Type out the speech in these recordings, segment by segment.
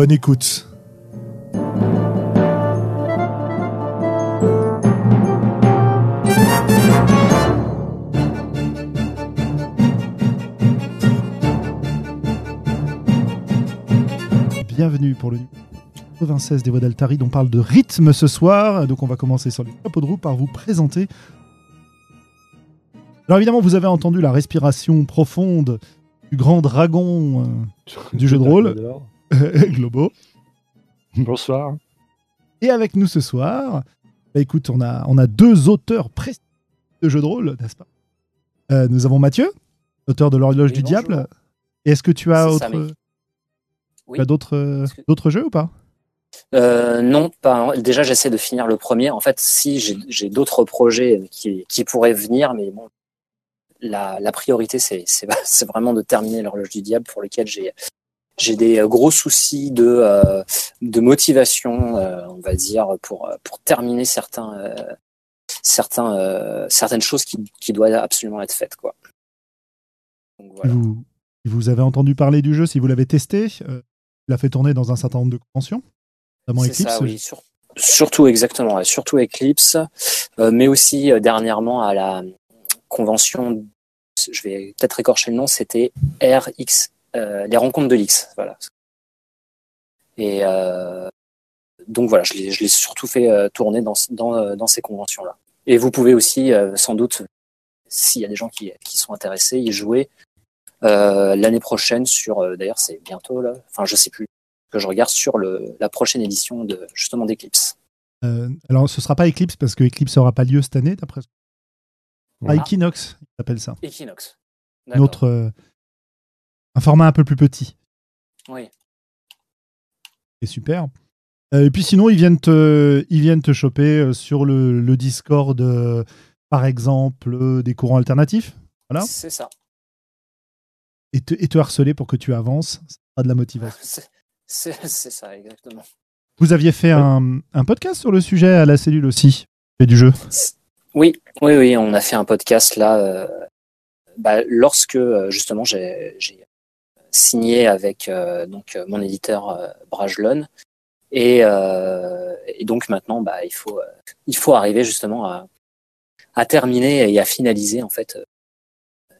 Bonne écoute. Bienvenue pour le 96 des voix d'Altaride. On parle de rythme ce soir. Donc on va commencer sur les chapeaux de roue par vous présenter. Alors évidemment, vous avez entendu la respiration profonde du grand dragon euh, du jeu de rôle, Globo. Bonsoir. Et avec nous ce soir, bah, écoute, on a, on a deux auteurs prestigieux de jeux de rôle, n'est-ce pas? Euh, Nous avons Mathieu, auteur de l'horloge Oui, du bonjour. diable. Et Est-ce que tu as, C'est ça, autre, mec. Oui. tu as d'autres, Est-ce que- d'autres jeux ou pas? Euh, non, pas. Déjà, j'essaie de finir le premier. En fait, si j'ai j'ai d'autres projets qui, qui pourraient venir, mais bon, la, la priorité, c'est c'est- c'est vraiment de terminer l'horloge du diable, pour lequel j'ai j'ai des euh, gros soucis de euh, de motivation, euh, on va dire, pour pour terminer certains certains certaines choses qui qui doivent absolument être faites, quoi. Donc, voilà. vous, avez entendu parler du jeu, si vous l'avez testé, euh, il a fait tourner dans un certain nombre de conventions, notamment Eclipse. ça, oui. Sur- surtout, exactement. Surtout Eclipse, euh, mais aussi euh, dernièrement à la convention, je vais peut-être écorcher le nom, c'était RX, les rencontres de l'X. Voilà. Et euh, donc voilà, je l'ai surtout fait euh, tourner dans, dans, euh, dans ces conventions-là. Et vous pouvez aussi, euh, sans doute, s'il y a des gens qui, qui sont intéressés, y jouer euh, l'année prochaine sur, euh, d'ailleurs c'est bientôt là, enfin je sais plus, que je regarde sur le, la prochaine édition de justement d'Eclipse. Euh, alors, ce sera pas Eclipse parce que Eclipse n'aura pas lieu cette année, d'après. Ah, Ah. Equinox, il s'appelle ça. Equinox. Euh, un format un peu plus petit. Oui. C'est super. Euh, et puis sinon, ils viennent te, ils viennent te choper euh, sur le, le Discord, euh, par exemple, des courants alternatifs, Voilà. C'est ça. et te, et te harceler pour que tu avances. Ça sera de la motivation. C'est ça, exactement. Vous aviez fait un, un podcast sur le sujet à la cellule aussi, et du jeu? Oui, oui, oui, on a fait un podcast là, euh, bah, lorsque justement j'ai signé avec euh, donc euh, mon éditeur euh, Brajlon et, euh, et donc maintenant bah, il faut euh, il faut arriver justement à, à terminer et à finaliser en fait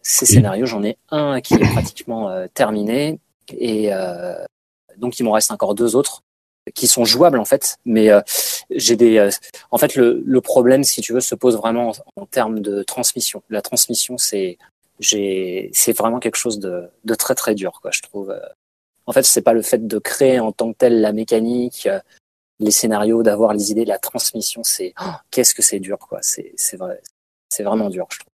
ces scénarios. J'en ai un qui est pratiquement euh, terminé et euh, donc il m'en reste encore deux autres qui sont jouables en fait, mais euh, j'ai des euh, en fait, le, le problème, si tu veux, se pose vraiment en, en termes de transmission. La transmission, c'est c'est vraiment quelque chose de, de très très dur, quoi. Je trouve. En fait, c'est pas le fait de créer en tant que tel la mécanique, les scénarios, d'avoir les idées. La transmission, c'est oh, qu'est-ce que c'est dur, quoi. C'est c'est vrai, c'est vraiment dur, je trouve.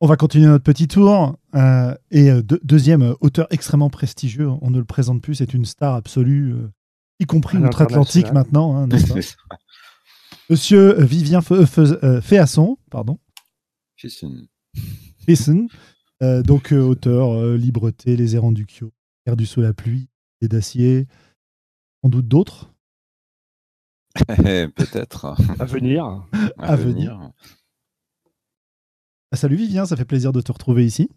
On va continuer notre petit tour. euh, et euh, deux- deuxième auteur extrêmement prestigieux, on ne le présente plus, c'est une star absolue, euh, y compris outre-Atlantique maintenant. hein, n'est-ce pas Monsieur Vivien Fe- Fe- euh, Féasson, pardon, Euh, donc euh, auteur euh, Libreté, Les errants du Kyo, Perdu sous la pluie, Les d'acier, sans doute d'autres. Eh, Peut-être. À venir. À venir. Ah, salut Vivien, ça fait plaisir de te retrouver ici.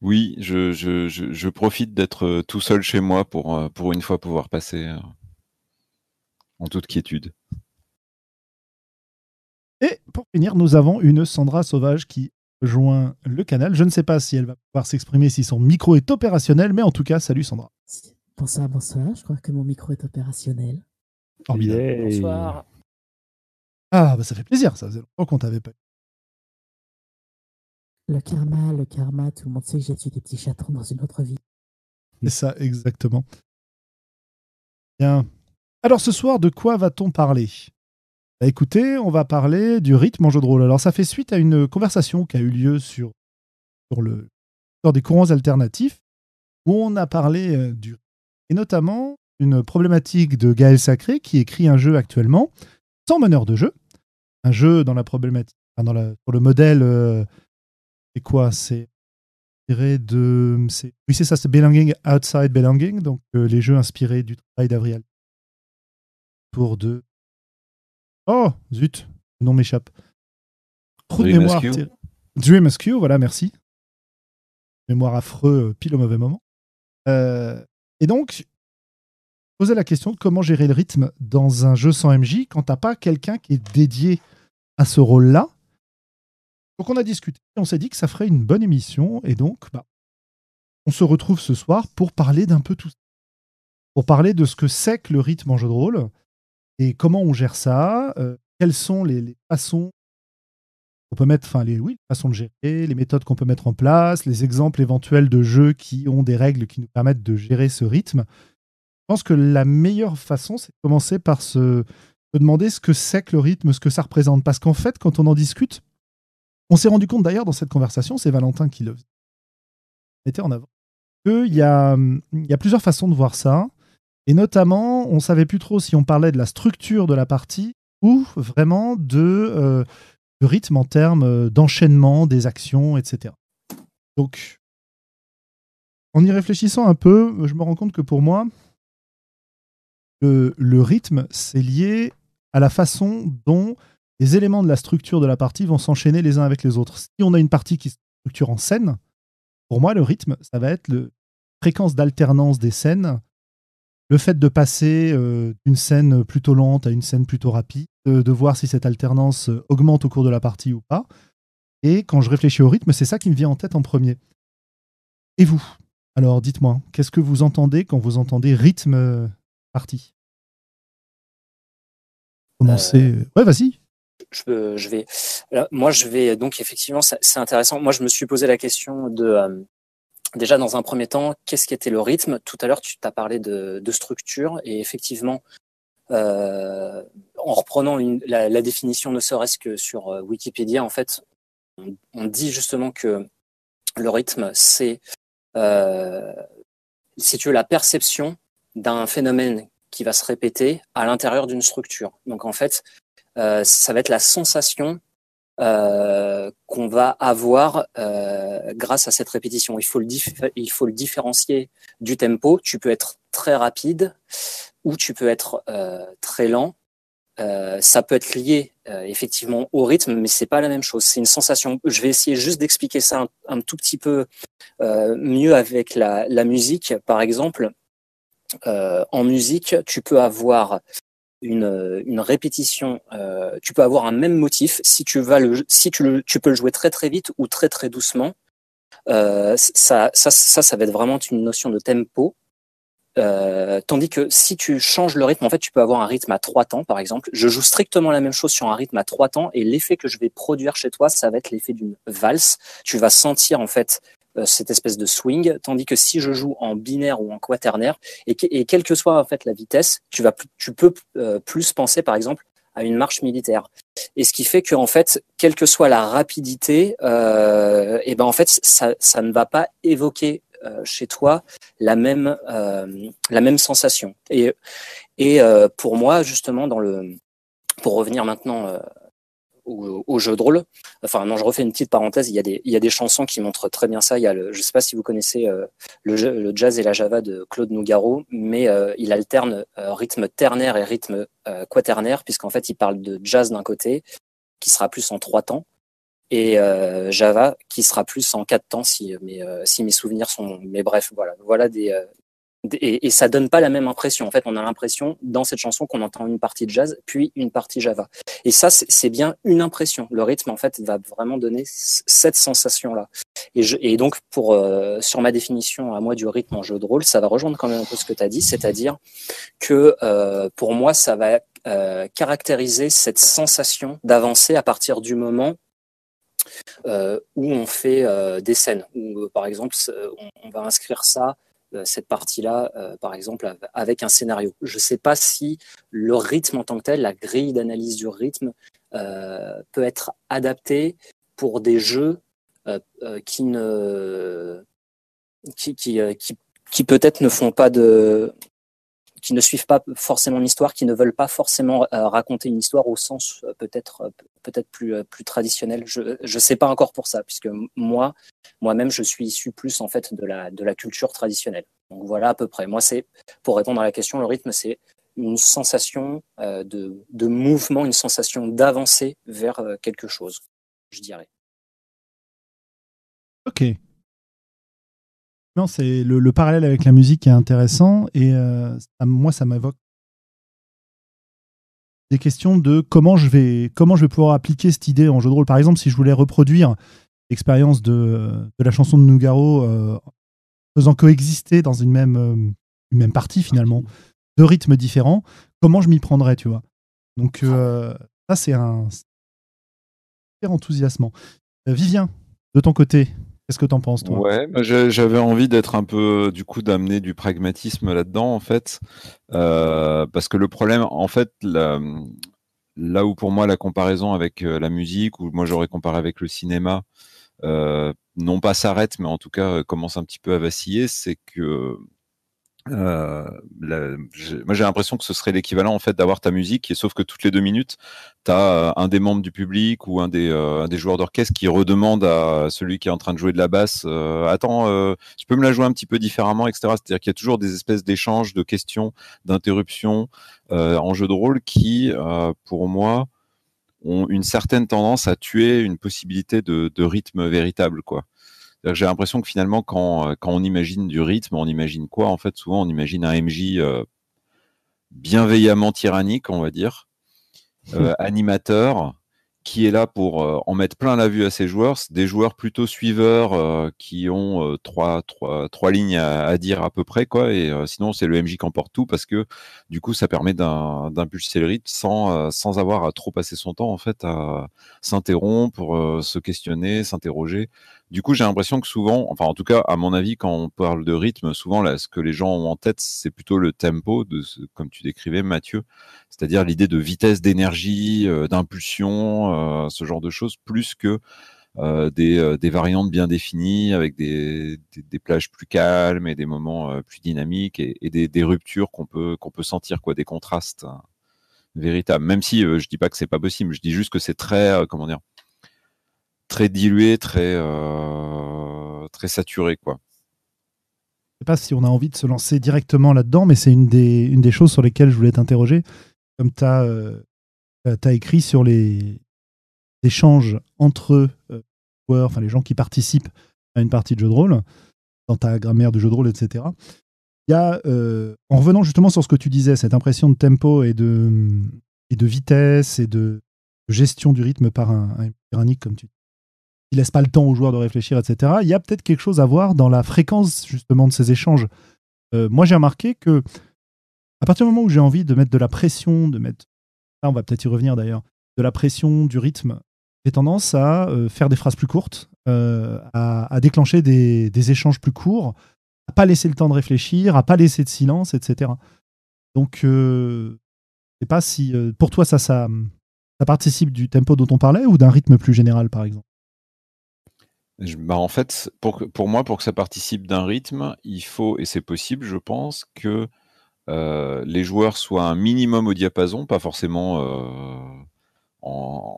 Oui, je, je, je, je profite d'être euh, tout seul chez moi pour, pour une fois pouvoir passer en toute quiétude. Et pour finir, nous avons une Sandra Sauvage qui rejoint le canal. Je ne sais pas si elle va pouvoir s'exprimer si son micro est opérationnel, mais en tout cas, salut Sandra. Bonsoir, bonsoir. Je crois que mon micro est opérationnel. Formidable. Yeah. Bonsoir. Ah, bah ça fait plaisir, ça faisait longtemps qu'on t'avait pas. Le karma, le karma, tout le monde sait que j'ai tué des petits chatons dans une autre vie. C'est ça, exactement. Bien. Alors ce soir, de quoi va-t-on parler? Bah, Écoutez, on va parler du rythme en jeu de rôle. Alors ça fait suite à une conversation qui a eu lieu sur sur le des courants alternatifs où on a parlé du et notamment une problématique de Gaël Sacré qui écrit un jeu actuellement sans meneur de jeu, un jeu dans la problématique, dans la, sur le modèle, c'est quoi? C'est de. Oui, c'est ça, c'est Belonging Outside Belonging, donc les jeux inspirés du travail d'Avril. Pour de. Oh, zut, le nom m'échappe. Trop de mémoire. Dream Askew, voilà, merci. Mémoire affreux, pile au mauvais moment. Euh, et donc, poser la question de comment gérer le rythme dans un jeu sans MJ quand t'as pas quelqu'un qui est dédié à ce rôle-là. Donc on a discuté, on s'est dit que ça ferait une bonne émission, et donc bah, on se retrouve ce soir pour parler d'un peu tout ça. Pour parler de ce que c'est que le rythme en jeu de rôle, et comment on gère ça, euh, quelles sont les, façons qu'on peut mettre, enfin les façons de gérer, les méthodes qu'on peut mettre en place, les exemples éventuels de jeux qui ont des règles qui nous permettent de gérer ce rythme. Je pense que la meilleure façon, c'est de commencer par se, demander ce que c'est que le rythme, ce que ça représente. Parce qu'en fait, quand on en discute, on s'est rendu compte d'ailleurs dans cette conversation, c'est Valentin qui le mettait en avant, qu'il y a, il y a plusieurs façons de voir ça. Et notamment, on savait plus trop si on parlait de la structure de la partie ou vraiment de, euh, rythme en termes euh, d'enchaînement des actions, etc. Donc, en y réfléchissant un peu, je me rends compte que pour moi, le, le rythme, c'est lié à la façon dont les éléments de la structure de la partie vont s'enchaîner les uns avec les autres. Si on a une partie qui se structure en scène, pour moi, le rythme, ça va être la fréquence d'alternance des scènes le fait de passer euh, d'une scène plutôt lente à une scène plutôt rapide, de voir si cette alternance euh, augmente au cours de la partie ou pas. Et quand je réfléchis au rythme, c'est ça qui me vient en tête en premier. Et vous? Alors dites-moi, qu'est-ce que vous entendez quand vous entendez rythme euh, partie Commencez. Ouais, vas-y. Je, je, vais. moi, je vais donc effectivement, c'est intéressant. Moi, je me suis posé la question de Déjà, dans un premier temps, qu'est-ce qu'était le rythme? Tout à l'heure, tu t'as parlé de, structure et effectivement, euh, en reprenant la, définition ne serait-ce que sur euh, Wikipédia, en fait, on, dit justement que le rythme, c'est euh, si la perception d'un phénomène qui va se répéter à l'intérieur d'une structure. Donc en fait, ça va être la sensation euh, qu'on va avoir euh, grâce à cette répétition. Il faut, le il faut le différencier du tempo. Tu peux être très rapide ou tu peux être euh, très lent. Euh, ça peut être lié euh, effectivement au rythme, mais c'est pas la même chose. C'est une sensation. Je vais essayer juste d'expliquer ça un, tout petit peu mieux avec la, la, musique, par exemple. en musique, tu peux avoir une, une répétition. Euh, tu peux avoir un même motif si tu vas le, si tu le, tu peux le jouer très très vite ou très très doucement. Euh, ça, ça, ça, ça va être vraiment une notion de tempo. Euh, tandis que si tu changes le rythme, en fait, tu peux avoir un rythme à trois temps, par exemple. Je joue strictement la même chose sur un rythme à trois temps, et l'effet que je vais produire chez toi, ça va être l'effet d'une valse. Tu vas sentir en fait euh, cette espèce de swing, tandis que si je joue en binaire ou en quaternaire, et, et quelle que soit en fait la vitesse, tu vas tu peux euh, plus penser par exemple à une marche militaire. Et ce qui fait que en fait, quelle que soit la rapidité, euh, et ben en fait ça, ça ne va pas évoquer euh, chez toi la même la même sensation. Et et pour moi justement dans le pour revenir maintenant au, jeu de rôle. Enfin, non, je refais une petite parenthèse. Il y a des, il y a des chansons qui montrent très bien ça. Il y a le, je sais pas si vous connaissez euh, le, le, jazz et la java de Claude Nougaro, mais euh, il alterne euh, rythme ternaire et rythme quaternaire, puisqu'en fait, il parle de jazz d'un côté, qui sera plus en trois temps, et Java, qui sera plus en quatre temps, si, mais, si mes souvenirs sont. Mais bref, voilà, voilà des, et, et, ça donne pas la même impression. En fait, on a l'impression dans cette chanson qu'on entend une partie de jazz, puis une partie Java. Et ça, c'est bien une impression. Le rythme, en fait, va vraiment donner cette sensation-là. Et, donc, pour euh, sur ma définition à moi du rythme en jeu de rôle, ça va rejoindre quand même un peu ce que tu as dit, c'est-à-dire que euh, pour moi, ça va euh, caractériser cette sensation d'avancer à partir du moment où on fait des scènes, où par exemple on, va inscrire ça cette partie-là, euh, par exemple, avec un scénario. Je ne sais pas si le rythme en tant que tel, la grille d'analyse du rythme, euh, peut être adapté pour des jeux qui ne qui, qui, qui peut-être ne font pas de qui ne suivent pas forcément l'histoire, qui ne veulent pas forcément raconter une histoire au sens peut-être peut-être plus plus traditionnel. Je je sais pas encore pour ça puisque moi moi-même je suis issu plus en fait de la de la culture traditionnelle. Donc voilà à peu près. Moi c'est pour répondre à la question, le rythme c'est une sensation euh, de, de, mouvement, une sensation d'avancer vers euh, quelque chose, je dirais. Ok. Non, c'est le, le, parallèle avec la musique est intéressant et euh, moi, ça m'évoque des questions de comment je vais comment je vais pouvoir appliquer cette idée en jeu de rôle. Par exemple, si je voulais reproduire l'expérience de, la chanson de Nougaro euh, faisant coexister dans une même, euh, une même partie finalement de rythmes différents, comment je m'y prendrais, tu vois? Donc ça, c'est un super enthousiasmant. Vivien, de ton côté, qu'est-ce que tu en penses, toi? Ouais, j'avais envie d'être un peu, du coup, d'amener du pragmatisme là-dedans, en fait, euh, parce que le problème, en fait, là où pour moi la comparaison avec la musique, ou moi j'aurais comparé avec le cinéma, non pas s'arrête, mais en tout cas commence un petit peu à vaciller, c'est que euh, moi j'ai l'impression que ce serait l'équivalent en fait d'avoir ta musique, et sauf que toutes les deux minutes, tu as euh, un des membres du public ou un des, euh, un des joueurs d'orchestre qui redemande à celui qui est en train de jouer de la basse, attends, tu peux me la jouer un petit peu différemment, etc. C'est-à-dire qu'il y a toujours des espèces d'échanges, de questions, d'interruptions en jeu de rôle qui, pour moi, ont une certaine tendance à tuer une possibilité de, de rythme véritable, quoi. J'ai l'impression que finalement, quand, euh, quand, on imagine du rythme, on imagine quoi En fait, souvent, on imagine un MJ euh, bienveillamment tyrannique, on va dire, euh, animateur, qui est là pour euh, en mettre plein la vue à ses joueurs, des joueurs plutôt suiveurs euh, qui ont euh, trois, trois, trois lignes à, à, dire à peu près, quoi. Et sinon, c'est le MJ qui emporte tout parce que du coup, ça permet d'impulser le rythme sans, sans avoir à trop passer son temps en fait à s'interrompre, se questionner, s'interroger. Du coup, j'ai l'impression que souvent, enfin en tout cas, à mon avis, quand on parle de rythme, souvent là, ce que les gens ont en tête, c'est plutôt le tempo, comme tu décrivais, Mathieu, c'est-à-dire l'idée de vitesse, d'énergie, euh, d'impulsion, euh, ce genre de choses, plus que euh, des, variantes bien définies avec des, plages plus calmes et des moments plus dynamiques et, et des, ruptures qu'on peut qu'on peut sentir quoi, des contrastes hein, véritables. Même si je dis pas que c'est pas possible, je dis juste que c'est très comment dire très dilué, très, euh, très saturé. Quoi. Je ne sais pas si on a envie de se lancer directement là-dedans, mais c'est une des, une des choses sur lesquelles je voulais t'interroger. Comme tu as, euh, écrit sur les échanges entre euh, joueurs, enfin les gens qui participent à une partie de jeu de rôle, dans ta grammaire du jeu de rôle, etc. Il y a, euh, en revenant justement sur ce que tu disais, cette impression de tempo et de, et de vitesse et de gestion du rythme par un, un comme tu il laisse pas le temps aux joueurs de réfléchir, etc. Il y a peut-être quelque chose à voir dans la fréquence justement de ces échanges. Euh, moi, j'ai remarqué que à partir du moment où j'ai envie de mettre de la pression, de mettre, on va peut-être y revenir d'ailleurs, de la pression, du rythme, j'ai tendance à euh, faire des phrases plus courtes, euh, à, déclencher des, échanges plus courts, à pas laisser le temps de réfléchir, à pas laisser de silence, etc. Donc, je sais pas si pour toi ça, ça participe du tempo dont on parlait ou d'un rythme plus général, par exemple? Bah en fait, pour, pour moi, pour que ça participe d'un rythme, il faut, et c'est possible, je pense, que euh, les joueurs soient un minimum au diapason, pas forcément euh, en,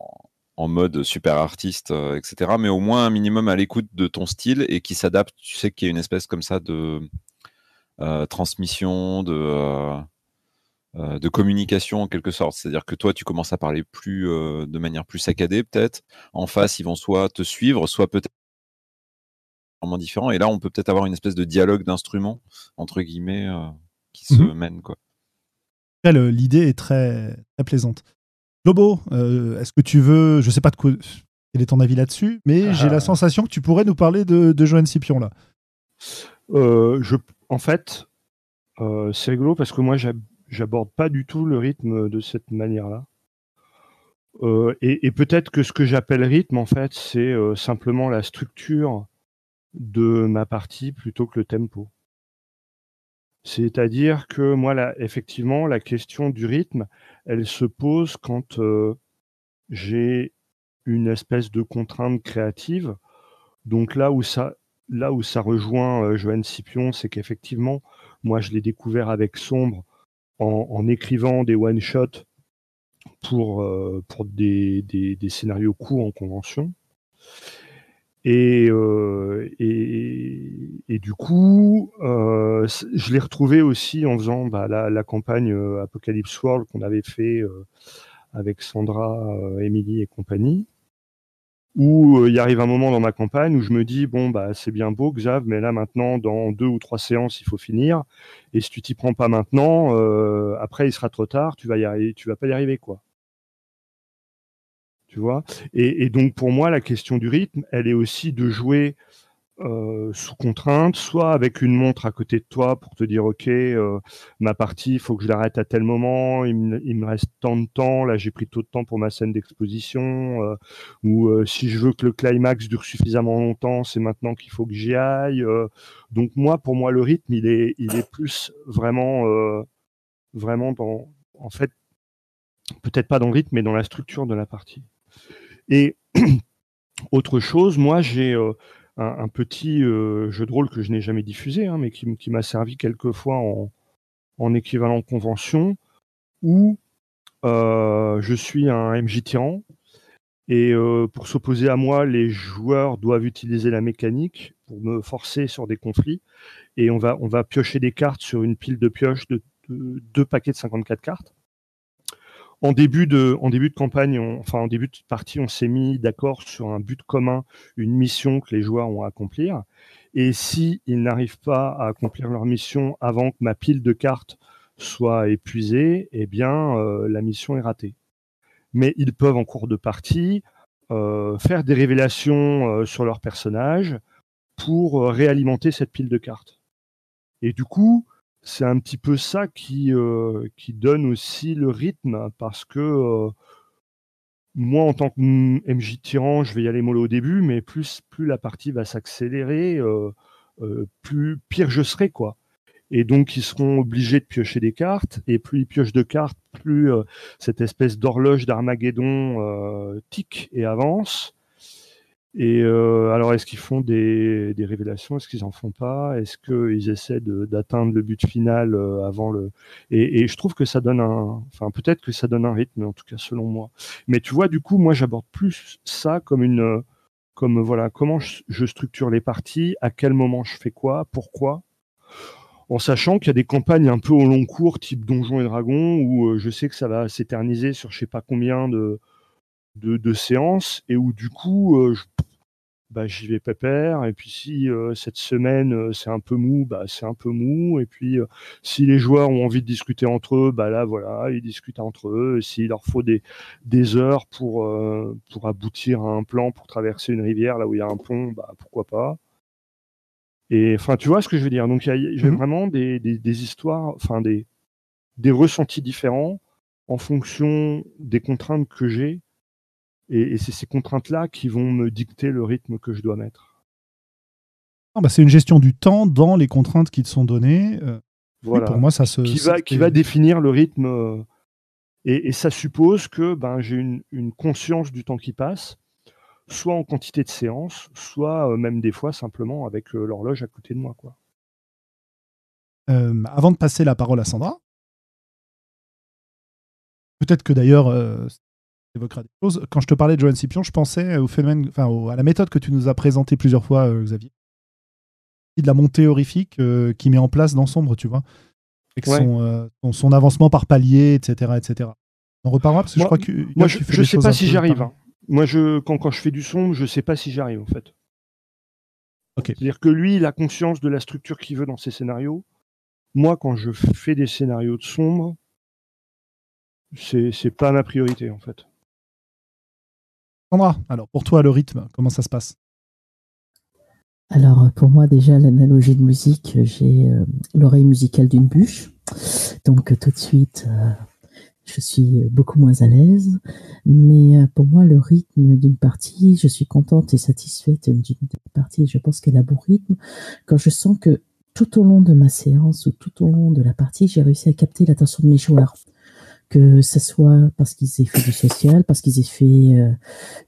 en, mode super artiste, euh, etc., mais au moins un minimum à l'écoute de ton style et qui s'adapte. Tu sais qu'il y a une espèce comme ça de transmission, de, de communication en quelque sorte. C'est-à-dire que toi, tu commences à parler plus de manière plus saccadée, peut-être. En face, ils vont soit te suivre, soit peut-être différent. Et là, on peut peut-être avoir une espèce de dialogue d'instruments, entre guillemets, euh, qui se mmh mène. Quoi. L'idée est très, très plaisante. Lobo, euh, est-ce que tu veux, je sais pas de quoi, quel est ton avis là-dessus, mais j'ai la ah. sensation que tu pourrais nous parler de, de Joanne Scipion là. Euh, je, en fait, c'est rigolo parce que moi, j'aborde pas du tout le rythme de cette manière-là. et, et peut-être que ce que j'appelle rythme, en fait, c'est simplement la structure de ma partie plutôt que le tempo. C'est-à-dire que moi, effectivement, la question du rythme, elle se pose quand euh, j'ai une espèce de contrainte créative Donc là où ça, rejoint euh, Joanne Scipion, c'est qu'effectivement, moi je l'ai découvert avec Sombre en, écrivant des one-shots pour, euh, des, scénarios courts en convention. Et, euh, et, du coup, je l'ai retrouvé aussi en faisant bah, la, campagne Apocalypse World qu'on avait fait avec Sandra, Émilie et compagnie où euh, il arrive un moment dans ma campagne où je me dis bon bah c'est bien beau Xav, mais là maintenant dans deux ou trois séances il faut finir et si tu t'y prends pas maintenant, euh, après il sera trop tard, tu vas y arriver, tu vas pas y arriver quoi. Tu vois et, donc pour moi la question du rythme, elle est aussi de jouer euh, sous contrainte, soit avec une montre à côté de toi pour te dire ok euh, ma partie il faut que je l'arrête à tel moment, il me, reste tant de temps, là j'ai pris tout de temps pour ma scène d'exposition, euh, ou si je veux que le climax dure suffisamment longtemps, c'est maintenant qu'il faut que j'y aille. donc moi pour moi le rythme il est il est plus vraiment vraiment dans en fait peut-être pas dans le rythme mais dans la structure de la partie. Et autre chose, moi j'ai un, petit euh, jeu de rôle que je n'ai jamais diffusé, hein, mais qui, m'a servi quelquefois en, en équivalent convention, où euh, je suis un MJ tyran, et euh, pour s'opposer à moi, les joueurs doivent utiliser la mécanique pour me forcer sur des conflits, et on va, on va piocher des cartes sur une pile de pioches de, deux paquets de 54 cartes en début de, en début de campagne, enfin en début de partie, on s'est mis d'accord sur un but commun, une mission que les joueurs ont à accomplir. Et si ils n'arrivent pas à accomplir leur mission avant que ma pile de cartes soit épuisée, eh bien euh, la mission est ratée. Mais ils peuvent en cours de partie euh, faire des révélations euh, sur leur personnage pour réalimenter cette pile de cartes. Et du coup, c'est un petit peu ça qui, euh, donne aussi le rythme parce que euh, moi, en tant que MJ tyran, je vais y aller mollo au début, mais plus, plus la partie va s'accélérer, euh, plus pire je serai, quoi. Et donc, ils seront obligés de piocher des cartes, et plus ils piochent de cartes, plus cette espèce d'horloge d'Armageddon tique et avance. Et euh, alors, est-ce qu'ils font des, révélations? Est-ce qu'ils en font pas? Est-ce qu'ils essaient d'atteindre le but final euh, avant le et, je trouve que ça donne un, enfin peut-être que ça donne un rythme, en tout cas selon moi. Mais tu vois, du coup, moi, j'aborde plus ça comme une, comme voilà, comment je, structure les parties, à quel moment je fais quoi, pourquoi, en sachant qu'il y a des campagnes un peu au long cours, type Donjons et Dragons, où euh, je sais que ça va s'éterniser sur je sais pas combien de de, séances et où du coup, euh, bah, j'y vais pépère. Et puis si euh, cette semaine euh, c'est un peu mou, bah, c'est un peu mou. Et puis si les joueurs ont envie de discuter entre eux, bah là voilà, ils discutent entre eux. S'il leur faut des, des heures pour, pour aboutir à un plan pour traverser une rivière là où il y a un pont, bah pourquoi pas. Et enfin, tu vois ce que je veux dire. Donc, j'ai mmh vraiment des, des, des, histoires, enfin des, des ressentis différents en fonction des contraintes que j'ai et, c'est ces contraintes-là qui vont me dicter le rythme que je dois mettre. bah c'est une gestion du temps dans les contraintes qui te sont données. Euh, voilà. pour moi, ça se. Qui va, qui va définir le rythme. Euh, et, ça suppose que ben, j'ai une, une, conscience du temps qui passe, soit en quantité de séances, soit euh, même des fois simplement avec l'horloge à côté de moi. Quoi. avant de passer la parole à Sandra, peut-être que d'ailleurs, évoquera des choses. Quand je te parlais de Joanne Scipion, je pensais au phénomène, enfin, à la méthode que tu nous as présentée plusieurs fois, euh, Xavier. De la montée horrifique euh, qui met en place dans Sombre, tu vois. Avec euh, son, son, avancement par palier, etc. etc. On reparlera parce que je crois que. Moi, je, ne sais pas si j'arrive. Hein. Moi, je, quand, quand je fais du sombre, je sais pas si j'arrive, en fait. C'est-à-dire que lui, il a conscience de la structure qu'il veut dans ses scénarios. Moi, quand je fais des scénarios de sombre, c'est pas ma priorité, en fait. Sandra, alors pour toi, le rythme, comment ça se passe? Alors pour moi déjà l'analogie de musique, j'ai euh, l'oreille musicale d'une bûche, donc tout de suite euh, je suis beaucoup moins à l'aise. Mais euh, pour moi le rythme d'une partie, je suis contente et satisfaite d'une partie. Je pense qu'elle a bon rythme quand je sens que tout au long de ma séance ou tout au long de la partie, j'ai réussi à capter l'attention de mes joueurs que ce soit parce qu'ils aient fait du social, parce qu'ils aient fait euh,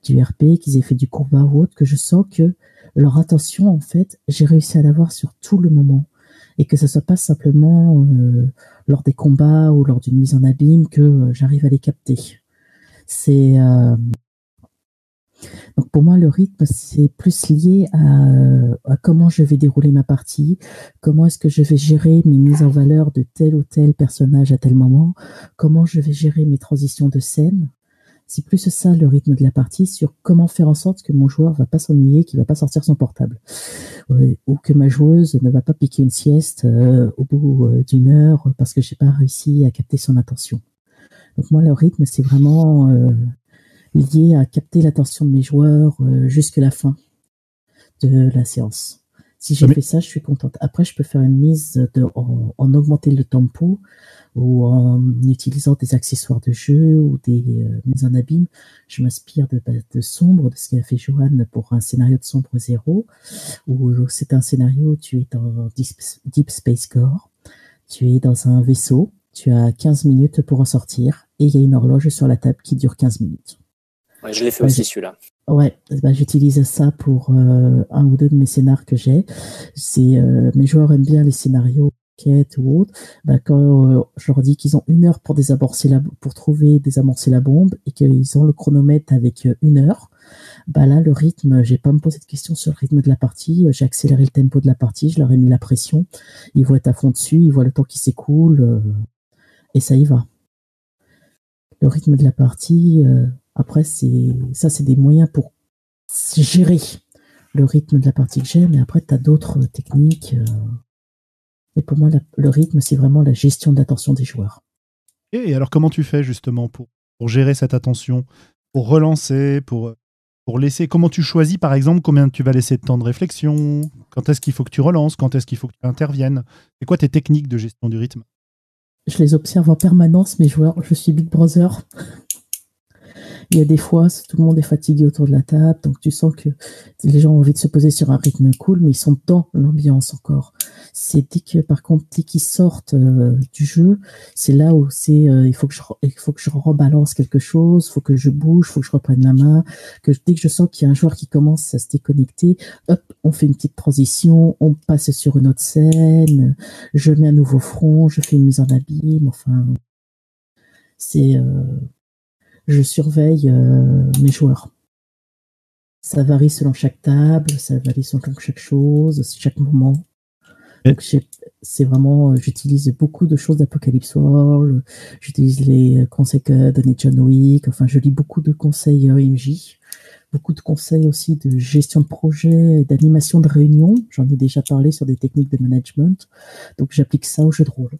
du RP, qu'ils aient fait du combat ou autre, que je sens que leur attention, en fait, j'ai réussi à l'avoir sur tout le moment. Et que ce soit pas simplement euh, lors des combats ou lors d'une mise en abîme que euh, j'arrive à les capter. C'est euh, donc pour moi le rythme c'est plus lié à, comment je vais dérouler ma partie, comment est-ce que je vais gérer mes mises en valeur de tel ou tel personnage à tel moment, comment je vais gérer mes transitions de scène, c'est plus ça le rythme de la partie sur comment faire en sorte que mon joueur va pas s'ennuyer, qu'il va pas sortir son portable, ou que ma joueuse ne va pas piquer une sieste euh, au bout euh, d'une heure parce que j'ai pas réussi à capter son attention. Donc moi le rythme c'est vraiment euh, lié à capter l'attention de mes joueurs jusqu'à la fin de la séance. Si j'ai fait ça, je suis contente. Après, je peux faire une mise de, en, en augmenter le tempo ou en utilisant des accessoires de jeu ou des euh, mises en abîme. Je m'inspire de, bah, de Sombre, de ce qu'a fait Johan pour un scénario de Sombre Zéro, où c'est un scénario où tu es dans Deep, Space Core, tu es dans un vaisseau, tu as 15 minutes pour en sortir, et il y a une horloge sur la table qui dure 15 minutes. Ouais, je l'ai fait aussi celui-là. Ouais, bah, j'utilise ça pour euh, un ou deux de mes scénarios que j'ai. C'est euh, mes joueurs aiment bien les scénarios ou autre, bah, quand euh, je leur dis qu'ils ont une heure pour désamorcer la, pour trouver, désamorcer la bombe et qu'ils ont le chronomètre avec euh, une heure, bah là, le rythme, j'ai pas me posé de questions sur le rythme de la partie, j'ai accéléré le tempo de la partie, je leur ai mis la pression, ils voient être à fond dessus, ils voient le temps qui s'écoule, et ça y va. Le rythme de la partie, après, c'est, ça, c'est des moyens pour gérer le rythme de la partie que j'aime, mais après, tu as d'autres techniques. Et pour moi, le rythme, c'est vraiment la gestion de l'attention des joueurs. Et alors, comment tu fais justement pour, pour gérer cette attention, pour relancer, pour, pour laisser Comment tu choisis, par exemple, combien tu vas laisser de temps de réflexion? Quand est-ce qu'il faut que tu relances? Quand est-ce qu'il faut que tu interviennes? C'est quoi tes techniques de gestion du rythme? Je les observe en permanence, mes joueurs. Je suis Big Brother. Il y a des fois, tout le monde est fatigué autour de la table, donc tu sens que les gens ont envie de se poser sur un rythme cool, mais ils sont dans l'ambiance encore. C'est dès que, par contre, dès qu'ils sortent euh, du jeu, c'est là où c'est, euh, il faut que je, il faut que je rebalance quelque chose, faut que je bouge, faut que je reprenne la main, que dès que je sens qu'il y a un joueur qui commence à se déconnecter, hop, on fait une petite transition, on passe sur une autre scène, je mets un nouveau front, je fais une mise en abîme, enfin, c'est euh, je surveille euh, mes joueurs. Ça varie selon chaque table, ça varie selon chaque chose, chaque moment. c'est vraiment, euh, j'utilise beaucoup de choses d'Apocalypse World, j'utilise les conseils que donnait John Wick, enfin, je lis beaucoup de conseils OMJ, beaucoup de conseils aussi de gestion de projet, d'animation de réunion. J'en ai déjà parlé sur des techniques de management. Donc, j'applique ça au jeu de rôle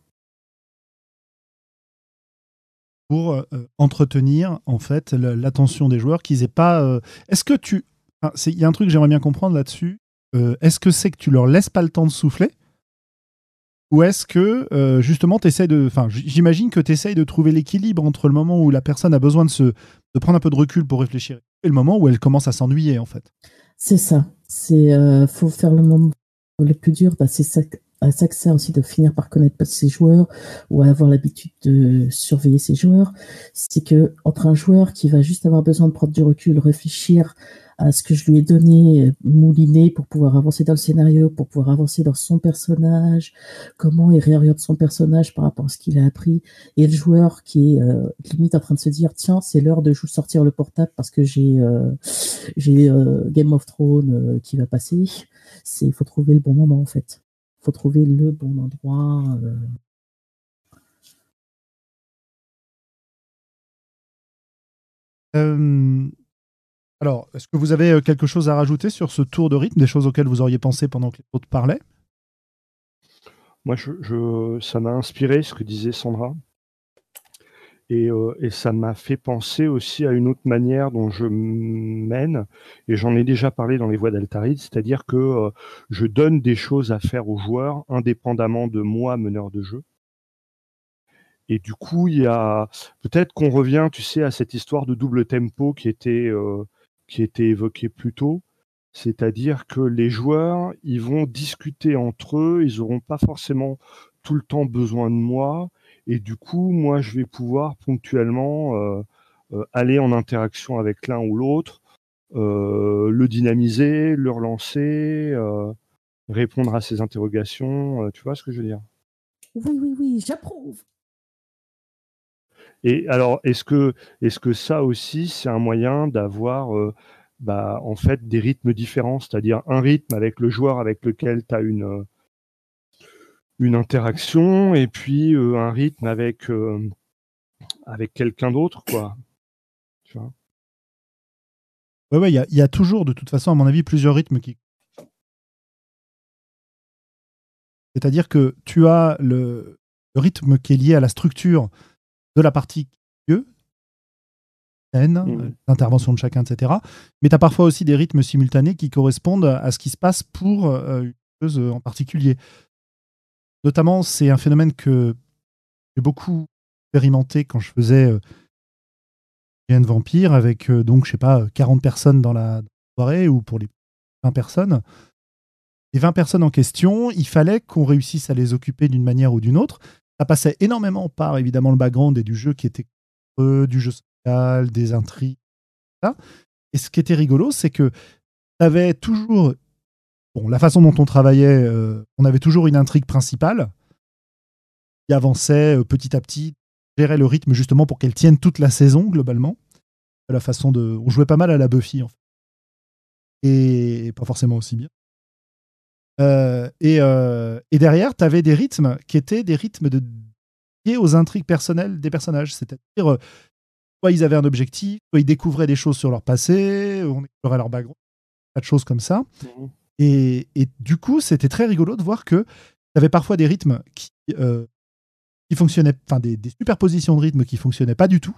pour euh, entretenir en fait l'attention des joueurs, qu'ils aient pas. Euh, est-ce que tu, il y a un truc que j'aimerais bien comprendre là-dessus. Euh, est-ce que c'est que tu leur laisses pas le temps de souffler? Ou est-ce que justement tu essaies de. Enfin, j'imagine que tu essayes de trouver l'équilibre entre le moment où la personne a besoin de, se, de prendre un peu de recul pour réfléchir et le moment où elle commence à s'ennuyer en fait? C'est ça. C'est faut faire le moment le plus dur. Bah, c'est ça à ça que ça aussi de finir par connaître ses joueurs ou avoir l'habitude de surveiller ses joueurs, c'est que entre un joueur qui va juste avoir besoin de prendre du recul, réfléchir à ce que je lui ai donné, mouliner pour pouvoir avancer dans le scénario, pour pouvoir avancer dans son personnage, comment il réoriente son personnage par rapport à ce qu'il a appris, et le joueur qui est euh, limite en train de se dire tiens c'est l'heure de sortir le portable parce que j'ai euh, j'ai euh, Game of Thrones qui va passer, c'est il faut trouver le bon moment en fait faut trouver le bon endroit. Euh. alors, est-ce que vous avez quelque chose à rajouter sur ce tour de rythme, des choses auxquelles vous auriez pensé pendant que les autres parlaient? Moi, je, ça m'a inspiré ce que disait Sandra. Euh, et, ça m'a fait penser aussi à une autre manière dont je mène, et j'en ai déjà parlé dans les voies d'Altaride, c'est-à-dire que euh, je donne des choses à faire aux joueurs indépendamment de moi, meneur de jeu. Et du coup, il y a peut-être qu'on revient, tu sais, à cette histoire de double tempo qui était euh, qui était évoquée plus tôt. C'est-à-dire que les joueurs, ils vont discuter entre eux, ils n'auront pas forcément tout le temps besoin de moi, et du coup, moi, je vais pouvoir ponctuellement euh, euh, aller en interaction avec l'un ou l'autre le dynamiser, le relancer, répondre à ses interrogations. tu vois ce que je veux dire? Oui, oui, oui, j'approuve. Et alors, est-ce que, est-ce que ça aussi, c'est un moyen d'avoir bah, en fait des rythmes différents, c'est-à-dire un rythme avec le joueur avec lequel tu as une, une interaction et puis un rythme avec, avec quelqu'un d'autre, quoi. Tu vois? Ouais, il y, a toujours, de toute façon, à mon avis, plusieurs rythmes qui. C'est-à-dire que tu as le, rythme qui est lié à la structure de la partie jeu, scène, mmh. l'intervention de chacun, etc. Mais tu as parfois aussi des rythmes simultanés qui correspondent à ce qui se passe pour euh, une chose en particulier. Notamment, c'est un phénomène que j'ai beaucoup expérimenté quand je faisais euh, de Vampire avec, euh, donc, je sais pas, 40 personnes dans la soirée ou pour les 20 personnes. Les 20 personnes en question, il fallait qu'on réussisse à les occuper d'une manière ou d'une autre. Ça passait énormément par, évidemment, le background et du jeu qui était du jeu social, des intrigues. Et ce qui était rigolo, c'est que tu avais toujours. Bon, la façon dont on travaillait, euh, on avait toujours une intrigue principale qui avançait euh, petit à petit, gérait le rythme justement pour qu'elle tienne toute la saison globalement. La façon de, on jouait pas mal à la Buffy en fait, et pas forcément aussi bien. Euh, et, et, derrière, tu avais des rythmes qui étaient des rythmes de, liés aux intrigues personnelles des personnages. C'est-à-dire, soit ils avaient un objectif, soit ils découvraient des choses sur leur passé, on explorait leur background, pas de choses comme ça. Mmh. Et, du coup, c'était très rigolo de voir que tu avais parfois des rythmes qui, euh, qui fonctionnaient, enfin des, superpositions de rythmes qui fonctionnaient pas du tout.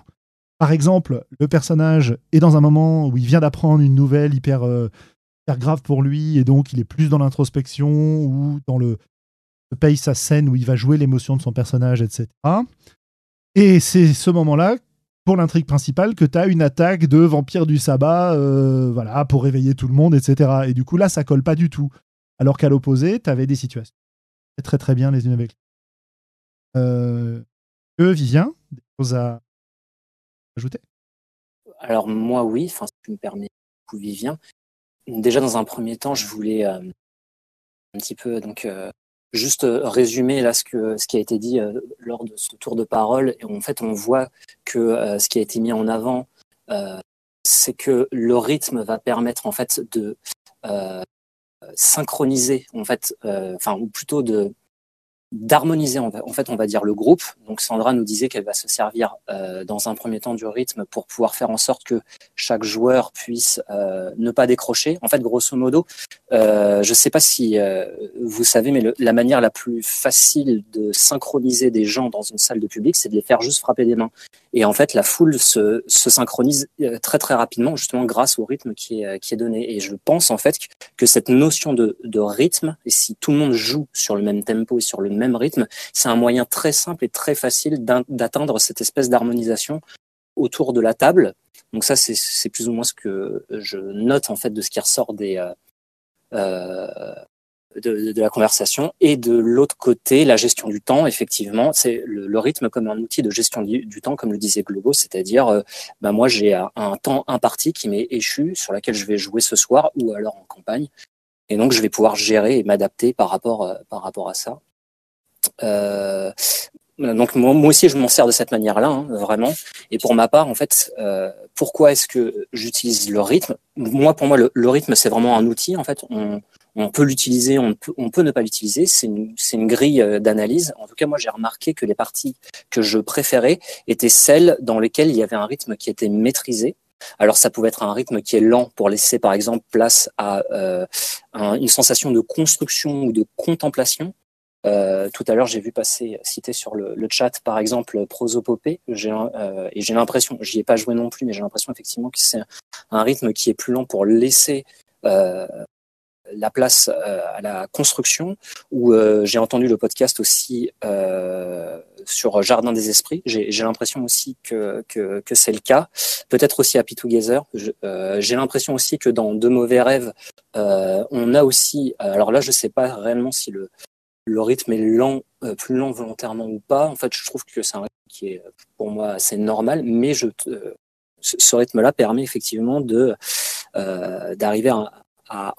Par exemple, le personnage est dans un moment où il vient d'apprendre une nouvelle hyper, euh, hyper, grave pour lui, et donc il est plus dans l'introspection ou dans le, paye sa scène où il va jouer l'émotion de son personnage, etc. Et c'est ce moment-là pour l'intrigue principale que tu as une attaque de vampire du sabbat euh, voilà, pour réveiller tout le monde, etc. Et du coup, là, ça colle pas du tout. Alors qu'à l'opposé, tu avais des situations très très bien les unes avec les. Euh, Vivien, des choses à ajouter? Alors moi, oui, enfin, si tu me permets, Vivien. Déjà, dans un premier temps, je voulais euh, un petit peu donc euh, juste euh, résumer là ce, que, ce qui a été dit euh, lors de ce tour de parole. Et en fait, on voit que euh, ce qui a été mis en avant, c'est que le rythme va permettre en fait de synchroniser, en fait, enfin, ou plutôt de d'harmoniser en fait on va dire le groupe. Donc Sandra nous disait qu'elle va se servir euh, dans un premier temps du rythme pour pouvoir faire en sorte que chaque joueur puisse euh, ne pas décrocher. En fait, grosso modo, euh, je ne sais pas si vous savez, mais la manière la plus facile de synchroniser des gens dans une salle de public, c'est de les faire juste frapper des mains. Et en fait, la foule se, se synchronise très très rapidement, justement grâce au rythme qui est, qui est donné. Et je pense en fait que cette notion de, de rythme, et si tout le monde joue sur le même tempo et sur le même rythme, c'est un moyen très simple et très facile d'atteindre cette espèce d'harmonisation autour de la table. Donc ça, c'est plus ou moins ce que je note en fait de ce qui ressort des euh, euh, de, la conversation. Et de l'autre côté, la gestion du temps, effectivement, c'est le, rythme comme un outil de gestion du, temps, comme le disait Globo, c'est-à-dire, euh, ben moi, j'ai un temps imparti qui m'est échu, sur laquelle je vais jouer ce soir ou alors en campagne. Et donc, je vais pouvoir gérer et m'adapter par rapport, par rapport à ça. Euh, donc moi, aussi, je m'en sers de cette manière-là, hein, vraiment. Et pour ma part, en fait, euh, pourquoi est-ce que j'utilise le rythme? Moi, pour moi, le, rythme, c'est vraiment un outil. En fait, on, on peut l'utiliser, on peut, on peut ne pas l'utiliser. C'est une, une, grille euh, d'analyse. En tout cas, moi, j'ai remarqué que les parties que je préférais étaient celles dans lesquelles il y avait un rythme qui était maîtrisé. Alors ça pouvait être un rythme qui est lent pour laisser par exemple place à euh, une sensation de construction ou de contemplation. Euh, tout à l'heure, j'ai vu passer, cité sur le, le chat, par exemple, prosopopée. Euh, et j'ai l'impression, j'y ai pas joué non plus, mais j'ai l'impression effectivement que c'est un rythme qui est plus lent pour laisser euh, la place euh, à la construction. Ou euh, j'ai entendu le podcast aussi sur Jardin des Esprits. J'ai, l'impression aussi que, que, que c'est le cas. Peut-être aussi Happy Together. j'ai l'impression aussi que dans De mauvais rêves, on a aussi. Alors là, je sais pas réellement si le le rythme est lent, euh, plus lent volontairement ou pas. En fait, je trouve que c'est un rythme qui est pour moi assez normal, mais je, euh, ce rythme-là permet effectivement de d'arriver à,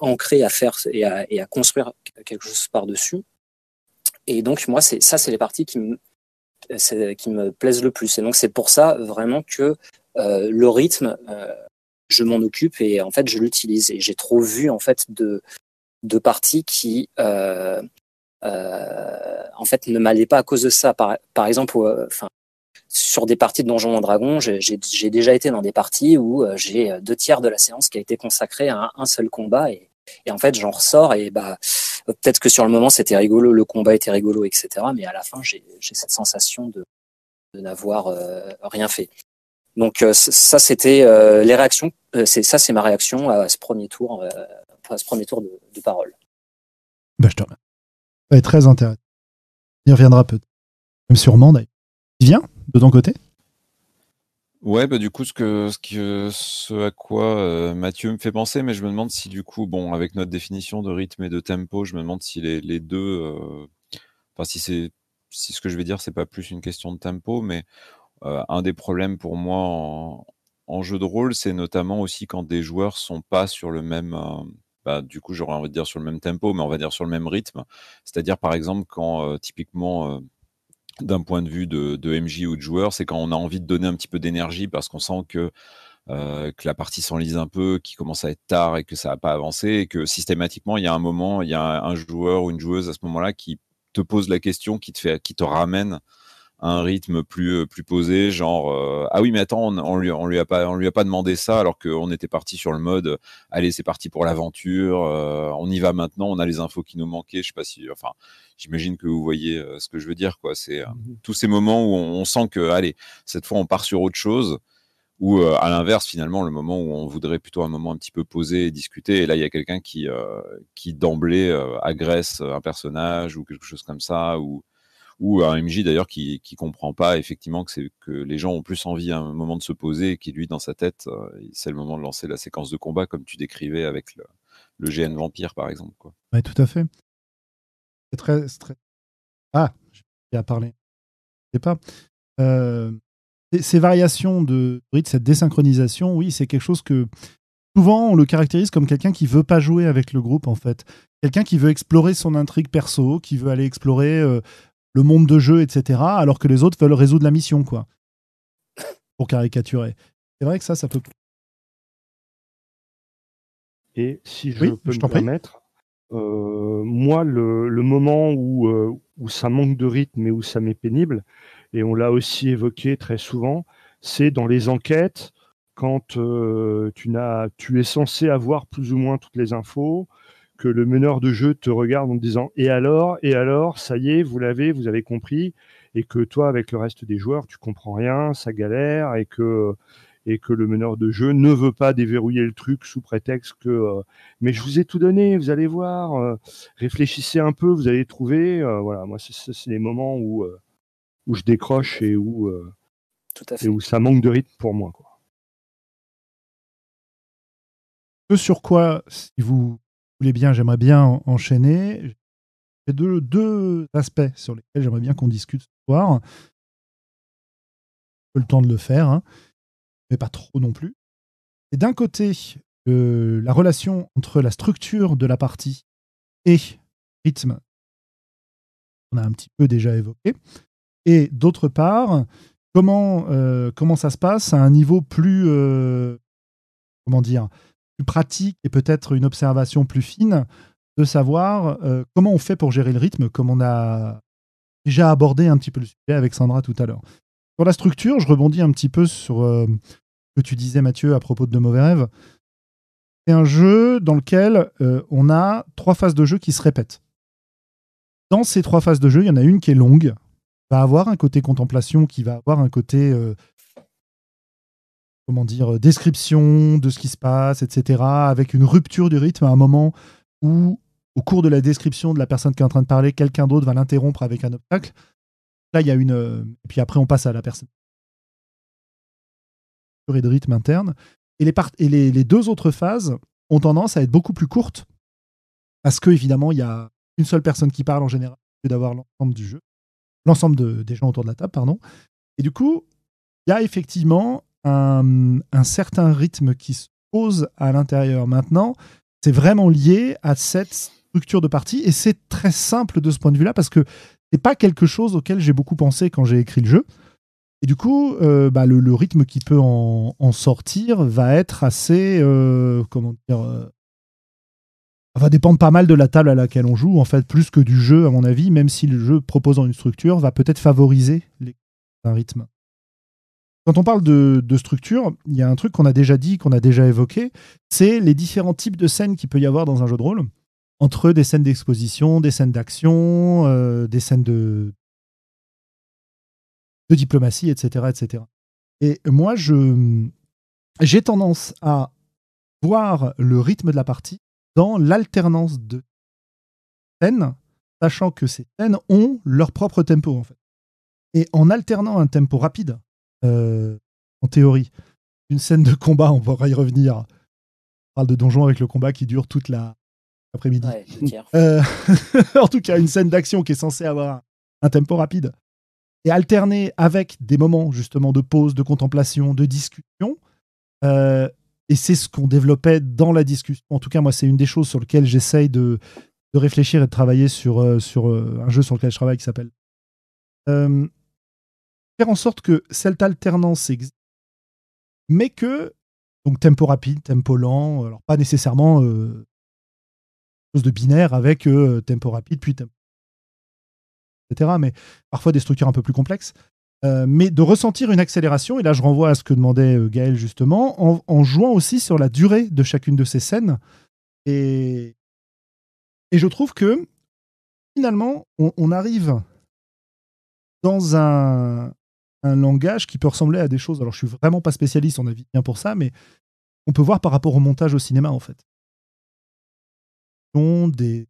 ancrer, à faire et à, à construire quelque chose par-dessus. Et donc, moi, c'est ça, c'est les parties qui me, plaisent le plus. Et donc, c'est pour ça vraiment que euh, le rythme, euh, je m'en occupe et en fait, je l'utilise. Et j'ai trop vu en fait de, de parties qui, euh, en fait, ne m'allaient pas à cause de ça. Par, par exemple, enfin, sur des parties de Donjons et Dragons, j'ai déjà été dans des parties où j'ai deux tiers de la séance qui a été consacrée à un, seul combat et, et en fait, j'en ressors et bah peut-être que sur le moment c'était rigolo, le combat était rigolo, etc. Mais à la fin, j'ai cette sensation de, de n'avoir rien fait. Donc euh, ça, c'était euh, les réactions. Euh, c'est ça, c'est ma réaction à ce premier tour, à ce premier tour de, de parole. Bah, je te remercie. très intéressant. Il reviendra peut-être. Même sûrement d'ailleurs. Viens de ton côté? Ouais, bah du coup, ce que ce, à quoi Mathieu me fait penser, mais je me demande si du coup, bon, avec notre définition de rythme et de tempo, je me demande si les, les deux, enfin si c'est si ce que je vais dire, c'est pas plus une question de tempo, mais euh, un des problèmes pour moi en, jeu de rôle, c'est notamment aussi quand des joueurs sont pas sur le même, euh, bah, du coup j'aurais envie de dire sur le même tempo, mais on va dire sur le même rythme. C'est-à-dire par exemple quand euh, typiquement d'un point de vue de, MJ ou de joueur, c'est quand on a envie de donner un petit peu d'énergie parce qu'on sent que que la partie s'enlise un peu, qui commence à être tard et que ça n'a pas avancé, et que systématiquement il y a un moment, il y a un, joueur ou une joueuse à ce moment-là qui te pose la question, qui te fait, qui te ramène un rythme plus euh, plus posé, genre euh, ah oui mais attends on, on, lui on lui a pas on lui a pas demandé ça alors qu'on était parti sur le mode allez c'est parti pour l'aventure, euh, on y va maintenant, on a les infos qui nous manquaient, je sais pas si enfin j'imagine que vous voyez ce que je veux dire quoi, c'est mmh tous ces moments où on, sent que allez cette fois on part sur autre chose ou à l'inverse finalement le moment où on voudrait plutôt un moment un petit peu posé et discuter et là il y a quelqu'un qui qui d'emblée agresse un personnage ou quelque chose comme ça ou ou un MJ d'ailleurs qui qui comprend pas effectivement que c'est que les gens ont plus envie à un moment de se poser et qui lui dans sa tête euh, c'est le moment de lancer la séquence de combat comme tu décrivais avec le, GN vampire par exemple quoi. Tout à fait. C'est très, très, ah j'ai à parler. Je sais pas. Euh, ces variations de rythme, cette désynchronisation, oui, c'est quelque chose que souvent on le caractérise comme quelqu'un qui veut pas jouer avec le groupe en fait. Quelqu'un qui veut explorer son intrigue perso, qui veut aller explorer euh, le monde de jeu, etc., alors que les autres veulent résoudre la mission, quoi. Pour caricaturer. C'est vrai que ça, ça peut. Et si je peux me permettre, euh, moi, le, moment où, euh, où ça manque de rythme et où ça m'est pénible, et on l'a aussi évoqué très souvent, c'est dans les enquêtes, quand euh, tu es censé avoir plus ou moins toutes les infos, que le meneur de jeu te regarde en te disant et alors, et alors, ça y est, vous l'avez, vous avez compris, et que toi, avec le reste des joueurs, tu comprends rien, ça galère, et que et que le meneur de jeu ne veut pas déverrouiller le truc sous prétexte que euh, mais je vous ai tout donné, vous allez voir, euh, réfléchissez un peu, vous allez trouver. Euh, voilà, moi c'est les moments où où je décroche et où tout à fait. et où ça manque de rythme pour moi. Quoi. Ce sur quoi, si vous bien, j'aimerais bien enchaîner. J'ai deux, deux aspects sur lesquels j'aimerais bien qu'on discute ce soir. Peu le temps de le faire, hein, mais pas trop non plus. Et d'un côté, euh, la relation entre la structure de la partie et rythme, on a un petit peu déjà évoqué. Et d'autre part, comment, euh, comment ça se passe à un niveau plus, euh, comment dire, plus pratique et peut-être une observation plus fine de savoir euh, comment on fait pour gérer le rythme, comme on a déjà abordé un petit peu le sujet avec Sandra tout à l'heure. Sur la structure, je rebondis un petit peu sur euh, ce que tu disais, Mathieu, à propos de Mauvais Rêves. C'est un jeu dans lequel euh, on a trois phases de jeu qui se répètent. Dans ces trois phases de jeu, il y en a une qui est longue, va avoir un côté contemplation, qui va avoir un côté comment dire, euh, description de ce qui se passe, etc., avec une rupture du rythme à un moment où, au cours de la description de la personne qui est en train de parler, quelqu'un d'autre va l'interrompre avec un obstacle. Là, il y a une. Euh, et puis après, on passe à la personne. Et de rythme interne. Et, les, les, deux autres phases ont tendance à être beaucoup plus courtes parce que, évidemment, il y a une seule personne qui parle en général, que d'avoir l'ensemble du jeu, l'ensemble de, des gens autour de la table, pardon. Et du coup, il y a effectivement un, certain rythme qui se pose à l'intérieur. Maintenant, c'est vraiment lié à cette structure de partie et c'est très simple de ce point de vue-là parce que c'est pas quelque chose auquel j'ai beaucoup pensé quand j'ai écrit le jeu. Et du coup, euh, bah, le, rythme qui peut en, sortir va être assez, euh, comment dire, euh, va dépendre pas mal de la table à laquelle on joue, en fait, plus que du jeu, à mon avis, même si le jeu proposant une structure va peut-être favoriser un rythme. Quand on parle de, structure, il y a un truc qu'on a déjà dit, qu'on a déjà évoqué, c'est les différents types de scènes qu'il peut y avoir dans un jeu de rôle, entre des scènes d'exposition, des scènes d'action, des scènes de, de diplomatie, etc., etc. Et moi, je, j'ai tendance à voir le rythme de la partie dans l'alternance de scènes, sachant que ces scènes ont leur propre tempo, en fait. Et en alternant un tempo rapide, euh, en théorie, une scène de combat, on pourra y revenir. On parle de donjon avec le combat qui dure toute la après-midi. Euh, en tout cas, une scène d'action qui est censée avoir un tempo rapide et alterner avec des moments justement de pause, de contemplation, de discussion. Euh, et c'est ce qu'on développait dans la discussion. En tout cas, moi, c'est une des choses sur lesquelles j'essaye de, de, réfléchir et de travailler sur, sur un jeu sur lequel je travaille qui s'appelle. Faire en sorte que cette alternance existe, mais que, donc tempo rapide, tempo lent, alors pas nécessairement chose de binaire avec tempo rapide puis tempo mais parfois des structures un peu plus complexes. Euh, mais de ressentir une accélération, et là je renvoie à ce que demandait euh, Gaël justement, en, jouant aussi sur la durée de chacune de ces scènes. Et, et je trouve que finalement, on, arrive dans un, un, langage qui peut ressembler à des choses. Alors je suis vraiment pas spécialiste, on a bien pour ça, mais on peut voir par rapport au montage au cinéma en fait. Des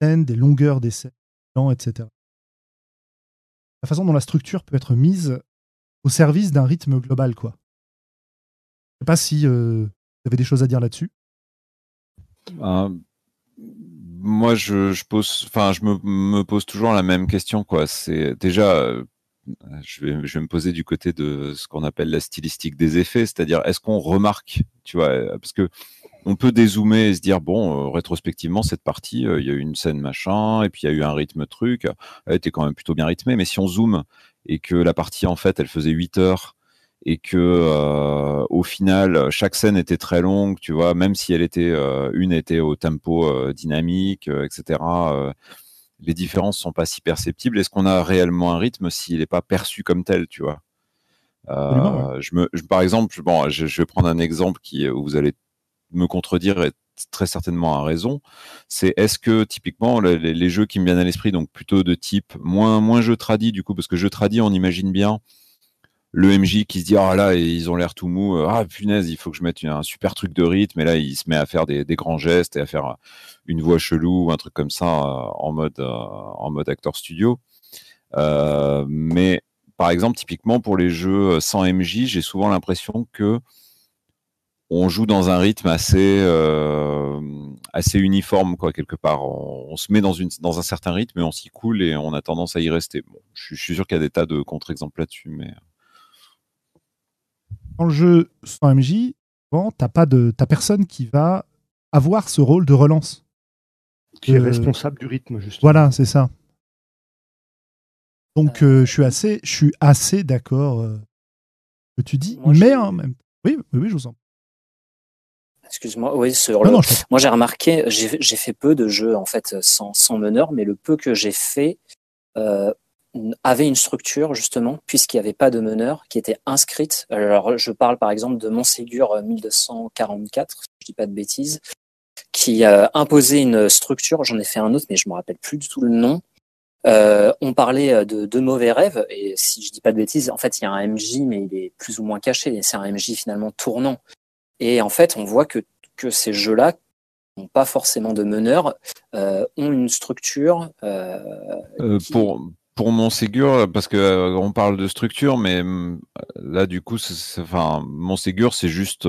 scènes, des longueurs des scènes, etc la façon dont la structure peut être mise au service d'un rythme global, quoi. Je sais pas si euh, vous avez des choses à dire là-dessus. Ben, moi, je, pose, enfin, je me, pose toujours la même question, quoi. C'est déjà, euh, je vais, me poser du côté de ce qu'on appelle la stylistique des effets, c'est-à-dire est-ce qu'on remarque, tu vois, parce que on peut dézoomer et se dire bon, euh, rétrospectivement, cette partie, euh, il y a eu une scène machin, et puis il y a eu un rythme truc, elle était quand même plutôt bien rythmée. Mais si on zoome et que la partie en fait, elle faisait 8 heures et que euh, au final chaque scène était très longue, tu vois, même si elle était une était au tempo dynamique, etc. les différences sont pas si perceptibles. Est-ce qu'on a réellement un rythme s'il n'est pas perçu comme tel, tu vois? Je me, par exemple, bon, je, je, vais prendre un exemple qui où vous allez me contredire et très certainement a raison, c'est est-ce que typiquement les, jeux qui me viennent à l'esprit, donc plutôt de type moins moins jeu tradit du coup, parce que jeu tradit on imagine bien le MJ qui se dit ah là ils ont l'air tout mou, euh, ah punaise il faut que je mette un super truc de rythme et là il se met à faire des, grands gestes et à faire une voix chelou ou un truc comme ça euh, en mode euh, en acteur studio. mais par exemple typiquement pour les jeux sans MJ, j'ai souvent l'impression que on joue dans un rythme assez euh, uniforme quoi quelque part. On, se met dans un certain rythme et on s'y coule et on a tendance à y rester. Je, suis sûr qu'il y a des tas de contre-exemples là-dessus, mais dans le jeu sans MJ, bon, t'as pas de t'as personne qui va avoir ce rôle de relance. Qui est euh, responsable du rythme justement. Voilà, c'est ça. Donc euh, je suis assez je suis assez d'accord que tu dis, mais en même oui, oui, oui, je vous en Excuse-moi, oui, sur le... moi j'ai remarqué, j'ai fait peu de jeux en fait sans, sans meneur, mais le peu que j'ai fait euh, avait une structure justement, puisqu'il n'y avait pas de meneur qui était inscrite. Alors je parle par exemple de Montségur 1244, si je dis pas de bêtises, qui a imposait une structure. J'en ai fait un autre, mais je me rappelle plus du tout le nom. Euh, on parlait de, de mauvais rêves, et si je dis pas de bêtises, en fait il y a un MJ, mais il est plus ou moins caché. C'est un MJ finalement tournant. Et en fait, on voit que, que ces jeux-là n'ont pas forcément de meneur, euh, ont une structure. Euh, euh, pour, pour mon Ségur, parce que on parle de structure, mais là, du coup, enfin, mon Ségur, c'est juste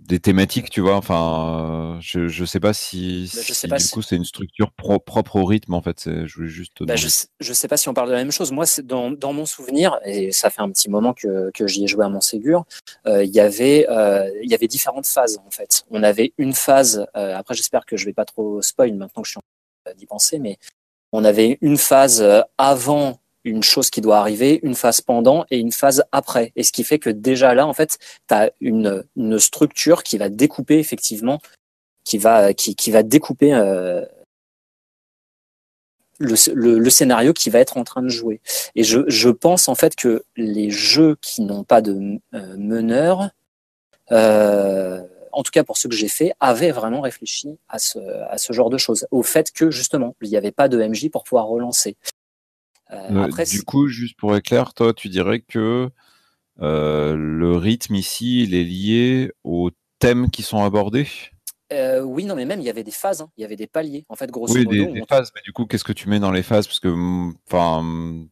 des thématiques, tu vois. Enfin, je je sais pas si, Bah, je sais si pas du si- coup c'est une structure pro- propre au rythme en fait. Je voulais juste. te Bah, je, sais- je sais pas si on parle de la même chose. Moi, dans, dans mon souvenir, et ça fait un petit moment que, que j'y ai joué à Montségur, euh, il y avait euh, il y avait différentes phases en fait. On avait une phase. euh, après, j'espère que je vais pas trop spoil maintenant que je suis en train d'y penser, mais on avait une phase euh, avant une chose qui doit arriver, une phase pendant et une phase après. Et ce qui fait que déjà là, en fait, tu as une, structure qui va découper effectivement, qui va, découper euh, le, scénario qui va être en train de jouer. Et je, pense en fait que les jeux qui n'ont pas de euh, meneur, en tout cas pour ceux que j'ai fait, avaient vraiment réfléchi à ce, à ce genre de choses, au fait que justement il n'y avait pas de MJ pour pouvoir relancer. Euh, Euh, après, du coup, juste pour éclair, toi, tu dirais que euh, le rythme ici, il est lié aux thèmes qui sont abordés? euh, oui, non, mais même il y avait des phases, hein, il y avait des paliers. En fait, grosso Oui, modo, des, on- des phases. Mais du coup, qu'est-ce que tu mets dans les phases? Parce que, mm, enfin,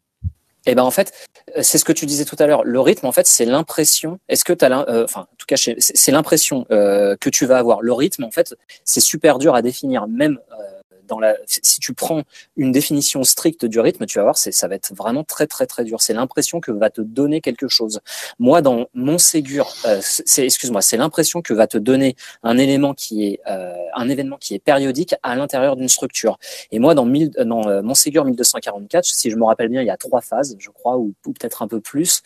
mm, Eh ben en fait, euh, c'est ce que tu disais tout à l'heure. Le rythme, en fait, c'est l'impression. Est-ce que tu as, enfin, en tout cas, c'est l'impression euh, que tu vas avoir. Le rythme, en fait, c'est super dur à définir. Même euh, dans la, si tu prends une définition stricte du rythme, tu vas voir, ça va être vraiment très très très dur. C'est l'impression que va te donner quelque chose. Moi, dans mon Ségur, euh, c'est, excuse-moi, c'est l'impression que va te donner un élément qui est euh, un événement qui est périodique à l'intérieur d'une structure. Et moi, dans, 1000 euh, dans euh, mon Ségur 1244, si je me rappelle bien, il y a trois phases, je crois, ou, ou peut-être un peu plus.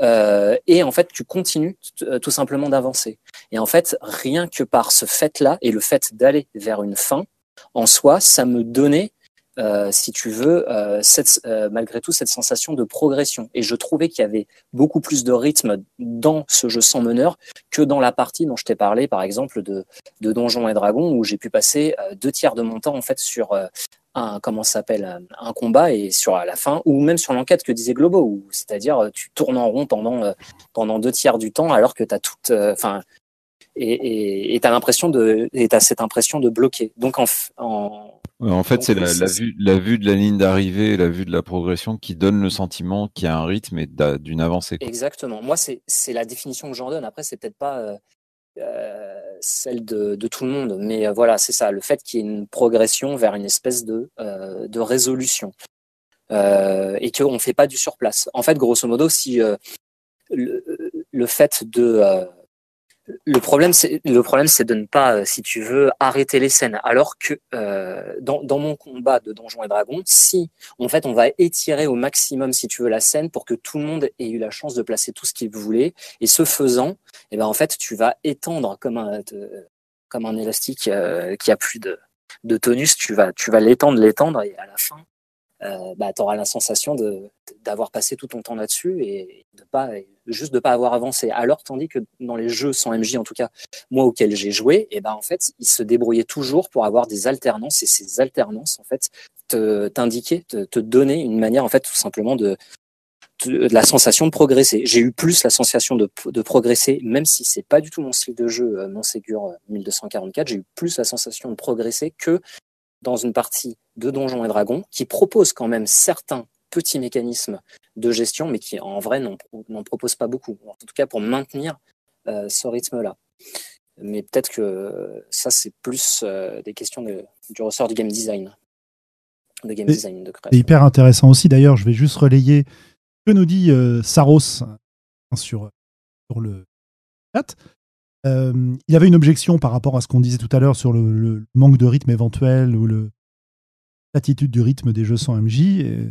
Euh, et en fait, tu continues euh, tout simplement d'avancer. Et en fait, rien que par ce fait-là et le fait d'aller vers une fin, en soi, ça me donnait, euh, si tu veux, euh, euh, malgré tout, cette sensation de progression. Et je trouvais qu'il y avait beaucoup plus de rythme dans ce jeu sans meneur que dans la partie dont je t'ai parlé, par exemple, de, Donjons et Dragons, où j'ai pu passer deux tiers de mon temps en fait sur un comment s'appelle un, combat et sur la fin, ou même sur l'enquête que disait Globo, c'est-à-dire tu tournes en rond pendant deux tiers du temps alors que tu as toute, enfin et et t'as l'impression de et t'as cette impression de bloquer. Donc en, en en fait, c'est la, vue, la vue de la ligne d'arrivée, la vue de la progression qui donne le sentiment qu'il y a un rythme et d'une avancée. quoi. Exactement. Moi, c'est c'est la définition que j'en donne. Après, c'est peut-être pas euh, euh, celle de, de tout le monde, mais euh, voilà, c'est ça. Le fait qu'il y ait une progression vers une espèce de, euh, de résolution euh, et qu'on ne fait pas du surplace. En fait, grosso modo, si euh, le, le fait de euh, le problème, c'est le problème, c'est de ne pas, euh, si tu veux, arrêter les scènes. Alors que euh, dans, dans mon combat de Donjons et Dragons, si en fait on va étirer au maximum, si tu veux, la scène pour que tout le monde ait eu la chance de placer tout ce qu'il voulait, et ce faisant, eh ben en fait tu vas étendre comme un comme un élastique euh, qui a plus de, de tonus, tu vas tu vas l'étendre, l'étendre, et à la fin, euh, bah, tu auras la sensation d'avoir passé tout ton temps là-dessus et de pas juste de pas avoir avancé. Alors tandis que dans les jeux sans MJ, en tout cas moi auxquels j'ai joué, et ben en fait ils se débrouillaient toujours pour avoir des alternances et ces alternances en fait te t'indiquer, te, te donner une manière en fait tout simplement de la sensation de progresser. J'ai eu plus la sensation de, de progresser, même si c'est pas du tout mon style de jeu, euh, mon Ségur euh, 1244, j'ai eu plus la sensation de progresser que dans une partie de Donjons et Dragons qui propose quand même certains petits mécanismes de gestion, mais qui en vrai n'en propose pas beaucoup. En tout cas pour maintenir euh, ce rythme-là. Mais peut-être que ça c'est plus euh, des questions de- du ressort du game design, de game design de C'est hyper intéressant aussi. D'ailleurs, je vais juste relayer ce que nous dit euh, Saros hein, sur, sur le chat. Euh, il avait une objection par rapport à ce qu'on disait tout à l'heure sur le, le manque de rythme éventuel ou l'attitude du rythme des jeux sans MJ. Et...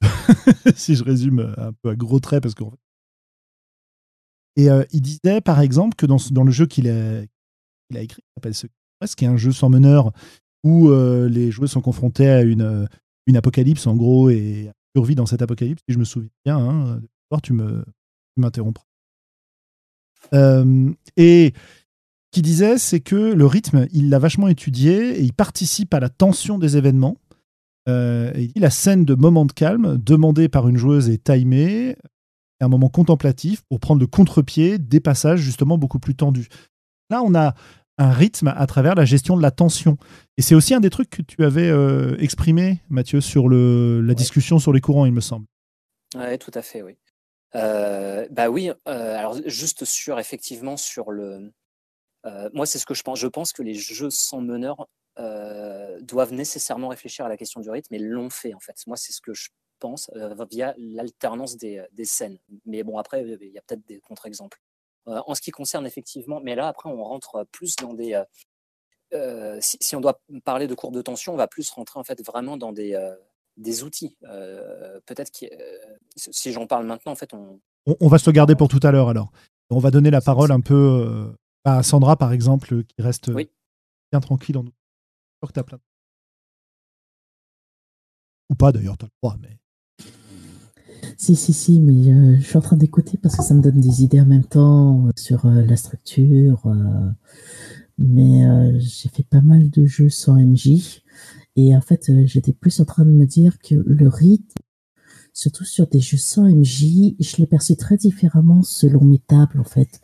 si je résume un peu à gros traits, parce fait. Et euh, il disait, par exemple, que dans, dans le jeu qu'il a, qu'il a écrit, qui s'appelle Secret qui est un jeu sans meneur où euh, les joueurs sont confrontés à une, euh, une apocalypse, en gros, et survie dans cette apocalypse, si je me souviens bien. Hein, tu me tu m'interrompras. Euh, et ce qu'il disait, c'est que le rythme, il l'a vachement étudié et il participe à la tension des événements. Euh, et il dit la scène de moment de calme demandée par une joueuse est timée, un moment contemplatif pour prendre le contre-pied des passages justement beaucoup plus tendus. Là, on a un rythme à travers la gestion de la tension. Et c'est aussi un des trucs que tu avais euh, exprimé, Mathieu, sur le, la Ouais. discussion sur les courants, il me semble. Ouais, tout à fait, oui. Bah oui, alors juste sur effectivement sur le, moi c'est ce que je pense. Je pense que les jeux sans meneur doivent nécessairement réfléchir à la question du rythme et l'ont fait en fait. Moi c'est ce que je pense via l'alternance des, des, scènes. Mais bon après il y a peut-être des contre-exemples. en ce qui concerne effectivement, mais là après on rentre plus dans des euh, si, on doit parler de courbe de tension, on va plus rentrer en fait vraiment dans des, euh, des outils. Euh, peut-être que si j'en parle maintenant, en fait, on... on... va se le garder pour tout à l'heure alors. On va donner la parole un peu à Sandra, par exemple, qui reste bien tranquille en nous. que as plein. Ou pas d'ailleurs, tu as le droit, mais. Si, si, si, mais je suis en train d'écouter parce que ça me donne des idées en même temps sur la structure, mais euh, j'ai fait pas mal de jeux sans MJ. Et en fait, euh, j'étais plus en train de me dire que le rythme, surtout sur des jeux sans MJ, je l'ai perçu très différemment selon mes tables, en fait.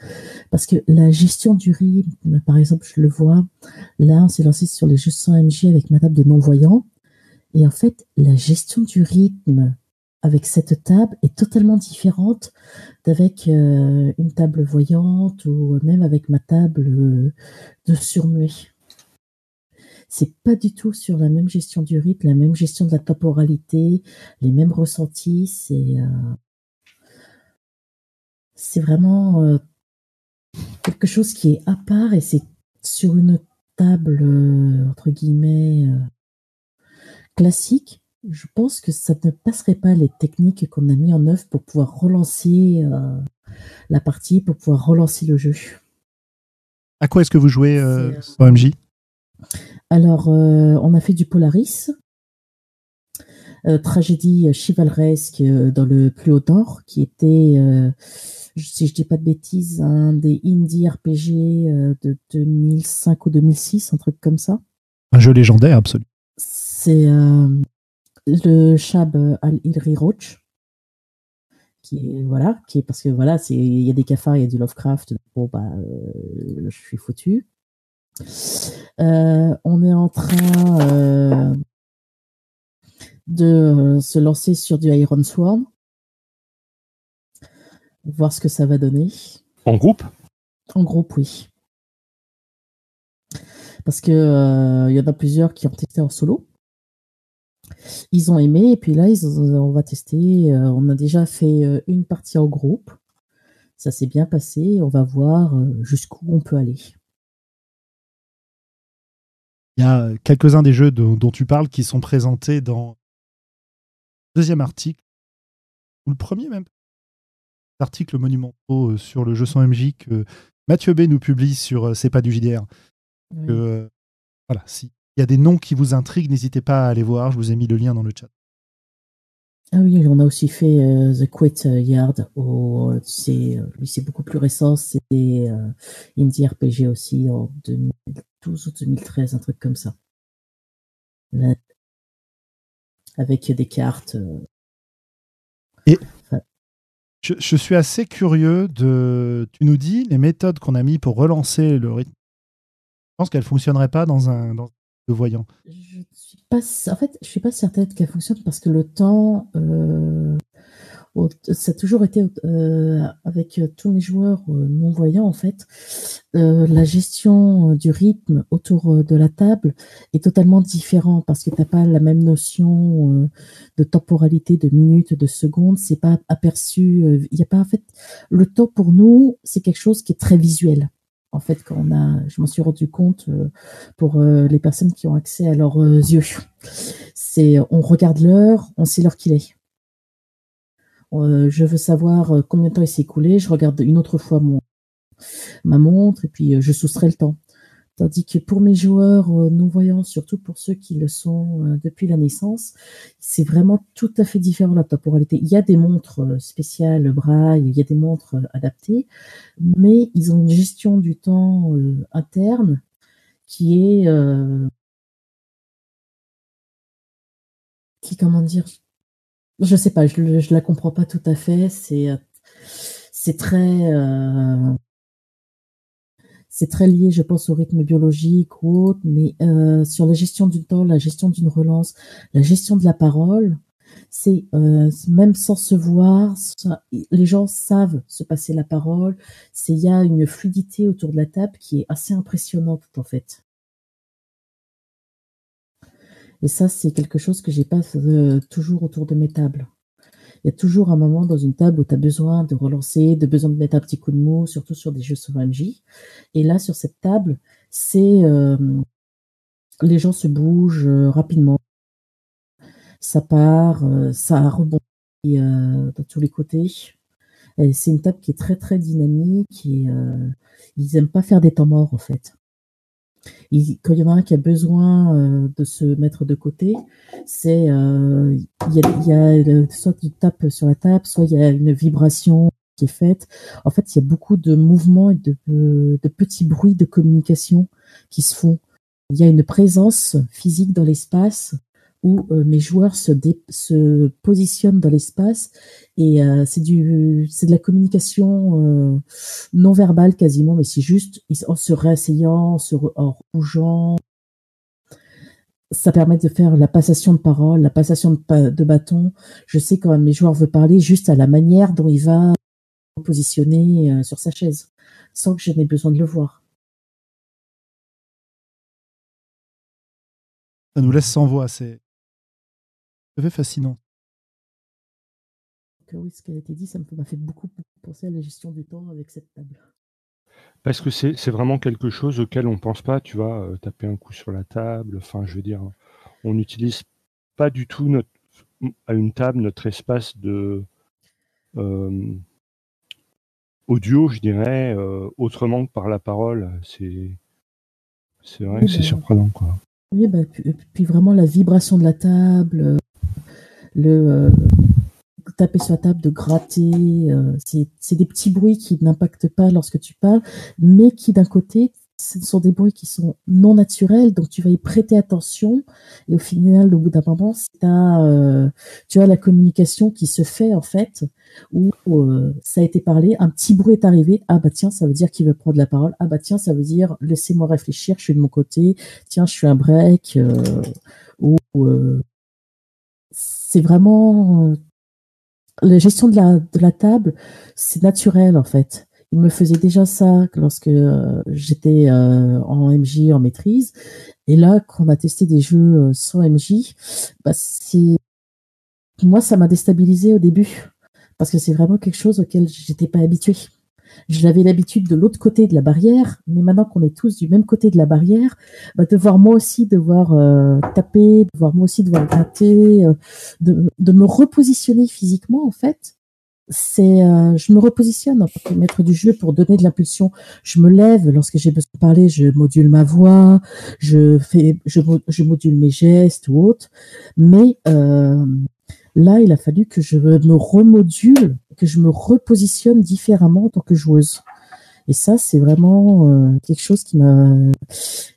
Parce que la gestion du rythme, par exemple, je le vois, là, on s'est lancé sur les jeux sans MJ avec ma table de non-voyants. Et en fait, la gestion du rythme avec cette table est totalement différente d'avec euh, une table voyante ou même avec ma table euh, de surmuet. C'est pas du tout sur la même gestion du rythme, la même gestion de la temporalité, les mêmes ressentis. C'est euh, c'est vraiment quelque chose qui est à part et c'est sur une table entre guillemets classique je pense que ça ne passerait pas les techniques qu'on a mis en œuvre pour pouvoir relancer euh, la partie, pour pouvoir relancer le jeu. À quoi est-ce que vous jouez euh, OMJ Alors, euh, on a fait du Polaris, tragédie chevaleresque dans le plus haut nord, qui était, si je dis pas de bêtises, un des indie RPG de 2005 ou 2006, un truc comme ça. Un jeu légendaire, absolument. C'est le Shab al-Ilri Roach, qui est, voilà, qui est parce que voilà, c'est il y a des cafards, il y a du Lovecraft, bon bah euh, je suis foutu. Euh, on est en train euh, de se lancer sur du Iron Swarm, voir ce que ça va donner. En groupe? En groupe, oui. Parce que il y en a plusieurs qui ont testé en solo. Ils ont aimé et puis là, ils, on va tester. Euh, on a déjà fait euh, une partie en groupe. Ça s'est bien passé. On va voir euh, jusqu'où on peut aller. Il y a quelques-uns des jeux dont tu parles qui sont présentés dans le deuxième article, ou le premier même, article monumentaux sur le jeu sans MJ que Mathieu B nous publie sur C'est pas du JDR. voilà, si il y a des noms qui vous intriguent, n'hésitez pas à aller voir. Je vous ai mis le lien dans le chat. Ah oui, on a aussi fait euh, The Quit Yard. Euh, c'est, euh, beaucoup plus récent. C'était Indie RPG aussi en 2012 ou 2013, un truc comme ça. avec des cartes. Et je, je, suis assez curieux de. Tu nous dis les méthodes qu'on a mis pour relancer le rythme. Je pense qu'elles ne fonctionneraient pas dans un, dans voyant Je suis pas, en fait, je suis pas certaine qu'elle fonctionne parce que le temps, euh, ça a toujours été euh, avec tous mes joueurs euh, non voyants en fait, la gestion du rythme autour de la table est totalement différent parce que t'as pas la même notion de temporalité, de minutes, de secondes. C'est pas aperçu. Il a pas en fait le temps pour nous, c'est quelque chose qui est très visuel en fait, quand on a, je m'en suis rendu compte euh, pour euh, les personnes qui ont accès à leurs euh, yeux. C'est, on regarde l'heure, on sait l'heure qu'il est. je veux savoir combien de temps il s'est écoulé. Je regarde une autre fois mon, ma montre et puis je soustrais le temps. Tandis que pour mes joueurs euh, non-voyants, surtout pour ceux qui le sont euh, depuis la naissance, c'est vraiment tout à fait différent la temporalité. Il y a des montres euh, spéciales braille, il y a des montres adaptées, mais ils ont une gestion du temps interne qui est qui comment dire je sais pas je, ne la comprends pas tout à fait c'est c'est très c'est très lié, je pense, au rythme biologique ou autre, mais euh, sur la gestion du temps, la gestion d'une relance, la gestion de la parole, C'est euh, même sans se voir, les gens savent se passer la parole. C'est il y a une fluidité autour de la table qui est assez impressionnante en fait. Et ça, c'est quelque chose que j'ai pas euh, toujours autour de mes tables. Il y a toujours un moment dans une table où tu as besoin de relancer, de besoin de mettre un petit coup de mot, surtout sur des jeux MJ. Et là, sur cette table, c'est euh, les gens se bougent euh, rapidement. Ça part, ça rebondit dans tous les côtés. C'est une table qui est très très dynamique et ils aiment pas faire des temps morts en fait quand il y en a un qui a besoin euh, de se mettre de côté, c'est euh, il y a, y a soit tu tapes sur la table, soit il y a une vibration qui est faite. En fait, il y a beaucoup de mouvements et de, de petits bruits de communication qui se font. Il y a une présence physique dans l'espace où euh, mes joueurs se, positionnent dans l'espace et euh, c'est de la communication euh, non verbale quasiment mais c'est juste en se réasseyant en se en bougeant ça permet de faire la passation de parole la passation de, de bâton. Je sais quand mes joueurs veulent parler juste à la manière dont il va positionner sur sa chaise sans que je n'ai besoin de le voir. Ça nous laisse sans voix c'est fascinant. oui, ce qui a été dit, ça m'a fait beaucoup penser à la gestion du temps avec cette table. Parce que c'est vraiment quelque chose auquel on pense pas, tu vois, euh, taper un coup sur la table, enfin, je veux dire, on n'utilise pas du tout notre, à une table notre espace de euh, audio, je dirais, euh, autrement que par la parole. C'est vrai que c'est surprenant, quoi. Oui, bah, puis, vraiment la vibration de la table, le euh, taper sur la table, de gratter. Euh, c'est des petits bruits qui n'impactent pas lorsque tu parles, mais qui d'un côté, ce sont des bruits qui sont non naturels, donc tu vas y prêter attention. Et au final, au bout d'un moment, as, euh, tu as la communication qui se fait en fait, où ça a été parlé, un petit bruit est arrivé. Ah bah tiens, ça veut dire qu'il veut prendre la parole. Ah bah tiens, ça veut dire laissez-moi réfléchir, je suis de mon côté. Tiens, je suis un break. ou c'est vraiment euh, la gestion de la, table, c'est naturel en fait. Il me faisait déjà ça lorsque euh, j'étais euh, en MJ en maîtrise. Et là, quand on a testé des jeux sans MJ, bah, c'est moi ça m'a déstabilisé au début parce que c'est vraiment quelque chose auquel j'étais pas habituée. J'avais l'habitude de l'autre côté de la barrière, mais maintenant qu'on est tous du même côté de la barrière, bah, de voir moi aussi devoir euh, taper, de voir moi aussi devoir gratter, euh, de, de, me repositionner physiquement en fait. C'est, euh, je me repositionne en tant que maître du jeu pour donner de l'impulsion. Je me lève lorsque j'ai besoin de parler, je module ma voix, je fais, je, je module mes gestes ou autres. Mais là, il a fallu que je me remodule que je me repositionne différemment en tant que joueuse. Et ça, c'est vraiment euh, quelque chose qui m'a.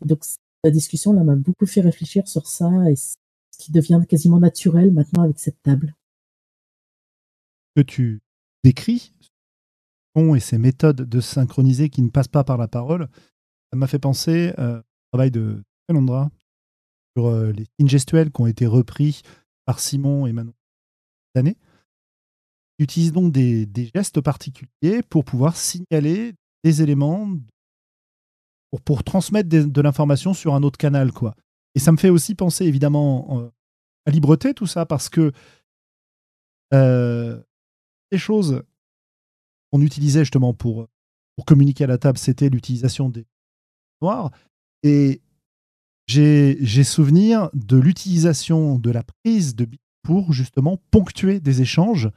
Donc, la discussion là m'a beaucoup fait réfléchir sur ça et ce qui devient quasiment naturel maintenant avec cette table. Que tu décris et ces méthodes de synchroniser qui ne passent pas par la parole, ça m'a fait penser euh, au travail de Londra sur euh, les signes gestuels qui ont été repris par Simon et Manon cette année utilise donc des, gestes particuliers pour pouvoir signaler des éléments pour, pour transmettre de l'information sur un autre canal. quoi. Et ça me fait aussi penser évidemment euh, à Libreté, tout ça, parce que euh, les choses qu'on utilisait justement pour, pour communiquer à la table, c'était l'utilisation des noirs. Et j'ai souvenir de l'utilisation de la prise de pour justement ponctuer des échanges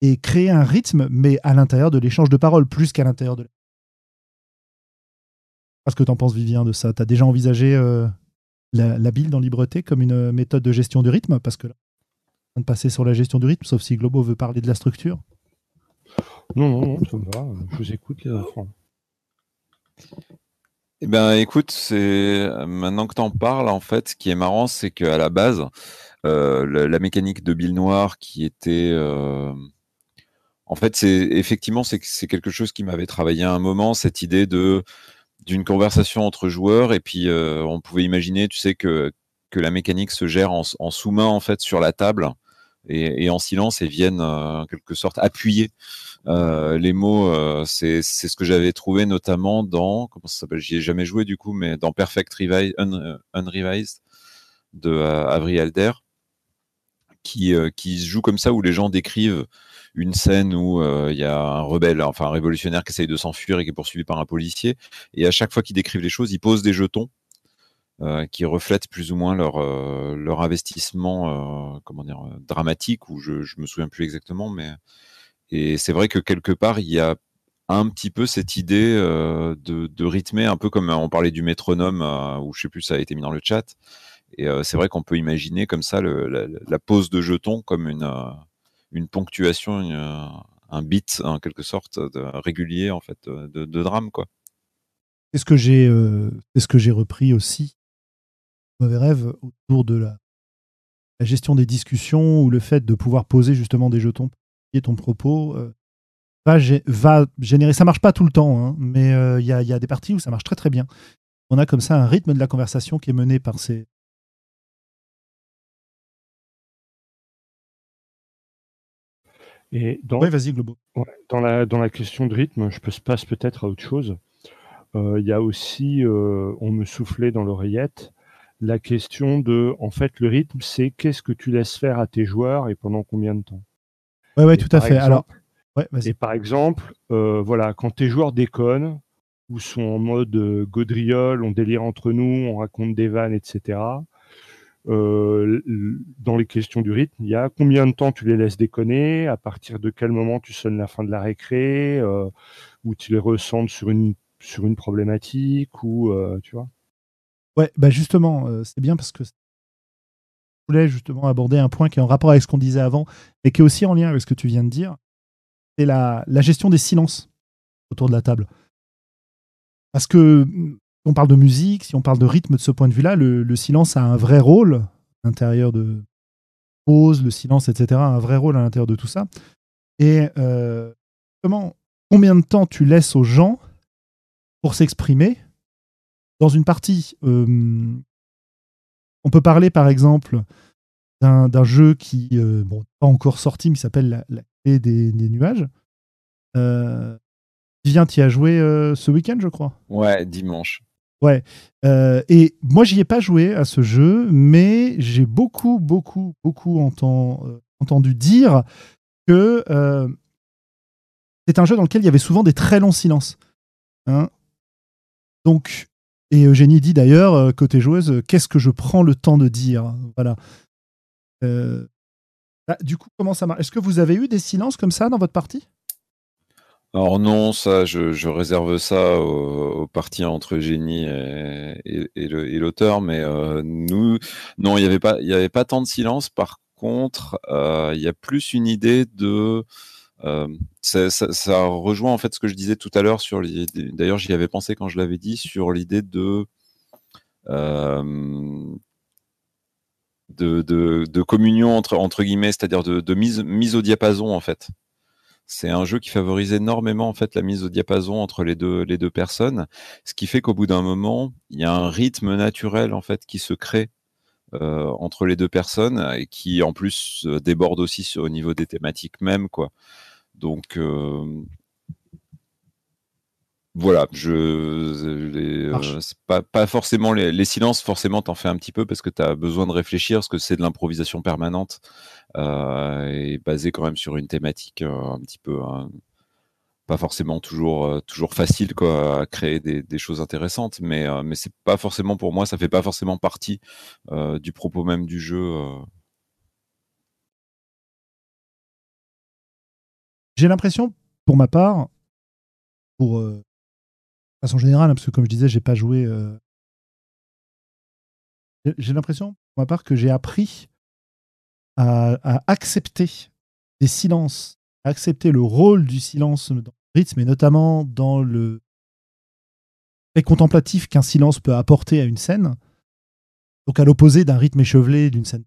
et créer un rythme, mais à l'intérieur de l'échange de paroles, plus qu'à l'intérieur de la... Qu'est-ce que tu en penses, Vivien, de ça? Tu as déjà envisagé euh, la, la dans Libreté comme une euh, méthode de gestion du rythme? Parce que là, on de passer sur la gestion du rythme, sauf si Globo veut parler de la structure. Non, non, non, ça me va. Je vous écoute, les enfants. Eh ben, écoute, c'est maintenant que tu en parles, en fait, ce qui est marrant, c'est qu'à la base, euh, la, mécanique de Bill Noir qui était en fait, c'est effectivement c'est quelque chose qui m'avait travaillé à un moment cette idée d'une conversation entre joueurs et puis euh, on pouvait imaginer, tu sais que la mécanique se gère en, sous-main en fait sur la table et, en silence et viennent en quelque sorte appuyer les mots. c'est ce que j'avais trouvé notamment dans comment ça s'appelle J'y ai jamais joué du coup, mais dans Perfect Revised, Unrevised de Avril Alder qui, qui se joue comme ça où les gens décrivent une scène où euh, il y a un rebelle, enfin un révolutionnaire qui essaye de s'enfuir et qui est poursuivi par un policier. Et à chaque fois qu'ils décrivent les choses, ils posent des jetons euh, qui reflètent plus ou moins leur, euh, investissement comment dire, dramatique, ou je, je me souviens plus exactement, mais et c'est vrai que quelque part il y a un petit peu cette idée de, de, rythmer, un peu comme on parlait du métronome, ou je sais plus, ça a été mis dans le chat. Et c'est vrai qu'on peut imaginer comme ça la, pose de jetons comme une, une ponctuation, un beat en quelque sorte régulier en fait de, drame quoi. C'est ce que j'ai, euh, ce que j'ai repris aussi. Mauvais rêve autour de la, gestion des discussions ou le fait de pouvoir poser justement des jetons et ton propos. Euh, va, va, générer. Ça marche pas tout le temps, hein, mais euh, il y, a, y, a, des parties où ça marche très très bien. On a comme ça un rythme de la conversation qui est mené par ces, Et dans, vas-y, Globo. dans, la, dans la question de rythme, je peux se passe peut-être à autre chose. Euh, il y a aussi, euh, on me soufflait dans l'oreillette, la question de, en fait, le rythme, c'est qu'est-ce que tu laisses faire à tes joueurs et pendant combien de temps? Oui, ouais, tout à fait. Alors, et par exemple, euh, voilà, quand tes joueurs déconnent ou sont en mode gaudriole, on délire entre nous, on raconte des vannes, etc. Euh, dans les questions du rythme, il y a combien de temps tu les laisses déconner, à partir de quel moment tu sonnes la fin de la récré, euh, ou tu les ressens sur une, sur une problématique, ou euh, tu vois? Ouais, bah justement, c'est bien parce que je voulais justement aborder un point qui est en rapport avec ce qu'on disait avant, et qui est aussi en lien avec ce que tu viens de dire, c'est la, la gestion des silences autour de la table. Parce que on parle de musique, si on parle de rythme de ce point de vue-là, le, silence a un vrai rôle à l'intérieur de pause, le silence, etc., a un vrai rôle à l'intérieur de tout ça. Et euh, comment, combien de temps tu laisses aux gens pour s'exprimer? Dans une partie euh, On peut parler par exemple d'un jeu qui, euh, bon, pas encore sorti, mais s'appelle La, clé des, nuages. Euh, Vivien, tu y as joué ce week-end, je crois Ouais, dimanche. Ouais. Euh, et moi, j'y ai pas joué à ce jeu, mais j'ai beaucoup, beaucoup, beaucoup euh, entendu dire que euh, c'est un jeu dans lequel il y avait souvent des très longs silences. Hein. Donc, et Eugénie dit d'ailleurs, côté joueuse, qu'est-ce que je prends le temps de dire? Voilà. Bah, du coup, comment ça marche Est-ce que vous avez eu des silences comme ça dans votre partie? Alors non, ça, je, réserve ça aux, parties entre génie et, l'auteur, mais euh, nous, non, il n'y avait pas, tant de silence. Par contre, euh, il y a plus une idée de, euh, ça, rejoint en fait ce que je disais tout à l'heure sur D'ailleurs, j'y avais pensé quand je l'avais dit sur l'idée de, de, communion entre, guillemets, c'est-à-dire de, mise au diapason en fait c'est un jeu qui favorise énormément en fait la mise au diapason entre les deux les deux personnes, ce qui fait qu'au bout d'un moment, il y a un rythme naturel en fait qui se crée euh, entre les deux personnes et qui en plus déborde aussi au niveau des thématiques même quoi. Donc euh, voilà, je, euh, pas, pas, forcément les, silences, forcément t'en fais un petit peu parce que tu as besoin de réfléchir, parce que c'est de l'improvisation permanente euh, et basée quand même sur une thématique euh, un petit peu hein, pas forcément toujours toujours facile quoi à créer des, des choses intéressantes, mais mais c'est pas forcément pour moi, ça fait pas forcément partie du propos même du jeu. J'ai l'impression, pour ma part, pour façon générale, hein, parce que comme je disais, j'ai pas joué. Euh, j'ai l'impression, pour ma part, que j'ai appris à, accepter des silences, à accepter le rôle du silence dans le rythme, et notamment dans le fait contemplatif qu'un silence peut apporter à une scène. Donc à l'opposé d'un rythme échevelé d'une scène.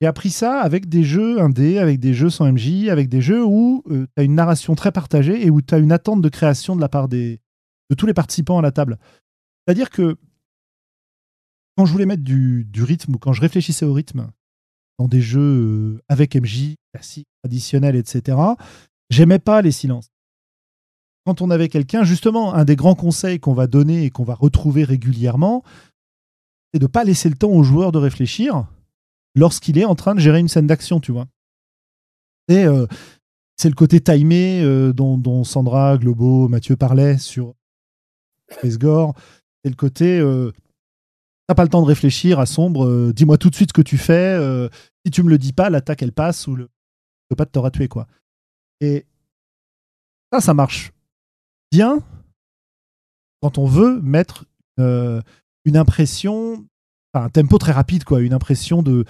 J'ai appris ça avec des jeux indés, avec des jeux sans MJ, avec des jeux où euh, tu as une narration très partagée et où tu as une attente de création de la part des, de tous les participants à la table. C'est-à-dire que quand je voulais mettre du, rythme ou quand je réfléchissais au rythme, dans des jeux avec MJ, classiques, traditionnels, etc., j'aimais pas les silences. Quand on avait quelqu'un, justement, un des grands conseils qu'on va donner et qu'on va retrouver régulièrement, c'est de ne pas laisser le temps au joueur de réfléchir lorsqu'il est en train de gérer une scène d'action, tu vois. Et c'est le côté timé dont, Sandra, Globo, Mathieu parlaient sur Space Gore. C'est le côté T'as pas le temps de réfléchir à sombre, euh, dis-moi tout de suite ce que tu fais. Euh, si tu me le dis pas, l'attaque elle passe ou le pas t'aura tué quoi. Et ça, ça marche bien quand on veut mettre euh, une impression, enfin, un tempo très rapide quoi, une impression de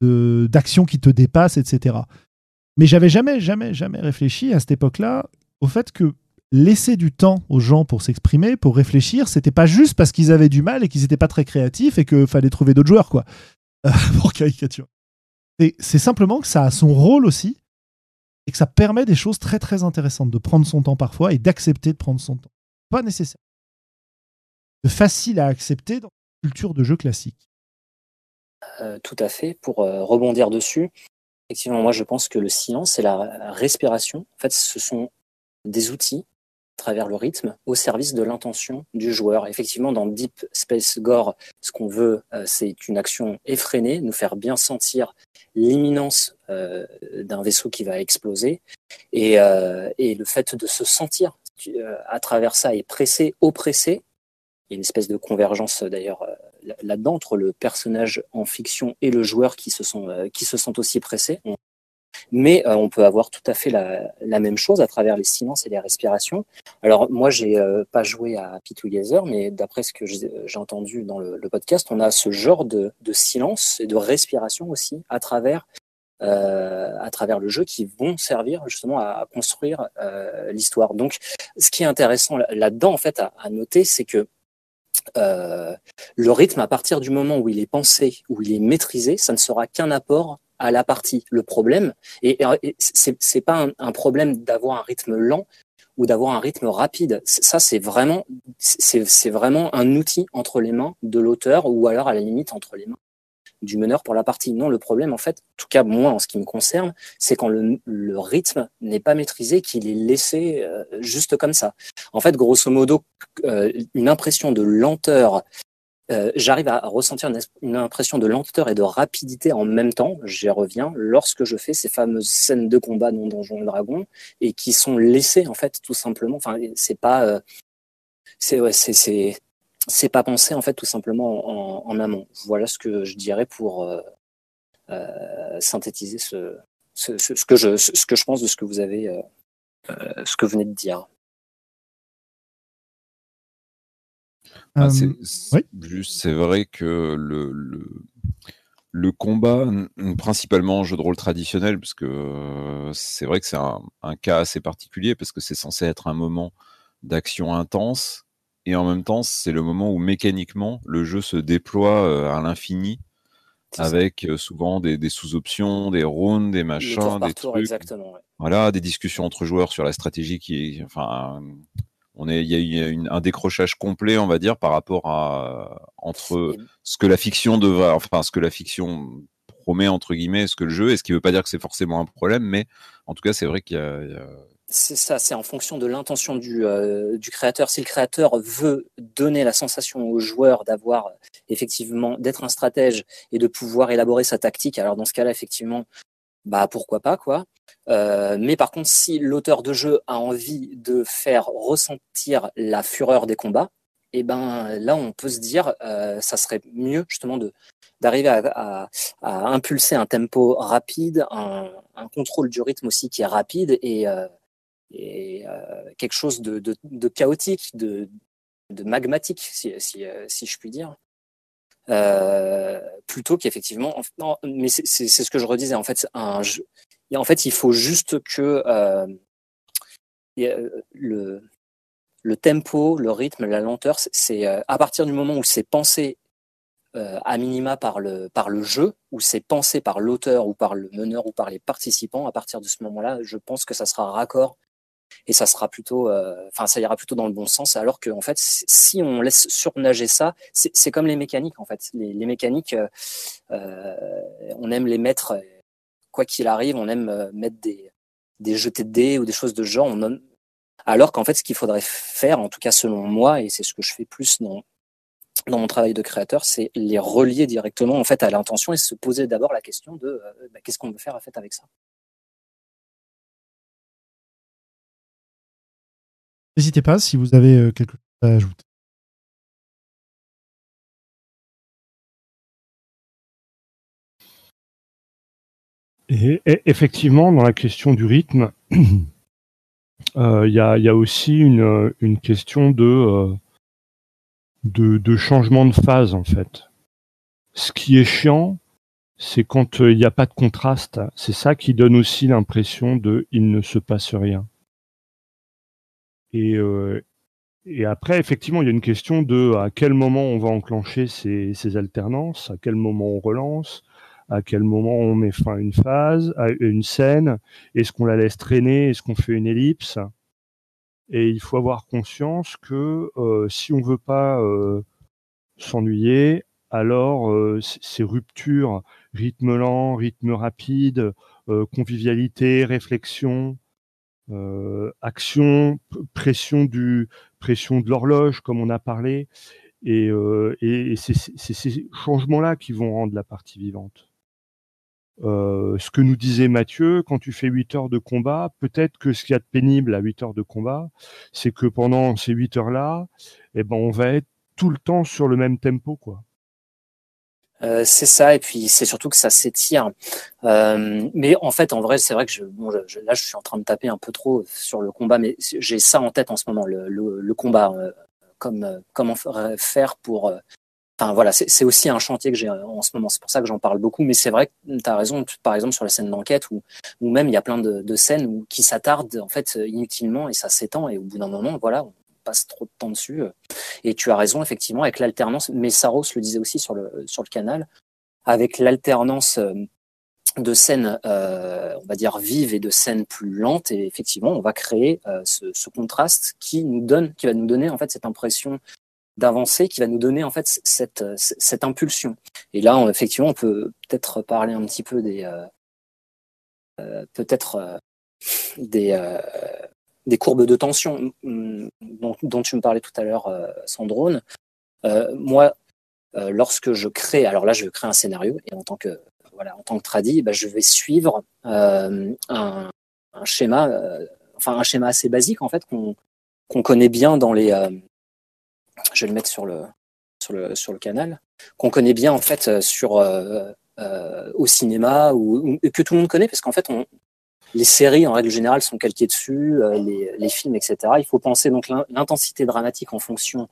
d'action qui te dépasse, etc. Mais j'avais jamais, jamais, jamais réfléchi à cette époque-là au fait que laisser du temps aux gens pour s'exprimer, pour réfléchir, c'était pas juste parce qu'ils avaient du mal et qu'ils n'étaient pas très créatifs et qu'il fallait trouver d'autres joueurs, quoi, pour caricature. C'est simplement que ça a son rôle aussi et que ça permet des choses très très intéressantes, de prendre son temps parfois et d'accepter de prendre son temps. Pas nécessaire. De facile à accepter culture de jeu classique. Euh, tout à fait. Pour euh, rebondir dessus, effectivement, moi je pense que le silence et la respiration, en fait, ce sont des outils travers le rythme au service de l'intention du joueur. Effectivement, dans Deep Space Gore, ce qu'on veut, euh, c'est une action effrénée, nous faire bien sentir l'imminence d'un vaisseau qui va exploser et, et, le fait de se sentir à travers ça et pressé, oppressé. Il y a une espèce de convergence d'ailleurs là-dedans entre le personnage en fiction et le joueur qui se sont qui se sentent aussi pressés. Mais euh, on peut avoir tout à fait la, la, même chose à travers les silences et les respirations. Alors moi, j'ai euh, pas joué à Together, mais d'après ce que j'ai entendu dans le, podcast, on a ce genre de, de, silence et de respiration aussi à travers euh, à travers le jeu qui vont servir justement à, construire euh, l'histoire. Donc, ce qui est intéressant là-dedans, en fait, à, à noter, c'est que euh, le rythme, à partir du moment où il est pensé, où il est maîtrisé, ça ne sera qu'un apport à la partie. Le problème, et, et c'est pas un, problème d'avoir un rythme lent ou d'avoir un rythme rapide. Ça, c'est vraiment, c'est vraiment un outil entre les mains de l'auteur ou alors à la limite entre les mains du meneur pour la partie. Non, le problème, en fait, en tout cas moi en ce qui me concerne, c'est quand le, rythme n'est pas maîtrisé, qu'il est laissé euh, juste comme ça. En fait, grosso modo, euh, une impression de lenteur euh, j'arrive à ressentir une, impression de lenteur et de rapidité en même temps, j'y reviens, lorsque je fais ces fameuses scènes de combat dans Donjons et Dragons et qui sont laissées en fait tout simplement. Enfin, c'est pas, c'est ouais, c'est c'est pas pensé en fait tout simplement en, en, amont. Voilà ce que je dirais pour euh, euh synthétiser ce, ce, ce, que je ce que je pense de ce que vous avez, euh, ce que vous venez de dire. Ah, c'est juste, c'est vrai que le, le, combat, principalement en jeu de rôle traditionnel, parce que c'est vrai que c'est un, cas assez particulier, parce que c'est censé être un moment d'action intense, et en même temps, c'est le moment où mécaniquement le jeu se déploie euh, à l'infini, avec souvent des, des sous-options, des rounds, des machins, des trucs. Voilà, des discussions entre joueurs sur la stratégie qui, enfin, on est, il y a eu un décrochage complet, on va dire, par rapport à entre ce que la fiction devrait, enfin ce que la fiction promet entre guillemets, ce que le jeu, et ce qui veut pas dire que c'est forcément un problème, mais en tout cas, c'est vrai qu'il y a, C'est ça, c'est en fonction de l'intention du, euh, du créateur. Si le créateur veut donner la sensation au joueur d'avoir effectivement d'être un stratège et de pouvoir élaborer sa tactique, alors dans ce cas-là, effectivement, bah pourquoi pas quoi. Euh, mais par contre, si l'auteur de jeu a envie de faire ressentir la fureur des combats, eh ben là on peut se dire, euh, ça serait mieux justement de d'arriver à, à, impulser un tempo rapide, un, un, contrôle du rythme aussi qui est rapide et, euh, et euh, quelque chose de, de, chaotique, de, de magmatique, si, si, si je puis dire. Euh, plutôt qu'effectivement. Mais c'est ce que je redisais. En fait, un jeu, en fait, il faut juste que euh, le, le tempo, le rythme, la lenteur, c'est euh, à partir du moment où c'est pensé euh, à minima par le, par le jeu, où c'est pensé par l'auteur ou par le meneur ou par les participants, à partir de ce moment-là, je pense que ça sera raccord et ça sera plutôt, enfin ça ira plutôt dans le bon sens. Alors que en fait, si on laisse surnager ça, c'est comme les mécaniques en fait. Les, mécaniques, on aime les mettre quoi qu'il arrive, on aime mettre des jetés de dés ou des choses de genre. On alors qu'en fait, ce qu'il faudrait faire, en tout cas selon moi, et c'est ce que je fais plus dans, mon travail de créateur, c'est les relier directement en fait à l'intention et se poser d'abord la question de euh, bah, qu'est-ce qu'on veut faire avec ça. N'hésitez pas si vous avez euh, quelque chose à ajouter. Effectivement, dans la question du rythme, euh, il y, a, aussi une, question de, de, changement de phase, en fait. Ce qui est chiant, c'est quand il n'y a pas de contraste. C'est ça qui donne aussi l'impression de il ne se passe rien. Et, et après, effectivement, il y a une question de à quel moment on va enclencher ces, ces alternances, à quel moment on relance, à quel moment on met fin à une phase, à une scène, est-ce qu'on la laisse traîner, est-ce qu'on fait une ellipse? Et il faut avoir conscience que euh, si on veut pas euh, s'ennuyer, alors euh, ces ruptures, rythme lent, rythme rapide, convivialité, réflexion, action, pression du pression de l'horloge, comme on a parlé, et, et c'est ces changements-là qui vont rendre la partie vivante. Euh, ce que nous disait Mathieu, quand tu fais 8 heures de combat, peut-être que ce qu'il y a de pénible à 8 heures de combat, c'est que pendant ces 8 heures-là, eh ben, on va être tout le temps sur le même tempo, quoi. Euh, c'est ça, et puis c'est surtout que ça s'étire. Euh, mais en fait, en vrai, c'est vrai que je, bon, je, là, je suis en train de taper un peu trop sur le combat, mais j'ai ça en tête en ce moment, le, le, le combat, euh, comme euh, comment faire pour Enfin voilà, c'est aussi un chantier que j'ai en ce moment. C'est pour ça que j'en parle beaucoup. Mais c'est vrai que tu as raison. Par exemple sur la scène d'enquête où, même il y a plein de, de scènes où, qui s'attardent en fait inutilement et ça s'étend. Et au bout d'un moment, voilà, passe trop de temps dessus. Et tu as raison effectivement avec l'alternance. Mais Saros le disait aussi sur le sur le canal avec l'alternance euh, de scènes, euh, on va dire vives et de scènes plus lentes. Et effectivement, on va créer euh, ce, contraste qui nous donne, qui va nous donner en fait cette impression d'avancer qui va nous donner en fait cette, cette impulsion. Et là, on, effectivement, on peut peut-être parler un petit peu des euh, euh peut-être euh, des euh, des courbes de tension mm, dont, dont, tu me parlais tout à l'heure, Sandrone. moi, lorsque je crée, alors là, je crée un scénario et en tant que voilà, en tant que tradi, bah, je vais suivre un, schéma, enfin un schéma assez basique en fait qu'on qu'on connaît bien dans les je vais le mettre sur le, sur le, sur le canal, qu'on connaît bien en fait euh, sur, euh, euh, au cinéma ou, que tout le monde connaît parce qu'en fait on, les séries en règle générale sont calquées dessus, les, les, films, etc. Il faut penser donc l'intensité dramatique en fonction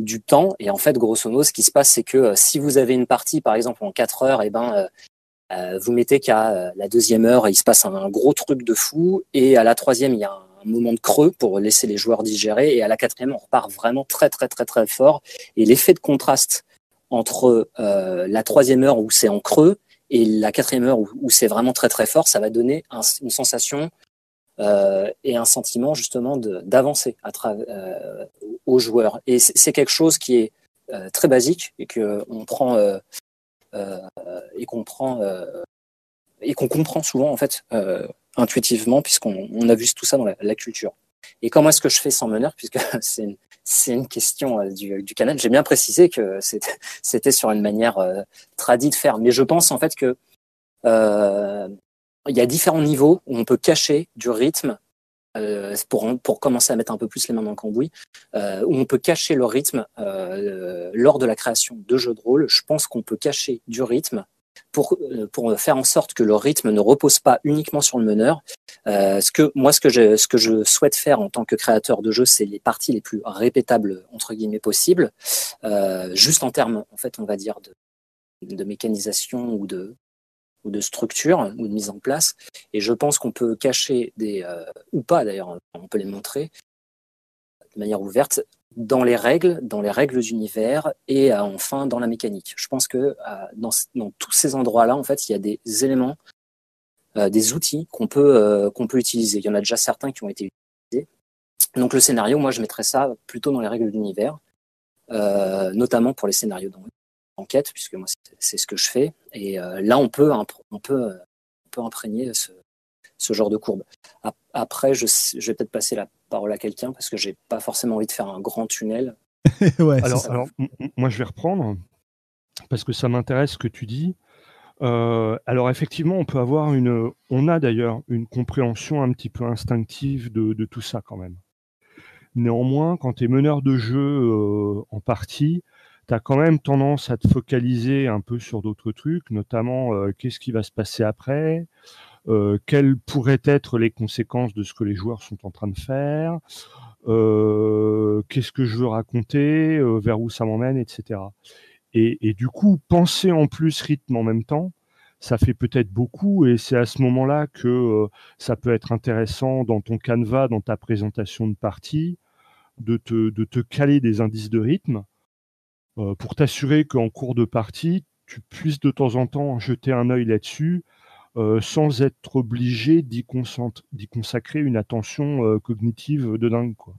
du temps. Et en fait, grosso modo, ce qui se passe, c'est que si vous avez une partie, par exemple, en 4 heures, eh ben, vous mettez qu'à la deuxième heure, il se passe un, gros truc de fou, et à la troisième, il y a un, moment de creux pour laisser les joueurs digérer. Et à la quatrième, on repart vraiment très, très, très, très fort. Et l'effet de contraste entre euh, la troisième heure où c'est en creux et la quatrième heure où, c'est vraiment très, très fort, ça va donner une sensation euh, et un sentiment justement d'avancer euh, aux joueurs. Et c'est quelque chose qui est très basique et prend et qu'on prend et qu'on comprend souvent en fait intuitivement, puisqu'on a vu tout ça dans la, culture. Et comment est-ce que je fais sans meneur, puisque c'est une, question euh, du, canal. J'ai bien précisé que c'était sur une manière euh, tradie de faire, mais je pense en fait que euh, il y a différents niveaux où on peut cacher du rythme euh, pour, pour commencer à mettre un peu plus les mains dans le cambouis, où on peut cacher le rythme lors de la création de jeux de rôle. Je pense qu'on peut cacher du rythme pour, euh, pour faire en sorte que le rythme ne repose pas uniquement sur le meneur. Euh, ce que, moi, ce que, je, ce que je souhaite faire en tant que créateur de jeu, c'est les parties les plus répétables, entre guillemets, possibles, euh, juste en termes, en fait, on va dire, de, de mécanisation ou de, ou de structure ou de mise en place. Et je pense qu'on peut cacher des, euh, ou pas d'ailleurs, on peut les montrer de manière ouverte, dans les règles, dans les règles d'univers et euh, enfin dans la mécanique. Je pense que euh, dans, tous ces endroits-là, en fait, il y a des éléments, euh, des outils qu'on peut qu'on peut utiliser. Il y en a déjà certains qui ont été idées. Donc le scénario, moi, je mettrais ça plutôt dans les règles d'univers, notamment pour les scénarios d'enquête, puisque moi, c'est ce que je fais. Et là, on peut, on peut, on peut imprégner ce, ce genre de courbe. Après, je, je vais peut-être passer la parole à quelqu'un parce que j'ai pas forcément envie de faire un grand tunnel. ouais, alors, alors moi, je vais reprendre parce que ça m'intéresse ce que tu dis. Euh, alors effectivement, on peut avoir une, on a d'ailleurs une compréhension un petit peu instinctive de, de tout ça quand même. Néanmoins, quand tu es meneur de jeu euh, en partie, tu as quand même tendance à te focaliser un peu sur d'autres trucs, notamment euh, qu'est-ce qui va se passer après, euh, quelles pourraient être les conséquences de ce que les joueurs sont en train de faire, euh, qu'est-ce que je veux raconter, euh, vers où ça m'emmène, etc. Et, du coup, penser en plus rythme en même temps, ça fait peut-être beaucoup et c'est à ce moment-là que euh, ça peut être intéressant dans ton canevas, dans ta présentation de partie, de te, caler des indices de rythme euh, pour t'assurer qu'en cours de partie, tu puisses de temps en temps jeter un œil là-dessus euh, sans être obligé d'y consacrer une attention euh, cognitive de dingue. Quoi.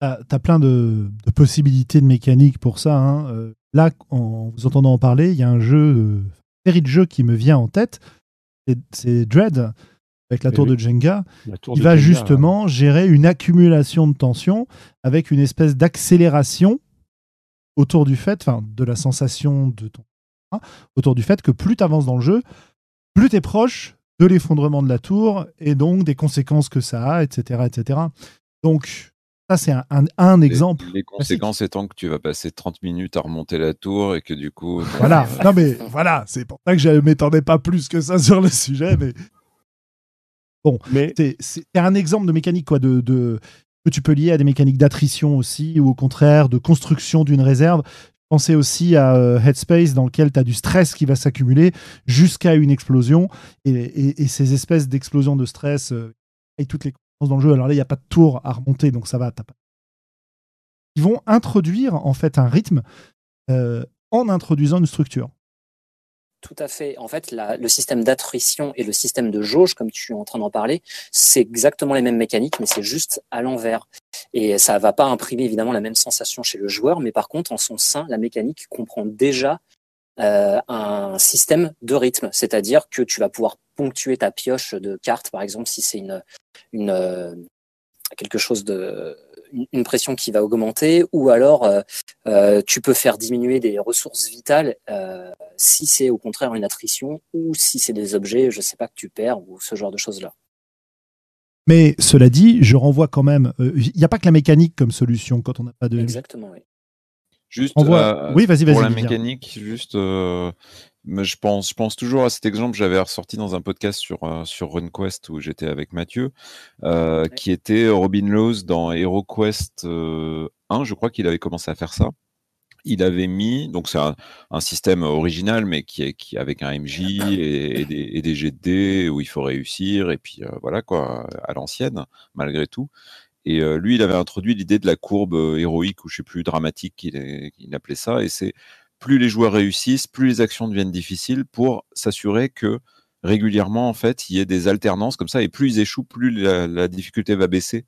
Tu as plein de, de, possibilités de mécanique pour ça. Hein. Euh, là, en vous entendant en parler, il y a un jeu, une série de jeux qui me vient en tête. C'est Dread, avec la tour oui. de Jenga, tour qui de va Jenga, justement ouais. gérer une accumulation de tension avec une espèce d'accélération autour du fait, enfin, de la sensation de ton autour du fait que plus tu avances dans le jeu, plus tu es proche de l'effondrement de la tour et donc des conséquences que ça a, etc. etc. Donc, ça, c'est un, un, un, exemple. Les, les conséquences étant que tu vas passer 30 minutes à remonter la tour et que du coup. Voilà, non mais voilà, c'est pour ça que je ne m'étendais pas plus que ça sur le sujet, mais. Bon, mais c'est un exemple de mécanique quoi, de, de, que tu peux lier à des mécaniques d'attrition aussi, ou au contraire de construction d'une réserve. Pensez aussi à euh, Headspace dans lequel tu as du stress qui va s'accumuler jusqu'à une explosion. Et, ces espèces d'explosions de stress euh, et toutes les conséquences dans le jeu. Alors là, il n'y a pas de tour à remonter, donc ça va. Pas... Ils vont introduire en fait un rythme euh, en introduisant une structure. Tout à fait. En fait, le système d'attrition et le système de jauge, comme tu es en train d'en parler, c'est exactement les mêmes mécaniques, mais c'est juste à l'envers. Et ça ne va pas imprimer évidemment la même sensation chez le joueur, mais par contre, en son sein, la mécanique comprend déjà euh, un système de rythme, c'est-à-dire que tu vas pouvoir ponctuer ta pioche de cartes, par exemple, si c'est une, une quelque chose de une pression qui va augmenter, ou alors euh, euh, tu peux faire diminuer des ressources vitales euh, si c'est au contraire une attrition, ou si c'est des objets, je sais pas, que tu perds, ou ce genre de choses-là. Mais cela dit, je renvoie quand même. Il euh, n'y a pas que la mécanique comme solution quand on n'a pas de. Exactement, oui. Juste, voit... oui, vas-y, vas-y. Pour la mécanique, juste, je pense, je pense toujours à cet exemple que j'avais ressorti dans un podcast sur, euh, sur RunQuest où j'étais avec Mathieu, euh, ouais. qui était Robin Laws dans HeroQuest euh, 1, je crois qu'il avait commencé à faire ça. Il avait mis, donc c'est un, un, système original, mais qui est qui avec un MJ et, et, des, et des jets de dés où il faut réussir, et puis euh, voilà quoi, à l'ancienne, malgré tout. Et lui, il avait introduit l'idée de la courbe héroïque, ou je sais plus, dramatique qu'il il appelait ça, et c'est plus les joueurs réussissent, plus les actions deviennent difficiles pour s'assurer que régulièrement, en fait, il y ait des alternances comme ça, et plus ils échouent, plus la, difficulté va baisser,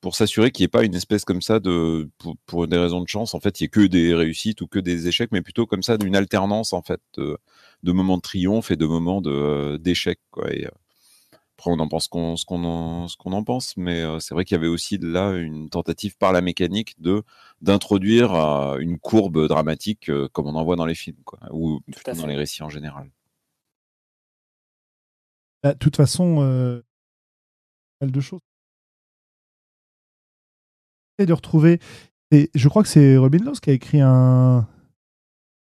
pour s'assurer qu'il n'y ait pas une espèce comme ça de, pour, des raisons de chance, en fait, il n'y ait que des réussites ou que des échecs, mais plutôt comme ça d'une alternance, en fait, de, moments de triomphe et de moments quoi. Et, après, on en pense qu'on, ce qu'on en, ce qu'on en pense, mais euh, c'est vrai qu'il y avait aussi là une tentative par la mécanique de d'introduire euh, une courbe dramatique euh, comme on en voit dans les films, quoi, ou plutôt dans les récits en général. Bah, de toute façon, euh, de choses. Et de retrouver. Et je crois que c'est Robin Laws qui a écrit un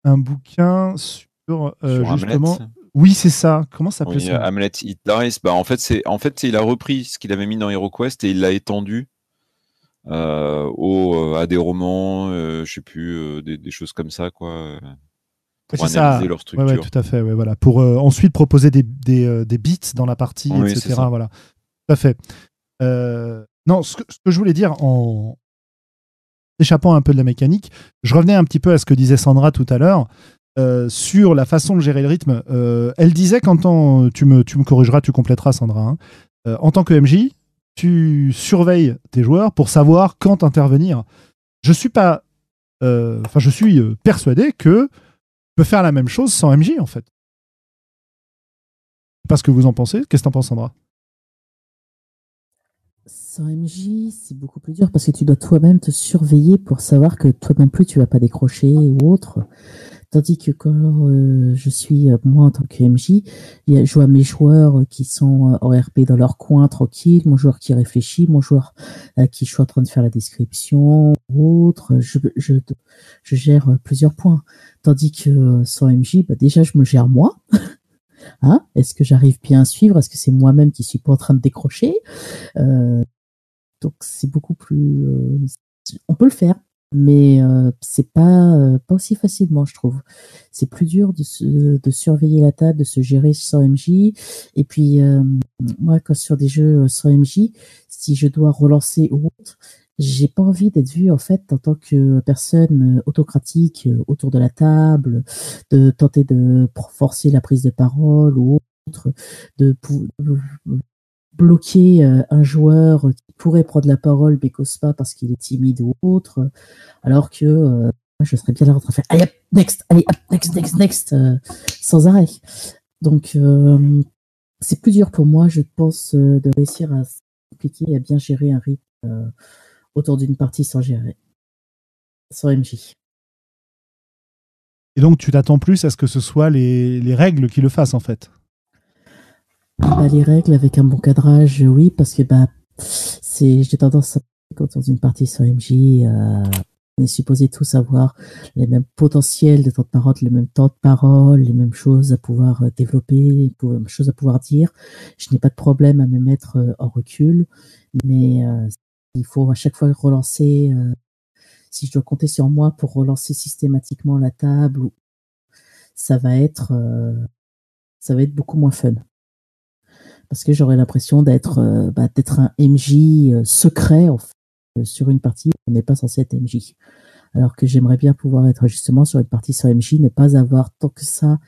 un bouquin sur, sur justement. Oui, c'est ça. Comment ça s'appelle oui, ça Hamlet It Dies. Bah, en fait, c'est en fait, il a repris ce qu'il avait mis dans HeroQuest et il l'a étendu euh, au, à des romans, euh, je sais plus, euh, des, des, choses comme ça, quoi, pour ouais, analyser ça. leur structure. Ouais, ouais, tout à fait. voilà, pour ensuite proposer des, des, des, beats dans la partie, oui, etc. Voilà, tout à fait. non, ce que, ce que, je voulais dire en échappant un peu de la mécanique, je revenais un petit peu à ce que disait Sandra tout à l'heure. Euh, sur la façon de gérer le rythme. Euh, elle disait qu'en tant, tu me, corrigeras, tu compléteras Sandra, hein, euh, en tant que MJ, tu surveilles tes joueurs pour savoir quand intervenir. Je suis pas, enfin, je suis persuadé que tu peux faire la même chose sans MJ en fait. Pas ce que vous en pensez. Qu'est-ce que t'en penses, Sandra? Sans MJ, c'est beaucoup plus dur parce que tu dois toi-même te surveiller pour savoir que toi non plus tu vas pas décrocher ou autre. Tandis que quand euh, je suis euh, moi en tant que MJ, je vois mes joueurs qui sont en RP dans leur coin tranquille, mon joueur qui réfléchit, mon joueur à qui je suis en train de faire la description, ou autre, je, je, je gère plusieurs points. Tandis que sans MJ, bah déjà je me gère moi. Hein? Est-ce que j'arrive bien à suivre? Est-ce que c'est moi-même qui suis pas en train de décrocher? Euh, Donc c'est beaucoup plus. Euh, on peut le faire, mais euh, c'est pas euh, pas aussi facilement, je trouve. C'est plus dur de, se, de surveiller la table, de se gérer sans MJ. Et puis euh, moi, quand sur des jeux sans MJ, si je dois relancer ou autre, j'ai pas envie d'être vu en fait en tant que personne autocratique autour de la table, de tenter de forcer la prise de parole ou autre, de bloquer un joueur pourrait prendre la parole mais cause pas parce qu'il est timide ou autre, alors que euh, je serais bien là en train de faire allez next, allez hop, next, next, next, euh, sans arrêt. Donc euh, c'est plus dur pour moi, je pense, de réussir à s'impliquer et à bien gérer un rythme autour d'une partie sans gérer, sans MJ. Et donc tu t'attends plus à ce que ce soit les, les règles qui le fassent en fait? Bah, les règles avec un bon cadrage, oui, parce que bah c'est j'ai tendance quand dans une partie sur MJ, euh, on est supposé tous avoir les mêmes potentiels de temps de parole, les mêmes temps de parole, les mêmes choses à pouvoir euh, développer, les mêmes choses à pouvoir dire. Je n'ai pas de problème à me mettre euh, en recul, mais euh, il faut à chaque fois relancer. Euh, si je dois compter sur moi pour relancer systématiquement la table, ça va être euh, ça va être beaucoup moins fun parce que j'aurais l'impression d'être euh, bah, d'être un MJ euh, secret en fait, euh, sur une partie on n'est pas censé être MJ. Alors que j'aimerais bien pouvoir être justement sur une partie sur MJ, ne pas avoir tant que ça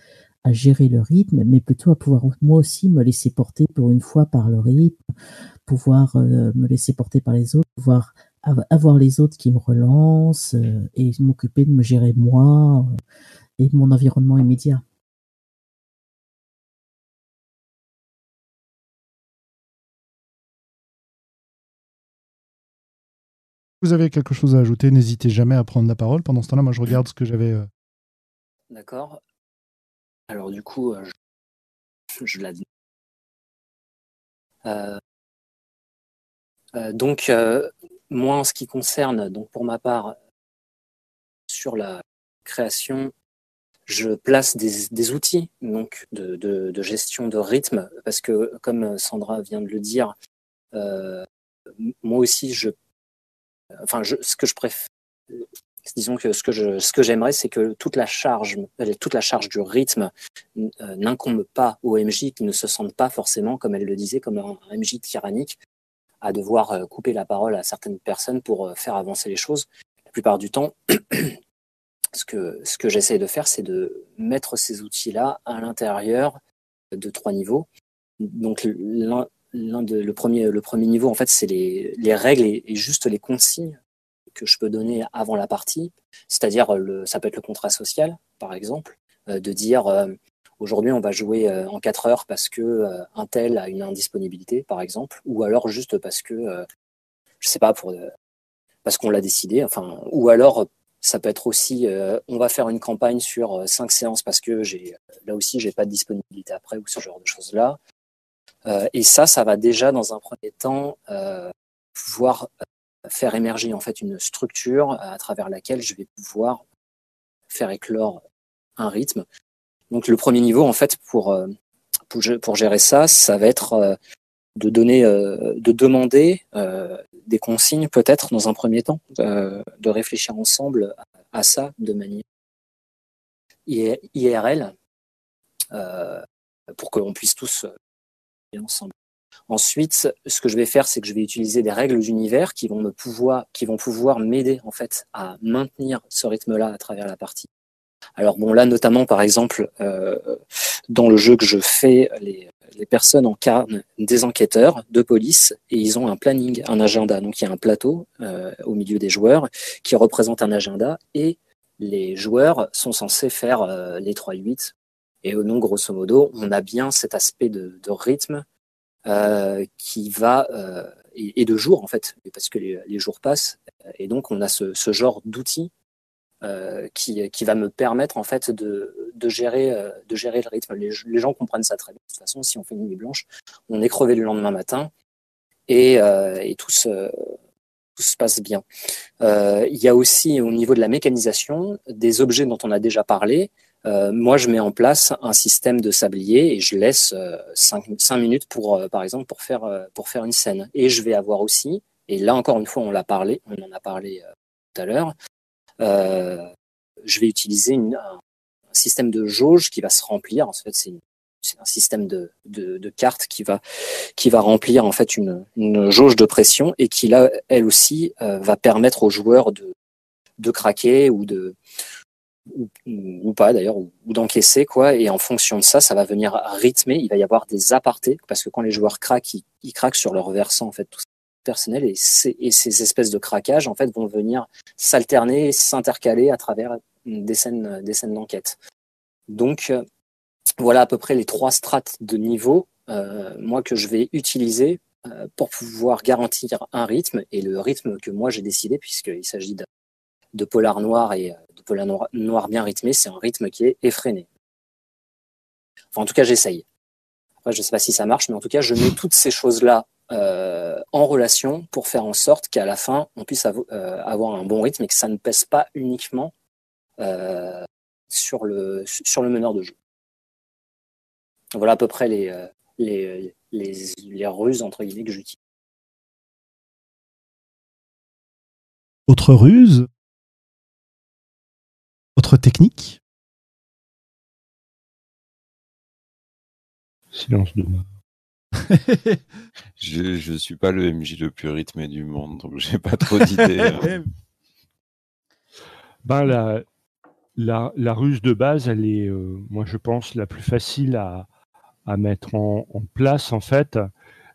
à gérer le rythme, mais plutôt à pouvoir moi aussi me laisser porter pour une fois par le rythme, pouvoir me laisser porter par les autres, pouvoir avoir les autres qui me relancent et m'occuper de me gérer moi et mon environnement immédiat. Vous avez quelque chose à ajouter, n'hésitez jamais à prendre la parole. Pendant ce temps-là, moi je regarde ce que j'avais. Euh... D'accord. Alors du coup, euh, je, je la euh, donc moi en ce qui concerne, donc pour ma part, sur la création, je place des, outils donc de, gestion de rythme parce que comme Sandra vient de le dire, moi aussi je enfin, ce que je préfère, disons que ce que je, ce que j'aimerais, c'est que toute la charge, toute la charge du rythme euh, n'incombe pas au MJ, qui ne se sentent pas forcément, comme elle le disait, comme un, MJ tyrannique, à devoir euh, couper la parole à certaines personnes pour euh, faire avancer les choses. La plupart du temps, ce que, ce que j'essaie de faire, c'est de mettre ces outils-là à l'intérieur de trois niveaux. Donc l'un le premier le premier niveau en fait c'est les, les règles et, juste les consignes que je peux donner avant la partie. C'est-à-dire le ça peut être le contrat social par exemple euh, de dire euh, aujourd'hui on va jouer euh, en 4 heures parce que un tel a une indisponibilité par exemple ou alors juste parce que je sais pas pour parce qu'on l'a décidé enfin ou alors ça peut être aussi on va faire une campagne sur cinq séances parce que j'ai là aussi j'ai pas de disponibilité après ou ce genre de choses là euh, et ça, ça va déjà dans un premier temps euh, pouvoir faire émerger en fait une structure à travers laquelle je vais pouvoir faire éclore un rythme. Donc le premier niveau en fait euh, pour gérer ça, ça va être de donner, de demander des consignes peut-être dans un premier temps, de réfléchir ensemble à ça de manière IRL pour qu'on puisse tous ensemble. Ensuite, ce que je vais faire, c'est que je vais utiliser des règles d'univers qui vont me pouvoir, qui vont pouvoir m'aider en fait à maintenir ce rythme-là à travers la partie. Alors bon, là notamment par exemple, euh, dans le jeu que je fais, les, personnes incarnent des enquêteurs de police et ils ont un planning, un agenda. Donc il y a un plateau au milieu des joueurs qui représente un agenda et les joueurs sont censés faire les 3-8. Et nom, grosso modo, on a bien cet aspect de, rythme qui va et, de jour en fait, parce que les, jours passent et donc on a ce, genre d'outils euh, qui, qui, va me permettre en fait de, de, gérer, euh, de gérer le rythme. Les, gens comprennent ça très bien. De toute façon, si on fait une nuit blanche, on est crevé le lendemain matin et, euh, tout, se, passe bien. il y a aussi au niveau de la mécanisation des objets dont on a déjà parlé. Moi, je mets en place un système de sablier et je laisse 5 minutes pour, par exemple, pour faire, pour faire une scène. Et je vais avoir aussi, et là encore une fois, on l'a parlé, on en a parlé tout à l'heure, euh, je vais utiliser une, un, système de jauge qui va se remplir. En fait, c'est un système de, de, de, cartes qui va qui va remplir en fait une, une jauge de pression et qui là elle aussi euh, va permettre aux joueurs de de craquer ou de ou, ou pas d'ailleurs ou, d'encaisser quoi. Et en fonction de ça ça va venir rythmer. Il va y avoir des apartés parce que quand les joueurs craquent ils, ils craquent sur leur versant en fait tout personnel. Et ces, et ces espèces de craquages en fait vont venir s'alterner, s'intercaler à travers des scènes, des scènes d'enquête. Donc euh, voilà à peu près les trois strates de niveau euh, moi que je vais utiliser euh, pour pouvoir garantir un rythme et le rythme que moi j'ai décidé puisqu'il s'agit de, de, polar noir et de polar noir, bien rythmé, c'est un rythme qui est effréné. Enfin en tout cas j'essaye. Je sais pas si ça marche mais en tout cas je mets toutes ces choses là euh, en relation pour faire en sorte qu'à la fin, on puisse euh, avoir un bon rythme et que ça ne pèse pas uniquement euh, sur, le, sur le meneur de jeu. Voilà à peu près les, les, les, les ruses entre guillemets que j'utilise. Autre ruse? Autre technique? Silence de mort. je ne suis pas le MJ le plus rythmé du monde, donc j'ai pas trop d'idées. Hein. ben, la, la, la, ruse de base, elle est, euh, moi je pense, la plus facile à, à mettre en, en, place en fait.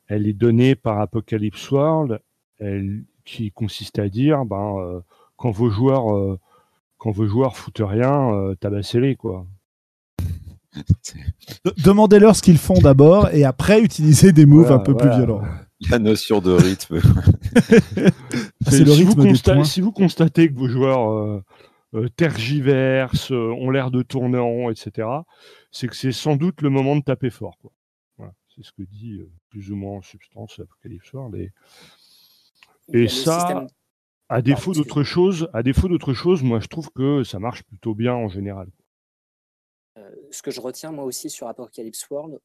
Elle est donnée par Apocalypse World, elle, qui consiste à dire, ben, euh, quand vos joueurs, euh, quand vos joueurs foutent rien, tabassez-les quoi. Demandez-leur ce qu'ils font d'abord et après utilisez des moves un peu plus violents. La notion de rythme. c'est le si rythme vous Si vous constatez que vos joueurs euh, euh, tergiversent, euh, ont l'air de tourner en rond, etc., c'est que c'est sans doute le moment de taper fort. Voilà. C'est ce que dit plus ou moins en substance Apocalypse World. Et, et ça, à défaut d'autre chose, à défaut d'autre chose, moi je trouve que ça marche plutôt bien en général. Ce que je retiens moi aussi sur Apocalypse World,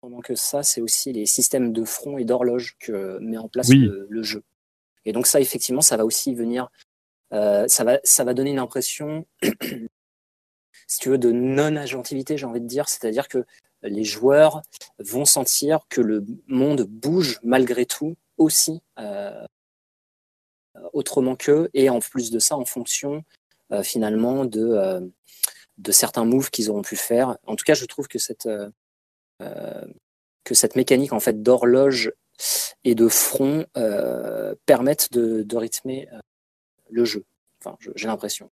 pendant que ça, c'est aussi les systèmes de front et d'horloge que met en place le, jeu. Et donc ça, effectivement, ça va aussi venir, euh, ça, va, ça va donner une impression, si tu veux, de non-agentivité, j'ai envie de dire, c'est-à-dire que les joueurs vont sentir que le monde bouge malgré tout aussi euh, autrement qu'eux, et en plus de ça, en fonction euh, finalement de de certains moves qu'ils auront pu faire. En tout cas, je trouve que cette, euh, euh, que cette mécanique en fait d'horloge et de front euh, permettent de, rythmer le jeu. Enfin, j'ai l'impression.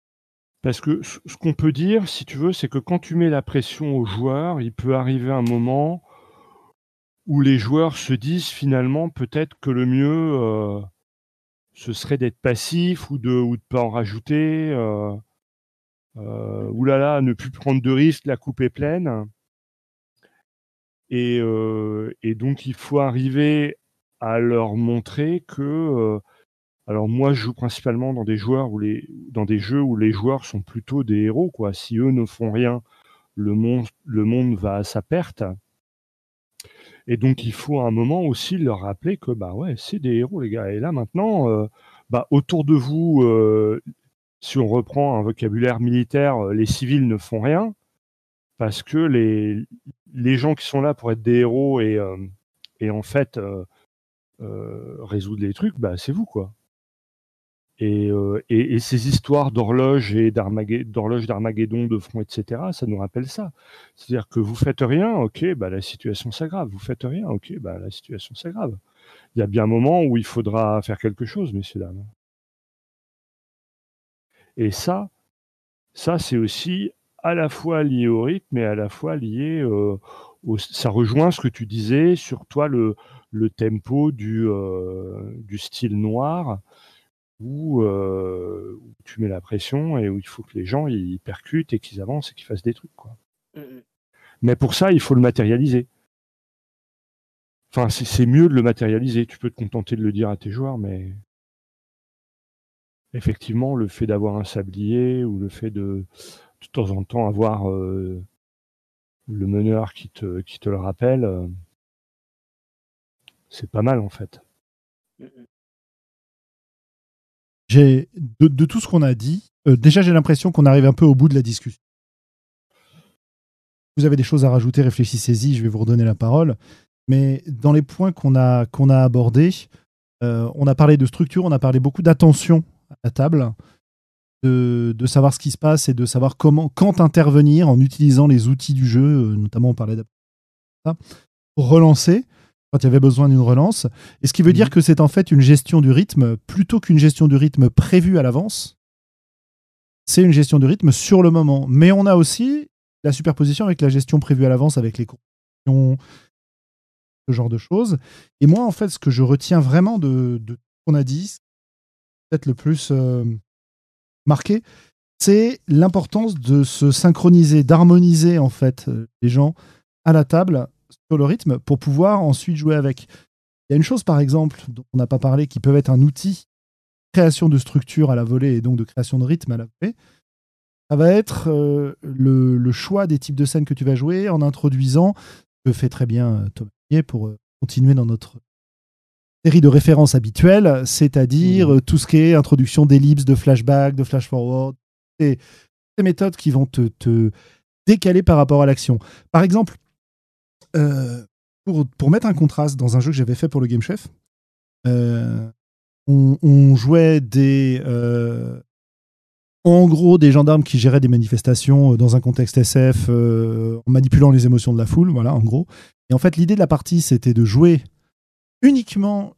Parce que ce qu'on peut dire, si tu veux, c'est que quand tu mets la pression aux joueurs, il peut arriver un moment où les joueurs se disent finalement peut-être que le mieux, ce serait d'être passif ou de ne pas en rajouter euh, oulala, ne plus prendre de risques, la coupe est pleine. Et, euh, donc il faut arriver à leur montrer que euh, alors moi je joue principalement dans des joueurs les dans des jeux où les joueurs sont plutôt des héros quoi si eux ne font rien le monde le monde va à sa perte et donc il faut à un moment aussi leur rappeler que bah ouais c'est des héros les gars et là maintenant euh, bah autour de vous euh, si on reprend un vocabulaire militaire, euh, les civils ne font rien parce que les, les gens qui sont là pour être des héros et, et en fait résoudre les trucs, bah, c'est vous quoi. Et, euh, et, ces histoires d'horloge et d'horloge d'Armageddon, de front, etc., ça nous rappelle ça. C'est-à-dire que vous faites rien, ok, bah la situation s'aggrave. Vous faites rien, ok, bah la situation s'aggrave. Il y a bien un moment où il faudra faire quelque chose, messieurs dames. Et ça, ça c'est aussi à la fois lié au rythme et à la fois lié euh, au, ça rejoint ce que tu disais sur toi le, le tempo du, euh, du style noir euh, où, tu mets la pression et où il faut que les gens ils percutent et qu'ils avancent et qu'ils fassent des trucs. Quoi. Mmh, mmh. Mais pour ça, il faut le matérialiser. Enfin, c'est mieux de le matérialiser. Tu peux te contenter de le dire à tes joueurs, mais effectivement, le fait d'avoir un sablier ou le fait de de temps en temps avoir euh, le meneur qui te, qui te le rappelle, euh, c'est pas mal en fait. Mmh, j'ai de, tout ce qu'on a dit, euh, déjà j'ai l'impression qu'on arrive un peu au bout de la discussion. Vous avez des choses à rajouter, réfléchissez-y, je vais vous redonner la parole. Mais dans les points qu'on a, a abordés, euh, on a parlé de structure, on a parlé beaucoup d'attention à la table, de, savoir ce qui se passe et de savoir comment, quand intervenir en utilisant les outils du jeu, euh, notamment on parlait pour relancer quand il y avait besoin d'une relance. Et ce qui veut dire mhm. que c'est en fait une gestion du rythme plutôt qu'une gestion du rythme prévue à l'avance. C'est une gestion du rythme sur le moment. Mais on a aussi la superposition avec la gestion prévue à l'avance, avec les conditions, ce genre de choses. Et moi, en fait, ce que je retiens vraiment de, de ce qu'on a dit, peut-être le plus euh, marqué, c'est l'importance de se synchroniser, d'harmoniser en fait euh, les gens à la table sur le rythme pour pouvoir ensuite jouer avec. Il y a une chose, par exemple, dont on n'a pas parlé, qui peut être un outil de création de structure à la volée et donc de création de rythme à la volée. Ça va être euh, le, choix des types de scènes que tu vas jouer en introduisant, ce que fait très bien euh, Thomas pour euh, continuer dans notre série de références habituelles, c'est-à-dire mmh. tout ce qui est introduction d'ellipses, de flashback, de flash forward, et ces méthodes qui vont te, te décaler par rapport à l'action. Par exemple, euh, pour, pour, mettre un contraste dans un jeu que j'avais fait pour le Game Chef, euh, on, jouait des. Euh, en gros, des gendarmes qui géraient des manifestations dans un contexte SF en manipulant les émotions de la foule, voilà, en gros. Et en fait, l'idée de la partie, c'était de jouer uniquement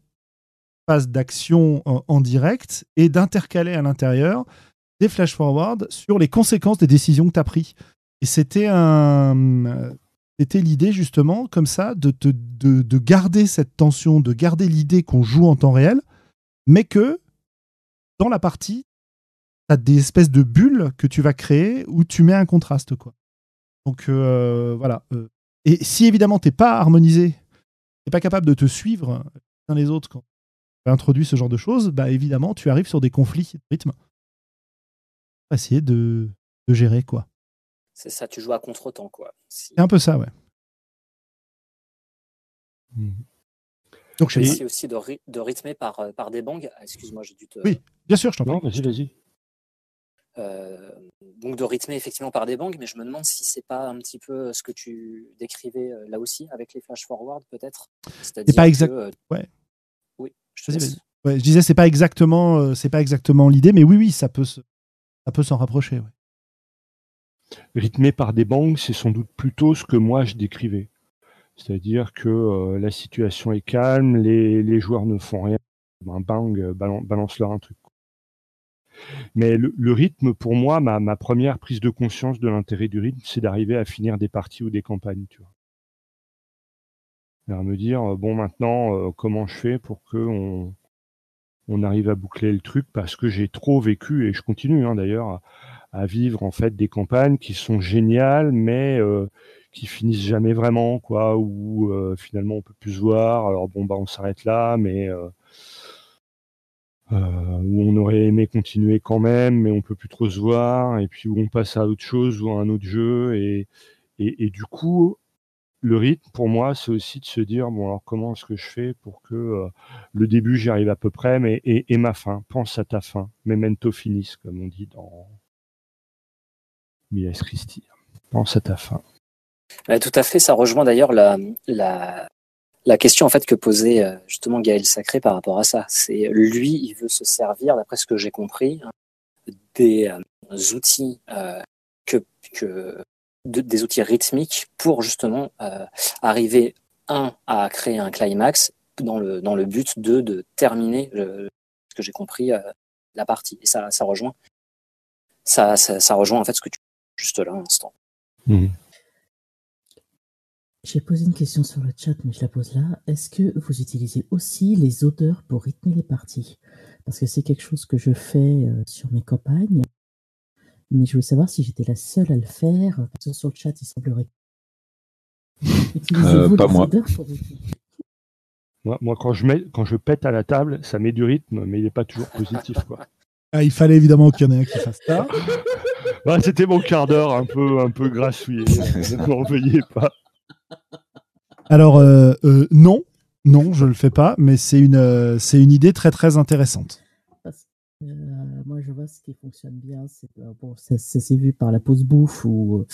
phase d'action en, direct et d'intercaler à l'intérieur des flash forward sur les conséquences des décisions que tu as prises. Et c'était un c'était l'idée justement comme ça de, de, de, garder cette tension, de garder l'idée qu'on joue en temps réel, mais que dans la partie, tu as des espèces de bulles que tu vas créer où tu mets un contraste. Quoi. Donc euh, voilà. Euh. Et si évidemment tu n'es pas harmonisé, tu n'es pas capable de te suivre les uns les autres quand tu introduis ce genre de choses, bah évidemment tu arrives sur des conflits de rythme. Essayer de, de gérer quoi. C'est ça, tu joues à contre-temps, quoi. C'est un peu ça, ouais. Mmh. Donc, j'ai aussi de, de, rythmer par, euh, par des bangs. Ah, excuse-moi, j'ai dû te. Oui, bien sûr, je t'en prie. vas-y, vas-y. Euh, donc de rythmer effectivement par des bangs, mais je me demande si c'est pas un petit peu ce que tu décrivais euh, là aussi avec les flash forward peut-être. C'est pas exact. ouais. Oui. Je, ouais, je disais c'est pas exactement c'est pas exactement l'idée, mais oui oui ça peut se, ça peut s'en rapprocher. Ouais rythmé par des bangs, c'est sans doute plutôt ce que moi je décrivais. C'est-à-dire que euh, la situation est calme, les, joueurs ne font rien, un bang euh, balance, leur un truc. Mais le, rythme, pour moi, ma, première prise de conscience de l'intérêt du rythme, c'est d'arriver à finir des parties ou des campagnes, tu vois. À me dire, euh, bon, maintenant, comment je fais pour que on, arrive à boucler le truc parce que j'ai trop vécu, et je continue hein, d'ailleurs, à vivre en fait des campagnes qui sont géniales, mais euh, qui finissent jamais vraiment, quoi, où euh, finalement on peut plus se voir. Alors bon, bah on s'arrête là, mais euh, où on aurait aimé continuer quand même, mais on peut plus trop se voir, et puis où on passe à autre chose ou à un autre jeu, et, et, du coup, le rythme, pour moi, c'est aussi de se dire bon alors comment est-ce que je fais pour que le début j'y arrive à peu près, mais et, ma fin. Pense à ta fin, memento finis, comme on dit dans Miles Christie. Fin. tout à fait, ça rejoint d'ailleurs la, la, la question en fait que posait euh, justement Gaël Sacré par rapport à ça, c'est lui, il veut se servir, d'après ce que j'ai compris, des euh, outils que, que des outils rythmiques pour justement arriver un à créer un climax dans le dans le but de de terminer ce que j'ai compris la partie et ça ça rejoint ça, ça, rejoint en fait ce que tu juste là à l'instant. Mmh. J'ai posé une question sur le chat, mais je la pose là. Est-ce que vous utilisez aussi les odeurs pour rythmer les parties? Parce que c'est quelque chose que je fais euh, sur mes campagnes. Mais je voulais savoir si j'étais la seule à le faire. Parce que sur le chat, il semblerait. Euh, pas moi. moi. Moi, quand je, mets, quand je pète à la table, ça met du rythme, mais il n'est pas toujours positif. Quoi. Ah, il fallait évidemment qu'il y en ait un qui fasse ça. Bah, c'était mon quart d'heure un peu, un peu grassouillé. ne m'en veuillez pas. Alors, euh, euh, non, non, je le fais pas, mais c'est une, euh, c'est une idée très très intéressante. moi, je vois ce qui fonctionne bien. C'est, bon, ça, s'est vu par la pause bouffe ou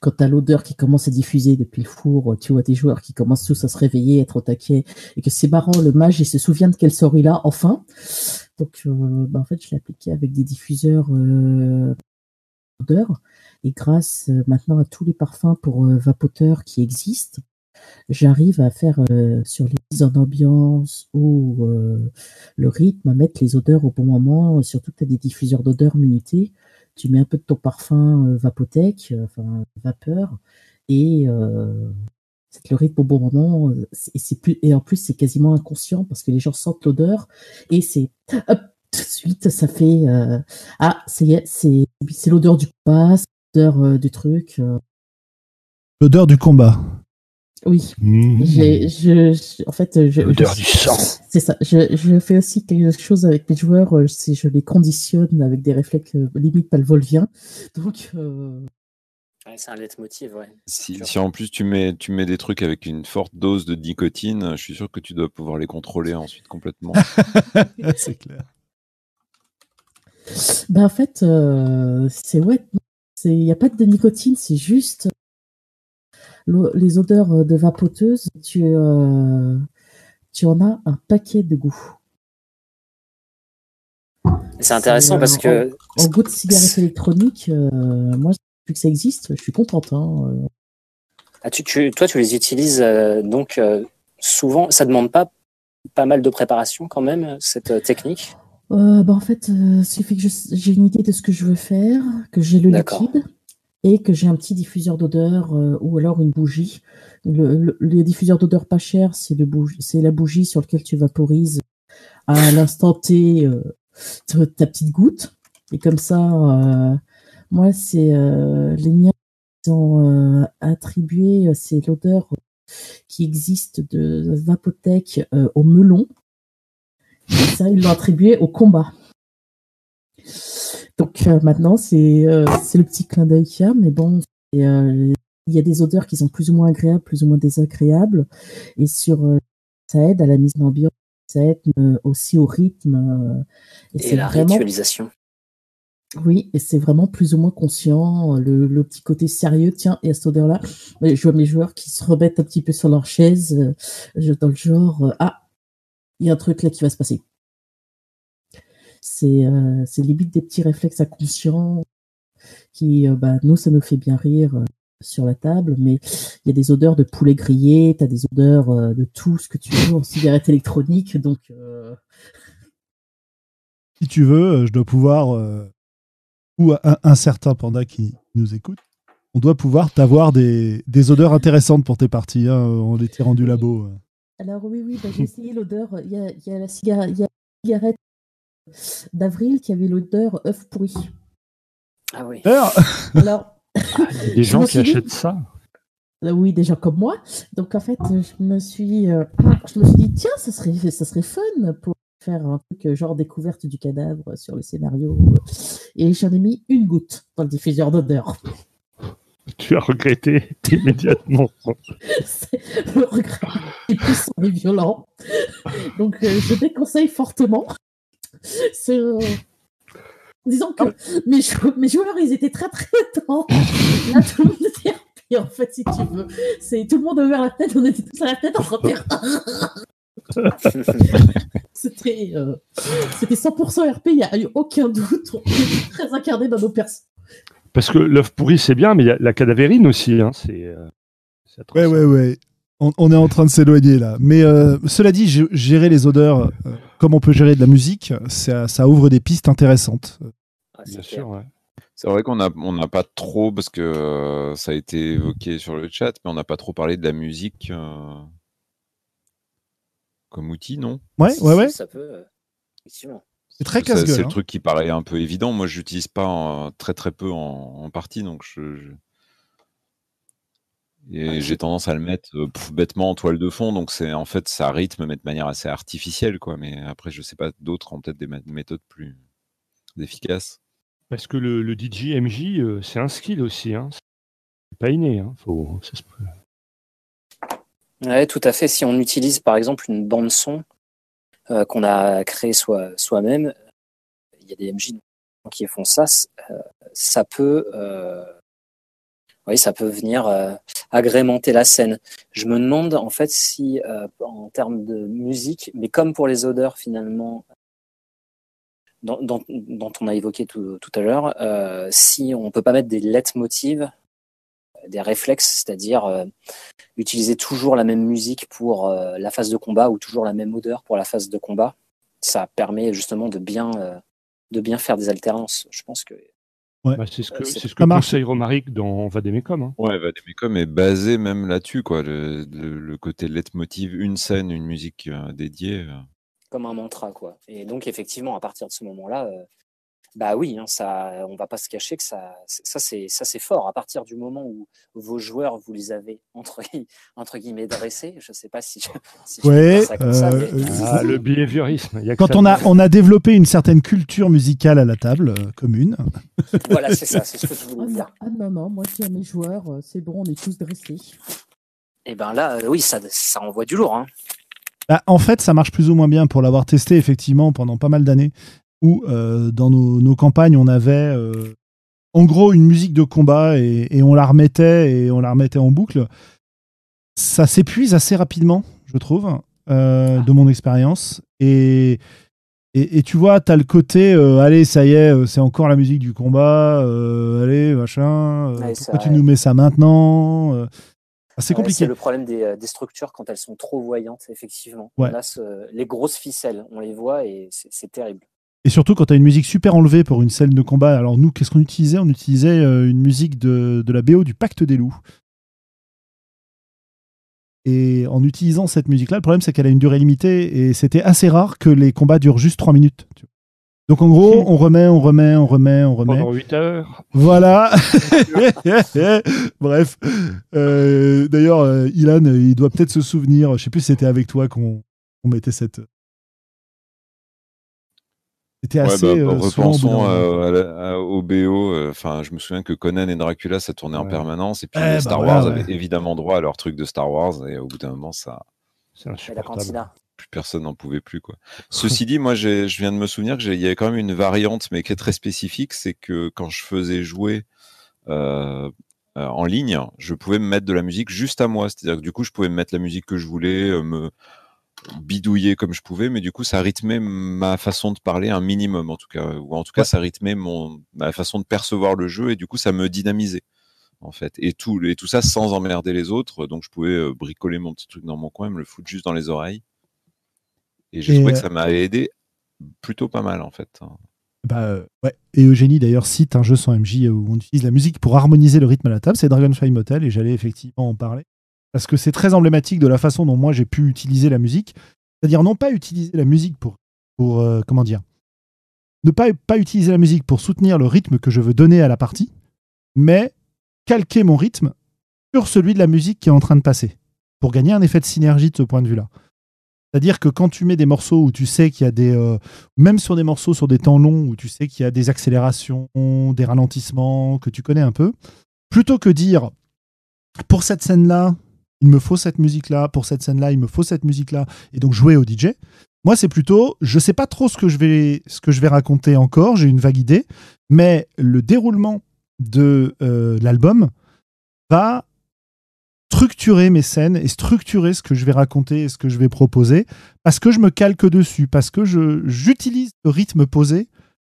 quand tu as l'odeur qui commence à diffuser depuis le four, tu vois tes joueurs qui commencent tous à se réveiller, être au taquet, et que c'est marrant, le mage, il se souvient de quelle sort il a, enfin. Donc, bah, en fait, je l'ai appliqué avec des diffuseurs Et grâce maintenant à tous les parfums pour vapoteurs qui existent, j'arrive à faire euh, sur les mises en ambiance ou euh, le rythme, à mettre les odeurs au bon moment. Surtout que tu as des diffuseurs d'odeurs minutés. Tu mets un peu de ton parfum euh, enfin vapeur, et c'est le rythme au bon moment. Et, plus, et en plus, c'est quasiment inconscient parce que les gens sentent l'odeur et c'est tout de suite, ça fait ah, c'est c'est c'est l'odeur du combat, l'odeur du truc. L'odeur du combat. Oui. Mmh. Je, en fait, je, l'odeur du sang. C'est ça. Je, je, fais aussi quelque chose avec mes joueurs. Euh, si je les conditionne avec des réflexes euh, limite palvolviens. Donc. Euh... c'est un leitmotiv, ouais. Si, si, en plus tu mets, tu mets des trucs avec une forte dose de nicotine, je suis sûr que tu dois pouvoir les contrôler ensuite complètement. c'est clair. Ben, en fait, euh, c'est ouais, il n'y a pas de nicotine, c'est juste les odeurs euh, de vapoteuse, tu, euh, tu en as un paquet de goûts. C'est intéressant parce que. En, goût de cigarette électronique, moi, depuis que ça existe, je suis contente. Hein, ah, tu, toi, tu les utilises donc souvent. Ça demande pas pas mal de préparation quand même, cette technique? Bah, En fait, il suffit que j'ai une idée de ce que je veux faire, que j'ai le liquide et que j'ai un petit diffuseur d'odeur euh, ou alors une bougie. Le, les diffuseurs d'odeur pas cher, c'est la bougie sur laquelle tu vaporises à l'instant T euh, ta petite goutte. Et comme ça, euh, moi, c'est les miens qui ont attribué, c'est l'odeur qui existe de Vapotech au melon. Ça, ils l'ont attribué au combat. Donc euh, maintenant, euh, c'est le petit clin d'œil qu'il y a, mais bon, euh, il y a des odeurs qui sont plus ou moins agréables, plus ou moins désagréables, et sur ça aide à la mise en ambiance, ça aide aussi au rythme. et, la vraiment... ritualisation. Oui, et c'est vraiment plus ou moins conscient, le, petit côté sérieux, tiens, et à cette odeur-là, je vois mes joueurs qui se remettent un petit peu sur leur chaise, dans le genre, ah, il y a un truc là qui va se passer. Euh, c'est limite des petits réflexes inconscients qui, euh, bah, nous, ça nous fait bien rire euh, sur la table, mais il y a des odeurs de poulet grillé, tu as des odeurs de tout ce que tu veux en cigarette électronique, donc... Si tu veux, je dois pouvoir, ou un, certain panda qui nous écoute, on doit pouvoir t'avoir des, odeurs intéressantes pour tes parties hein, en les tirant du labo. Alors oui, oui, bah, j'ai essayé l'odeur, il y a, y a la cigarette d'avril qui avait l'odeur œuf pourri. Ah oui. Alors, des gens qui achètent ça. Euh, oui, des gens comme moi. Donc en fait, je me suis, euh, je me suis dit tiens, ça serait, ça serait fun pour faire un truc euh, genre découverte du cadavre sur le scénario. Et j'en ai mis une goutte dans le diffuseur d'odeur. Tu as regretté immédiatement. le regret est puissant et violent. Donc je déconseille fortement. C'est. Euh, disons que mes, joueurs, ils étaient très très tendres. Là, tout le monde était Et en fait, si tu veux, c'est tout le monde a ouvert la tête, on était tous à la tête en train de faire. c'était euh, c'était 100% RP, il n'y a eu aucun doute. On était très incarné dans nos personnes. Parce que l'œuf pourri, c'est bien, mais il y a la cadavérine aussi. Hein, c'est. Euh, ouais, ouais, ouais. On, est en train de s'éloigner là. Mais euh, cela dit, gérer les odeurs, euh, comme on peut gérer de la musique, ça, ça ouvre des pistes intéressantes. Ah, bien sûr, ouais. C'est vrai qu'on n'a on pas trop, parce que ça a été évoqué sur le chat, mais on n'a pas trop parlé de la musique comme outil, non? Ouais, ouais, ouais. Ça peut, effectivement. C'est très casse-gueule. C'est hein. le truc qui paraît un peu évident. Moi, je n'utilise pas très très peu en, partie, donc je, et j'ai tendance à le mettre euh, bêtement en toile de fond, donc c'est en fait ça rythme mais de manière assez artificielle, quoi. Mais après, je sais pas, d'autres ont peut-être des méthodes plus efficaces. Parce que le, le DJ MJ, euh, c'est un skill aussi, hein. C'est pas inné, hein. Faut, ça se peut. Ouais, tout à fait. Si on utilise par exemple une bande son euh, qu'on a créé soi, soi-même, il y a des MJ qui font ça, euh, ça peut, euh, oui, ça peut venir agrémenter la scène. Je me demande en fait si, en termes de musique, mais comme pour les odeurs finalement, dont, dont, on a évoqué tout, tout à l'heure, si on peut pas mettre des leitmotivs des réflexes, c'est-à-dire euh, utiliser toujours la même musique pour euh, la phase de combat ou toujours la même odeur pour la phase de combat. Ça permet justement de bien, euh, de bien faire des alternances. Je pense que. Bah, c'est ce que, c'est ce que conseille Romaric dans Vademecum. Hein. Ouais, Vademecum est basé même là-dessus, quoi. Le, le, côté leitmotiv, une scène, une musique dédiée. Comme un mantra, quoi. Et donc, effectivement, à partir de ce moment-là, bah oui, hein, ça, on va pas se cacher que ça, ça c'est, ça c'est fort. À partir du moment où vos joueurs, vous les avez entre, entre guillemets dressés, je sais pas si, je, si ouais, ça comme ça, euh, ah, le behaviorisme. Quand on a, on a développé une certaine culture musicale à la table euh, commune. voilà, c'est ça, c'est ce que je voulais dire. Ah non, non, moi je dis à mes joueurs, euh, c'est bon, on est tous dressés. Et eh ben là, oui, ça, ça envoie du lourd. Hein. Bah, en fait, ça marche plus ou moins bien pour l'avoir testé effectivement pendant pas mal d'années où euh, dans nos, campagnes, on avait euh, en gros une musique de combat et, on la remettait et on la remettait en boucle. Ça s'épuise assez rapidement, je trouve, euh, de mon expérience. Et, et, tu vois, tu as le côté, allez, ça y est, c'est encore la musique du combat, allez, machin, pourquoi tu nous mets ça maintenant c'est compliqué. c'est le problème des, structures quand elles sont trop voyantes, effectivement. les grosses ficelles, on les voit et c'est terrible. Et surtout quand tu as une musique super enlevée pour une scène de combat. Alors nous, qu'est-ce qu'on utilisait? On utilisait euh, une musique de, la BO du Pacte des loups. Et en utilisant cette musique-là, le problème c'est qu'elle a une durée limitée et c'était assez rare que les combats durent juste 3 minutes. Donc en gros, on remet, on remet, on remet, on remet. Pendant 8 heures. Voilà. Bref. Euh, d'ailleurs, euh, Ilan, il doit peut-être se souvenir, je sais plus si c'était avec toi qu'on mettait cette, c'était assez. Ouais, bah, euh, repensons euh, au BO. Euh, enfin, je me souviens que Conan et Dracula, ça tournait en permanence. Et puis eh, Star bah Wars avait évidemment droit à leur truc de Star Wars. Et au bout d'un moment, ça. C'est insupportable. Plus personne n'en pouvait plus. Quoi. Ceci dit, moi, je viens de me souvenir qu'il y avait quand même une variante, mais qui est très spécifique. C'est que quand je faisais jouer en ligne, je pouvais me mettre de la musique juste à moi. C'est-à-dire que du coup, je pouvais me mettre la musique que je voulais, me bidouiller comme je pouvais, mais du coup, ça rythmait ma façon de parler un minimum, en tout cas. Ou en tout cas, ça rythmait mon, ma façon de percevoir le jeu, et du coup, ça me dynamisait, en fait. Et tout, et tout ça sans emmerder les autres. Donc, je pouvais euh, bricoler mon petit truc dans mon coin, me le foutre juste dans les oreilles. Et j'ai trouvé que euh, ça m'a aidé plutôt pas mal, en fait. Hein. Bah, euh, ouais. Et Eugénie d'ailleurs cite un jeu sans MJ où on utilise la musique pour harmoniser le rythme à la table, c'est Dragonfly Motel et j'allais effectivement en parler parce que c'est très emblématique de la façon dont moi j'ai pu utiliser la musique. C'est-à-dire non pas utiliser la musique pour, pour euh, comment dire, ne pas, pas utiliser la musique pour soutenir le rythme que je veux donner à la partie, mais calquer mon rythme sur celui de la musique qui est en train de passer, pour gagner un effet de synergie de ce point de vue-là. C'est-à-dire que quand tu mets des morceaux où tu sais qu'il y a des. Euh, même sur des morceaux sur des temps longs, où tu sais qu'il y a des accélérations, des ralentissements, que tu connais un peu, plutôt que dire pour cette scène-là, il me faut cette musique-là, pour cette scène-là, il me faut cette musique-là, et donc jouer au DJ. Moi, c'est plutôt, je sais pas trop ce que je vais, ce que je vais raconter encore, j'ai une vague idée, mais le déroulement de euh, l'album va structurer mes scènes et structurer ce que je vais raconter et ce que je vais proposer parce que je me calque dessus, parce que j'utilise le rythme posé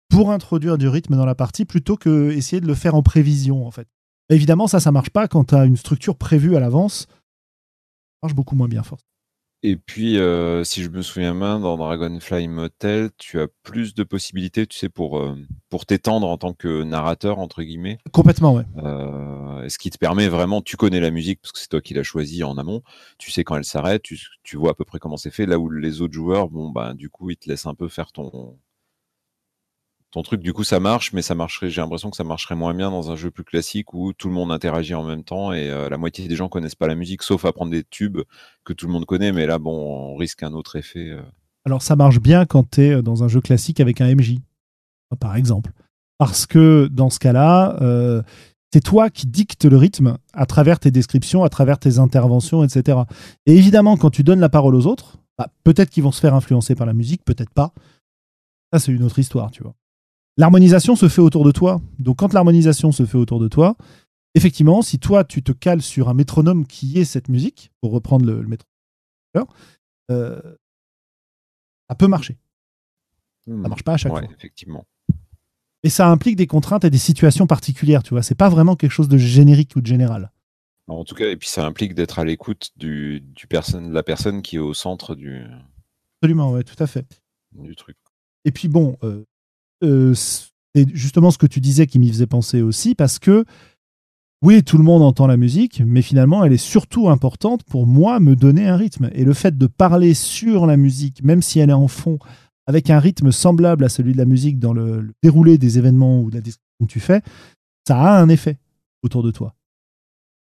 pour introduire du rythme dans la partie plutôt que essayer de le faire en prévision en fait. Évidemment, ça, ça marche pas quand tu as une structure prévue à l'avance. Marche beaucoup moins bien, force. Et puis, euh, si je me souviens bien, dans Dragonfly Motel, tu as plus de possibilités, tu sais, pour, euh, pour t'étendre en tant que narrateur, entre guillemets. Complètement, ouais. Euh, ce qui te permet vraiment, tu connais la musique, parce que c'est toi qui l'as choisie en amont, tu sais quand elle s'arrête, tu, tu vois à peu près comment c'est fait, là où les autres joueurs, bon, bah, du coup, ils te laissent un peu faire ton, ton truc, du coup, ça marche, mais ça marcherait. J'ai l'impression que ça marcherait moins bien dans un jeu plus classique où tout le monde interagit en même temps et euh, la moitié des gens connaissent pas la musique, sauf à prendre des tubes que tout le monde connaît. Mais là, bon, on risque un autre effet. Euh. Alors, ça marche bien quand tu es euh, dans un jeu classique avec un MJ, par exemple, parce que dans ce cas-là, c'est toi qui dictes le rythme à travers tes descriptions, à travers tes interventions, etc. Et évidemment, quand tu donnes la parole aux autres, bah, peut-être qu'ils vont se faire influencer par la musique, peut-être pas. Ça, c'est une autre histoire, tu vois. L'harmonisation se fait autour de toi. Donc quand l'harmonisation se fait autour de toi, effectivement, si toi tu te cales sur un métronome qui est cette musique, pour reprendre le, métronome, euh, ça peut marcher. Ça Ça hmm. marche pas à chaque fois. Effectivement. Et ça implique des contraintes et des situations particulières, tu vois. C'est pas vraiment quelque chose de générique ou de général. En tout cas, et puis ça implique d'être à l'écoute du, du personne, de la personne qui est au centre du. Absolument, ouais, tout à fait. Du truc. Et puis bon, euh, c'est justement ce que tu disais qui m'y faisait penser aussi, parce que oui, tout le monde entend la musique, mais finalement, elle est surtout importante pour moi me donner un rythme. Et le fait de parler sur la musique, même si elle est en fond, avec un rythme semblable à celui de la musique dans le, déroulé des événements ou de la description que tu fais, ça a un effet autour de toi.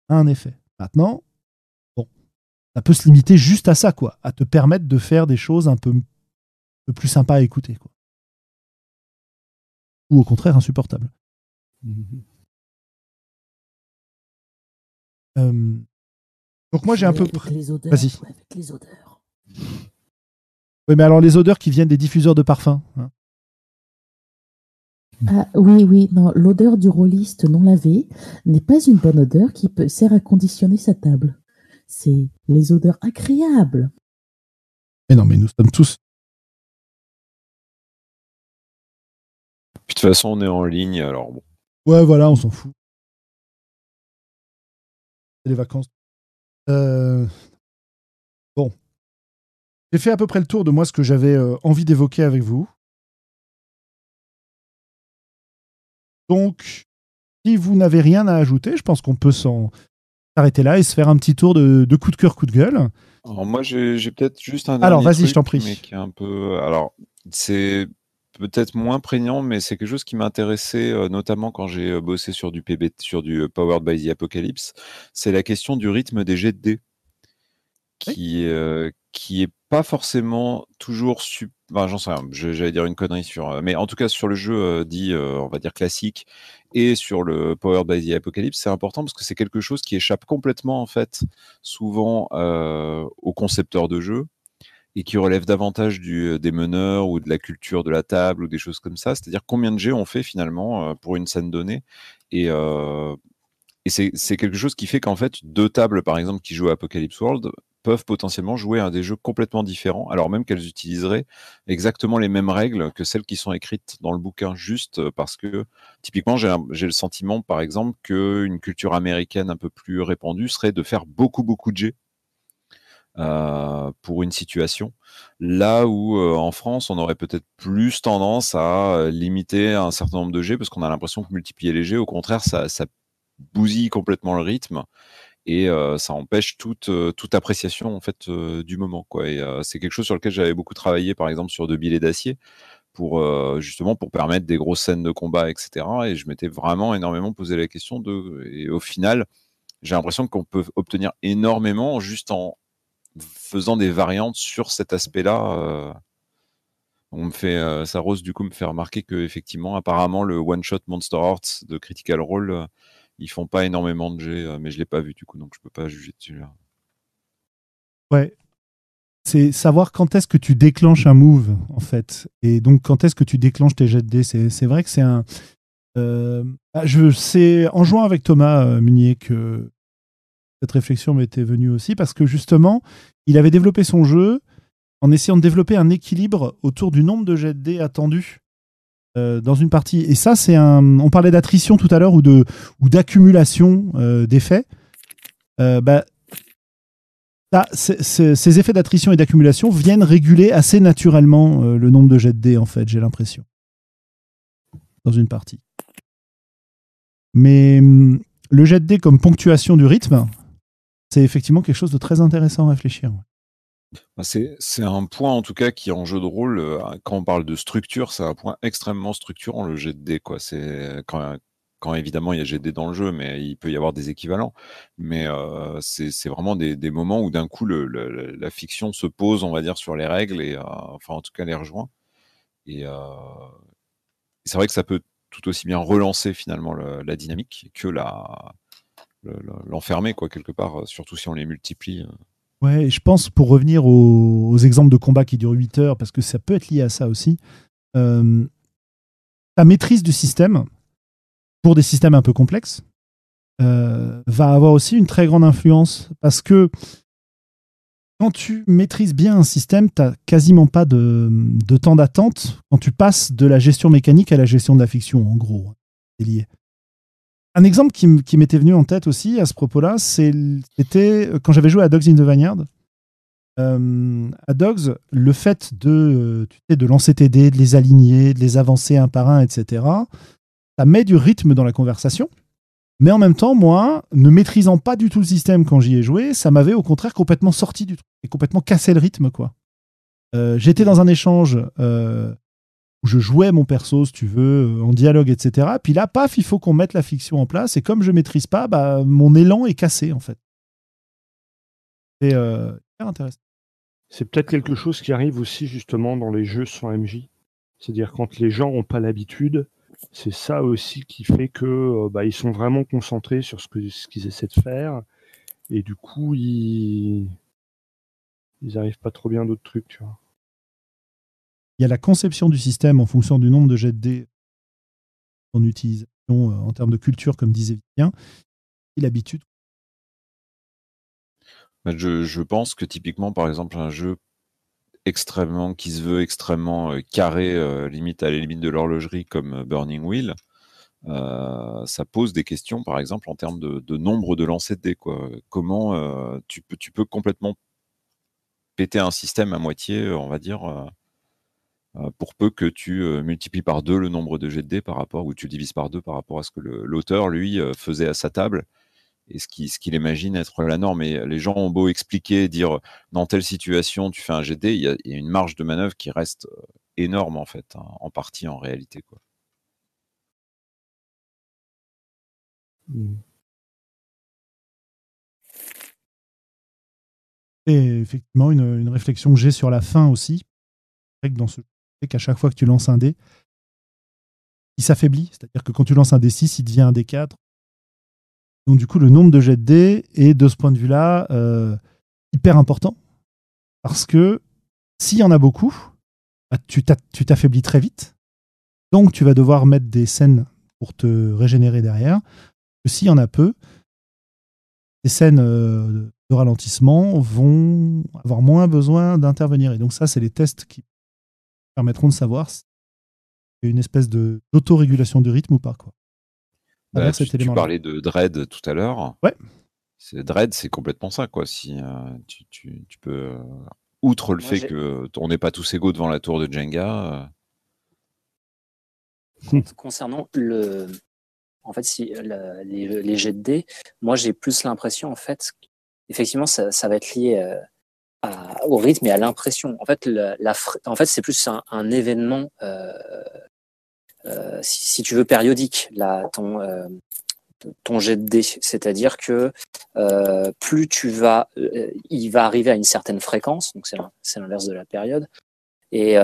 Un effet. Maintenant, bon, ça peut se limiter juste à ça, quoi, à te permettre de faire des choses un peu, un peu plus sympas à écouter, quoi ou au contraire insupportable. Mhm. Euh, donc moi j'ai un peu. Vas-y. Avec les odeurs. Oui, mais alors les odeurs qui viennent des diffuseurs de parfums. Hein. Ah, oui, oui, non, l'odeur du rôliste non lavé n'est pas une bonne odeur qui peut, sert à conditionner sa table. C'est les odeurs agréables. Mais non, mais nous sommes tous toute façon, on est en ligne, alors bon. Ouais, voilà, on s'en fout. C'est les vacances. Euh, bon. J'ai fait à peu près le tour de moi ce que j'avais euh, envie d'évoquer avec vous. Donc, si vous n'avez rien à ajouter, je pense qu'on peut s'arrêter là et se faire un petit tour de, coup de cœur, coup de gueule. Alors moi, j'ai peut-être juste un. Alors, vas-y, je t'en prie. un peu. Alors, c'est peut-être moins prégnant, mais c'est quelque chose qui m'a intéressé, euh, notamment quand j'ai euh, bossé sur du PB, sur du euh, Powered by the Apocalypse. C'est la question du rythme des jets de dés, qui, qui est pas forcément toujours super. j'en sais rien, j'allais dire une connerie sur. mais en tout cas, sur le jeu dit, on va dire classique, et sur le Powered by the Apocalypse, c'est important parce que c'est quelque chose qui échappe complètement, en fait, souvent aux concepteurs de jeu et qui relève davantage euh, des meneurs ou de la culture de la table ou des choses comme ça. C'est-à-dire combien de jets on fait finalement euh, pour une scène donnée. Et, euh, et c'est quelque chose qui fait qu'en fait, deux tables, par exemple, qui jouent à Apocalypse World, peuvent potentiellement jouer à des jeux complètement différents, alors même qu'elles utiliseraient exactement les mêmes règles que celles qui sont écrites dans le bouquin, juste parce que, typiquement, j'ai le sentiment, par exemple, qu'une culture américaine un peu plus répandue serait de faire beaucoup, beaucoup de jets pour une situation. Là où euh, en France, on aurait peut-être plus tendance à euh, limiter un certain nombre de jets parce qu'on a l'impression que multiplier les jets, au contraire, ça, ça bousille complètement le rythme et ça empêche toute, toute appréciation en fait du moment. Quoi. Et c'est quelque chose sur lequel j'avais beaucoup travaillé, par exemple sur De billets d'acier pour justement pour permettre des grosses scènes de combat, etc. Et je m'étais vraiment énormément posé la question de. Et au final, j'ai l'impression qu'on peut obtenir énormément juste en, faisant des variantes sur cet aspect-là. Euh, on me fait, euh, ça Rose du coup me fait remarquer que effectivement, apparemment, le one shot Monster Hearts de Critical Role, euh, ils font pas énormément de jets, mais je l'ai pas vu du coup, donc je peux pas juger dessus. Là. Ouais, c'est savoir quand est-ce que tu déclenches un move en fait, et donc quand est-ce que tu déclenches tes jets de dés? C'est vrai que c'est un. Bah, je sais en jouant avec Thomas Munier que cette réflexion m'était venue aussi parce que justement, il avait développé son jeu en essayant de développer un équilibre autour du nombre de jets de dés attendus euh, dans une partie. Et ça, c'est un. On parlait d'attrition tout à l'heure ou d'accumulation euh, d'effets. Euh, bah, ces effets d'attrition et d'accumulation viennent réguler assez naturellement le nombre de jets de dés, en fait, j'ai l'impression. Dans une partie. Mais hum, le jet de dés comme ponctuation du rythme, c'est effectivement quelque chose de très intéressant à réfléchir. Bah, c'est un point en tout cas qui en jeu de rôle, euh, quand on parle de structure, c'est un point extrêmement structurant le jet de dés. Quoi. Quand, quand évidemment il y a dés dans le jeu, mais il peut y avoir des équivalents. Mais euh, c'est vraiment des, des, moments où d'un coup le, la fiction se pose, on va dire, sur les règles et euh, enfin en tout cas les rejoint. Et c'est vrai que ça peut tout aussi bien relancer finalement la dynamique que la l'enfermer quoi quelque part, surtout si on les multiplie. Ouais, je pense, pour revenir aux, exemples de combat qui durent 8 heures, parce que ça peut être lié à ça aussi, euh, ta maîtrise du système, pour des systèmes un peu complexes, euh, va avoir aussi une très grande influence. Parce que quand tu maîtrises bien un système, tu n'as quasiment pas de, de temps d'attente quand tu passes de la gestion mécanique à la gestion de la fiction, en gros. C'est lié. Un exemple qui, m'était venu en tête aussi à ce propos-là, c'était euh, quand j'avais joué à Dogs in the Vineyard. Euh, à Dogs, le fait de, euh, de lancer tes dés, de les aligner, de les avancer un par un, etc., ça met du rythme dans la conversation. Mais en même temps, moi, ne maîtrisant pas du tout le système quand j'y ai joué, ça m'avait au contraire complètement sorti du truc et complètement cassé le rythme. quoi. J'étais dans un échange où je jouais mon perso, si tu veux, euh, en dialogue, etc. Puis là, paf, il faut qu'on mette la fiction en place. Et comme je maîtrise pas, bah, mon élan est cassé, en fait. C'est euh, intéressant. C'est peut-être quelque chose qui arrive aussi justement dans les jeux sans MJ. C'est-à-dire quand les gens n'ont pas l'habitude, c'est ça aussi qui fait que euh, bah, ils sont vraiment concentrés sur ce qu'ils essaient de faire. Et du coup, ils ils pas trop bien d'autres trucs, tu vois il y a la conception du système en fonction du nombre de jets de dés en utilisation euh, en termes de culture, comme disait Vivien, et l'habitude. Bah, je, pense que typiquement, par exemple, un jeu extrêmement qui se veut extrêmement euh, carré, euh, limite à la limite de l'horlogerie comme Burning Wheel, ça pose des questions, par exemple, en termes de, nombre de lancers de dés. Comment tu, peux, tu peux complètement péter un système à moitié, on va dire, pour peu que tu euh, multiplies par deux le nombre de jets de dés par rapport, ou tu divises par deux par rapport à ce que l'auteur, lui, euh, faisait à sa table et ce qu'il imagine être la norme. Et les gens ont beau expliquer, dire dans telle situation, tu fais un jet de dés, il y, a, une marge de manœuvre qui reste énorme, en fait, hein, en partie en réalité. Quoi. Mmh. Et effectivement, une, une réflexion que j'ai sur la fin aussi, dans ce qu'à chaque fois que tu lances un dé, il s'affaiblit. C'est-à-dire que quand tu lances un dé 6, il devient un dé 4. Donc du coup, le nombre de jets de dés est de ce point de vue-là euh, hyper important. Parce que s'il y en a beaucoup, bah, tu t'affaiblis très vite. Donc tu vas devoir mettre des scènes pour te régénérer derrière. S'il y en a peu, ces scènes euh, de ralentissement vont avoir moins besoin d'intervenir. Et donc ça, c'est les tests qui permettront de savoir si y a une espèce d'autorégulation du rythme ou pas. Quoi. Bah, tu, parlais de Dread tout à l'heure. Ouais. Dread, c'est complètement ça. Quoi. Si euh, tu, tu, tu, peux, euh, outre le fait qu'on n'est pas tous égaux devant la tour de Jenga. Euh, concernant le, en fait, si les, les, jets de dés, moi j'ai plus l'impression, en fait, effectivement, ça, ça va être lié au rythme et à l'impression. En fait, la, en fait, c'est plus un, événement, euh, euh, si, tu veux, périodique. Là, ton euh, ton jet de dés, c'est-à-dire que plus tu vas, il va arriver à une certaine fréquence, donc c'est l'inverse de la période, et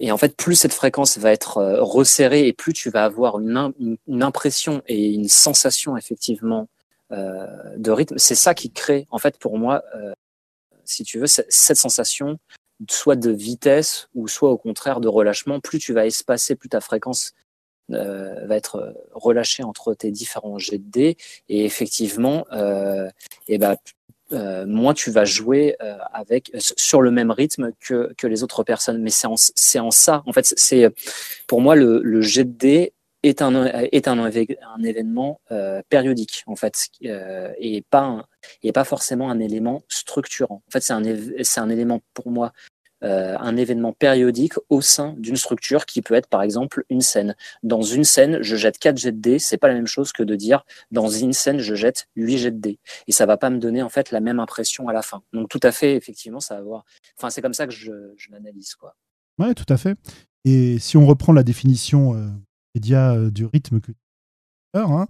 et en fait, plus cette fréquence va être resserrée et plus tu vas avoir une, une impression et une sensation effectivement euh, de rythme. C'est ça qui crée, en fait, pour moi, euh, si tu veux, cette sensation soit de vitesse ou soit au contraire de relâchement. Plus tu vas espacer, plus ta fréquence va être relâché entre tes différents jets de dés et effectivement, et ben, moins tu vas jouer avec sur le même rythme que, que les autres personnes. Mais c'est en, en ça, en fait, c'est pour moi le, le jet de dés est un, est un, événement euh, périodique, en fait, euh, et, pas et pas forcément un élément structurant. En fait, c'est un, c'est un élément pour moi, euh, un événement périodique au sein d'une structure qui peut être, par exemple, une scène. Dans une scène, je jette 4 jets de dés, c'est pas la même chose que de dire dans une scène, je jette 8 jets de dés. Et ça va pas me donner, en fait, la même impression à la fin. Donc, tout à fait, effectivement, ça va avoir. Enfin, c'est comme ça que je, je l'analyse, quoi. Ouais, tout à fait. Et si on reprend la définition média euh, du rythme que hein,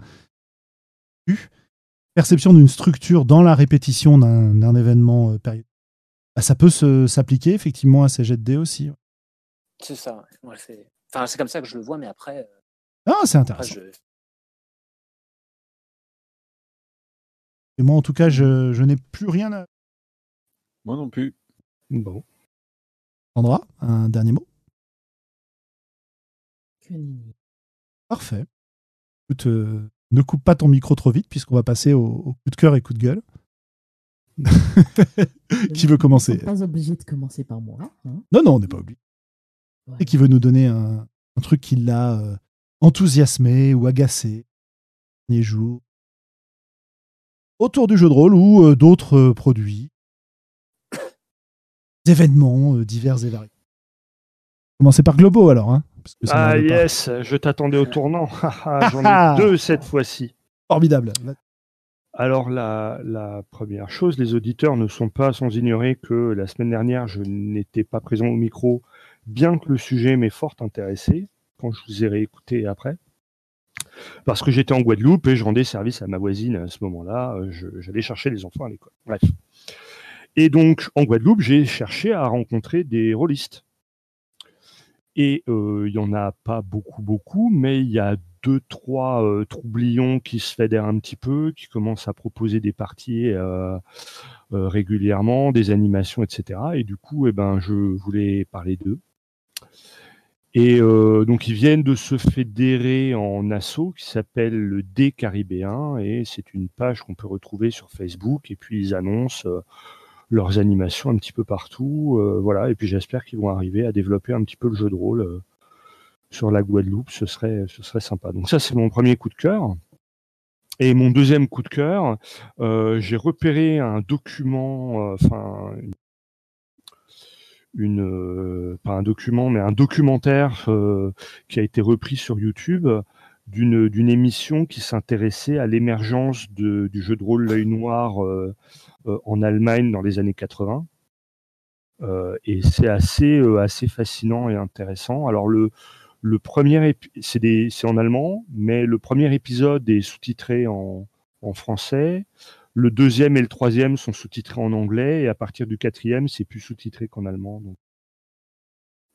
perception d'une structure dans la répétition d'un événement euh, périodique. Bah, ça peut s'appliquer effectivement à ces jets de dés aussi. C'est ça. enfin, c'est comme ça que je le vois, mais après. Euh, ah, c'est intéressant. Et moi, en tout cas, je, je n'ai plus rien à. Moi non plus. Bon. Sandra, un dernier mot? Parfait. Écoute, euh, ne coupe pas ton micro trop vite puisqu'on va passer au, coup de cœur et coup de gueule. qui veut commencer? On pas obligé de commencer par moi. Hein. non, non, on n'est pas obligé. Et qui veut nous donner un, truc qui l'a euh, enthousiasmé ou agacé les jours? Autour du jeu de rôle ou euh, d'autres produits, événements divers et variés. Commencez par Globo alors. Hein ah yes, je t'attendais au tournant. J'en ai deux cette fois-ci. Formidable. Alors la, première chose, les auditeurs ne sont pas sans ignorer que la semaine dernière, je n'étais pas présent au micro, bien que le sujet m'ait fort intéressé, quand je vous ai réécouté après. Parce que j'étais en Guadeloupe et je rendais service à ma voisine à ce moment-là. J'allais chercher les enfants à l'école. Bref. Et donc, en Guadeloupe, j'ai cherché à rencontrer des rôlistes. Et il n'y en a pas beaucoup, beaucoup, mais il y a deux, trois troublions qui se fédèrent un petit peu, qui commencent à proposer des parties régulièrement, des animations, etc. Et du coup, eh ben, je voulais parler d'eux. Et donc ils viennent de se fédérer en assaut qui s'appelle le D Caribéen et c'est une page qu'on peut retrouver sur Facebook et puis ils annoncent leurs animations un petit peu partout. Euh, voilà, et puis j'espère qu'ils vont arriver à développer un petit peu le jeu de rôle euh, sur la Guadeloupe. Ce serait, ce serait sympa. Donc ça, c'est mon premier coup de cœur. Et mon deuxième coup de cœur, euh, j'ai repéré un document, enfin une, pas un document, mais un documentaire qui a été repris sur YouTube d'une émission qui s'intéressait à l'émergence du jeu de rôle l'œil noir en Allemagne dans les années 80. Euh, et c'est assez, euh, assez fascinant et intéressant. Alors le, le premier, c'est en allemand, mais le premier épisode est sous-titré en, en, français. Le deuxième et le troisième sont sous-titrés en anglais, et à partir du quatrième, c'est plus sous-titré qu'en allemand.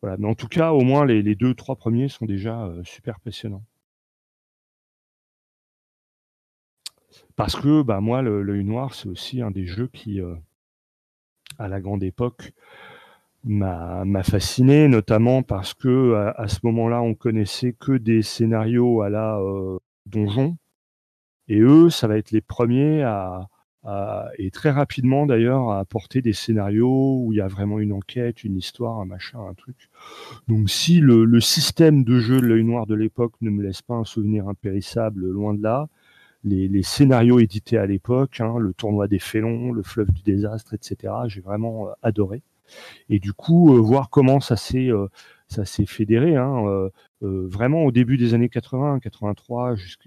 Voilà. Mais en tout cas, au moins les, les deux, trois premiers sont déjà super passionnants. Parce que bah, moi, l'œil noir, c'est aussi un des jeux qui, euh, à la grande époque, m'a fasciné, notamment parce que à, ce moment-là, on connaissait que des scénarios à la euh, donjon. Et eux, ça va être les premiers à, et très rapidement d'ailleurs, à apporter des scénarios où il y a vraiment une enquête, une histoire, un machin, un truc. Donc si le, le système de jeu de l'œil noir de l'époque ne me laisse pas un souvenir impérissable, loin de là, les, scénarios édités à l'époque, hein, le tournoi des félons, le fleuve du désastre, etc. J'ai vraiment euh, adoré. Et du coup, euh, voir comment ça s'est euh, ça s'est fédéré, hein, vraiment au début des années 80, 83, jusqu'à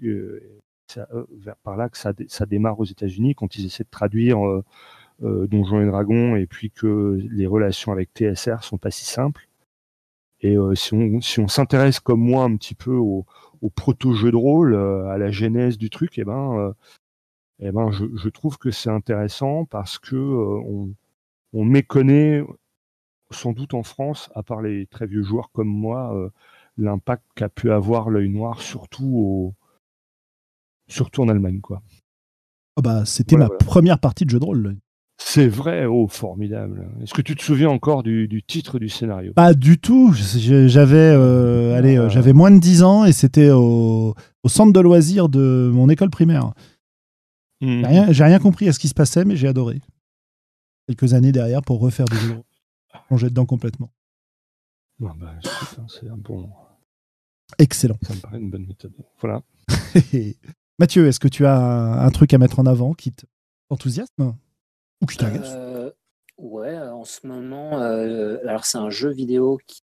vers par là que ça, ça démarre aux États-Unis quand ils essaient de traduire Donjons et Dragons et puis que les relations avec TSR sont pas si simples. Et si on si on s'intéresse comme moi un petit peu au, au proto-jeu de rôle, euh, à la genèse du truc, et eh ben, euh, eh ben je, trouve que c'est intéressant parce que euh, on, méconnaît sans doute en France, à part les très vieux joueurs comme moi, l'impact qu'a pu avoir l'œil noir, surtout au, surtout en Allemagne, quoi. Oh bah, c'était ma première partie de jeu de rôle. C'est vrai, oh formidable. Est-ce que tu te souviens encore du, titre du scénario? Pas du tout. J'avais, euh, allez, euh, j'avais moins de 10 ans et c'était au, centre de loisirs de mon école primaire. Hmm. J'ai rien, compris à ce qui se passait, mais j'ai adoré. Quelques années derrière pour refaire des jeux, plonger dedans complètement. bah, hein, c'est un bon. Excellent. Ça me paraît une bonne méthode. Voilà. Mathieu, est-ce que tu as un, truc à mettre en avant qui t'enthousiasme ou euh, Ouais, en ce moment, euh, alors c'est un jeu vidéo qui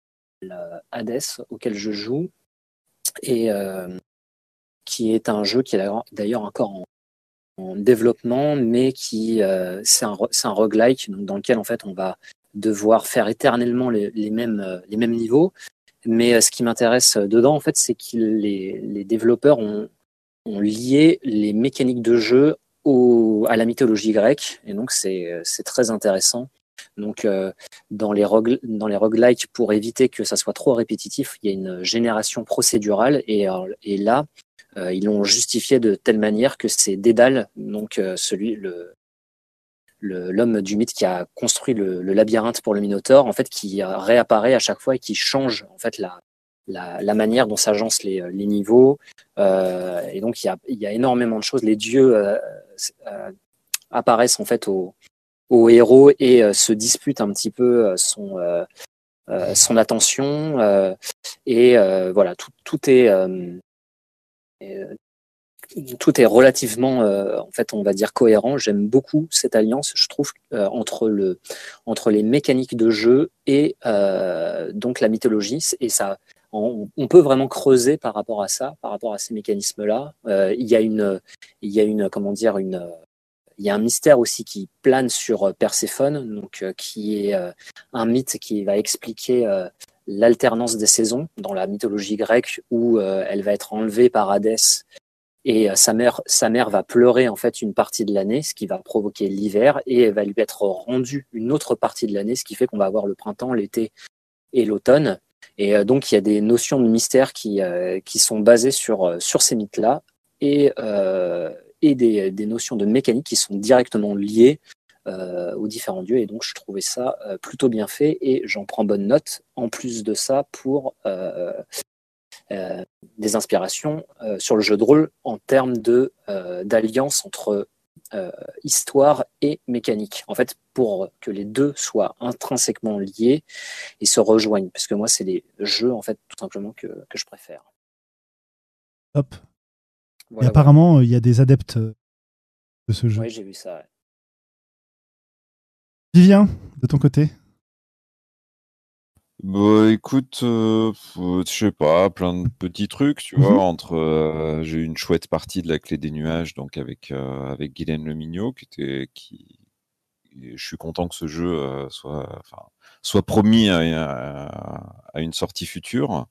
Hades auquel je joue et euh, qui est un jeu qui est d'ailleurs encore en, développement, mais qui c'est un, un roguelike dans lequel en fait on va devoir faire éternellement les, mêmes, les mêmes niveaux. Mais ce qui m'intéresse dedans, en fait, c'est que les, les développeurs ont, ont lié les mécaniques de jeu à la mythologie grecque, et donc c'est très intéressant. Donc, euh, dans, les dans les roguelikes, pour éviter que ça soit trop répétitif, il y a une génération procédurale, et, et là, euh, ils l'ont justifié de telle manière que c'est Dédale, donc euh, celui, le, l'homme du mythe qui a construit le, le, labyrinthe pour le Minotaure, en fait, qui réapparaît à chaque fois et qui change en fait la, la, manière dont s'agencent les, les, niveaux. Euh, et donc, il y, a, il y, a, énormément de choses. Les dieux euh, euh, apparaissent en fait au, au héros et se disputent un petit peu son, son attention. et voilà, tout, tout est tout est relativement, en fait, on va dire cohérent. J'aime beaucoup cette alliance. Je trouve entre le entre les mécaniques de jeu et donc la mythologie et ça on, peut vraiment creuser par rapport à ça, par rapport à ces mécanismes-là. Euh, il y a une, il y a une, comment dire, une, il y a un mystère aussi qui plane sur euh, Perséphone, donc euh, qui est un mythe qui va expliquer l'alternance des saisons dans la mythologie grecque où elle va être enlevée par Hadès et sa mère, sa mère va pleurer en fait une partie de l'année, ce qui va provoquer l'hiver, et elle va lui être rendue une autre partie de l'année, ce qui fait qu'on va avoir le printemps, l'été et l'automne. Et euh, donc, il y a des notions de mystère qui, euh, qui sont basées sur, euh, sur ces mythes-là et, et des, des, notions de mécanique qui sont directement liées aux différents dieux. Et donc, je trouvais ça plutôt bien fait et j'en prends bonne note. En plus de ça, pour des inspirations sur le jeu de rôle en termes d'alliance entre euh, histoire et mécanique. En fait, pour que les deux soient intrinsèquement liés et se rejoignent, parce que moi, c'est les jeux, en fait, tout simplement que, que je préfère. Hop. et apparemment, il y a des adeptes euh, de ce jeu. Oui, j'ai vu ça. Vivien, de ton côté bah écoute, euh, je sais pas, plein de petits trucs, tu vois, mhm. entre euh, j'ai eu une chouette partie de la clé des nuages, donc avec euh, avec Guylaine Lemignot, qui était qui je suis content que ce jeu soit enfin soit promis à, une sortie future.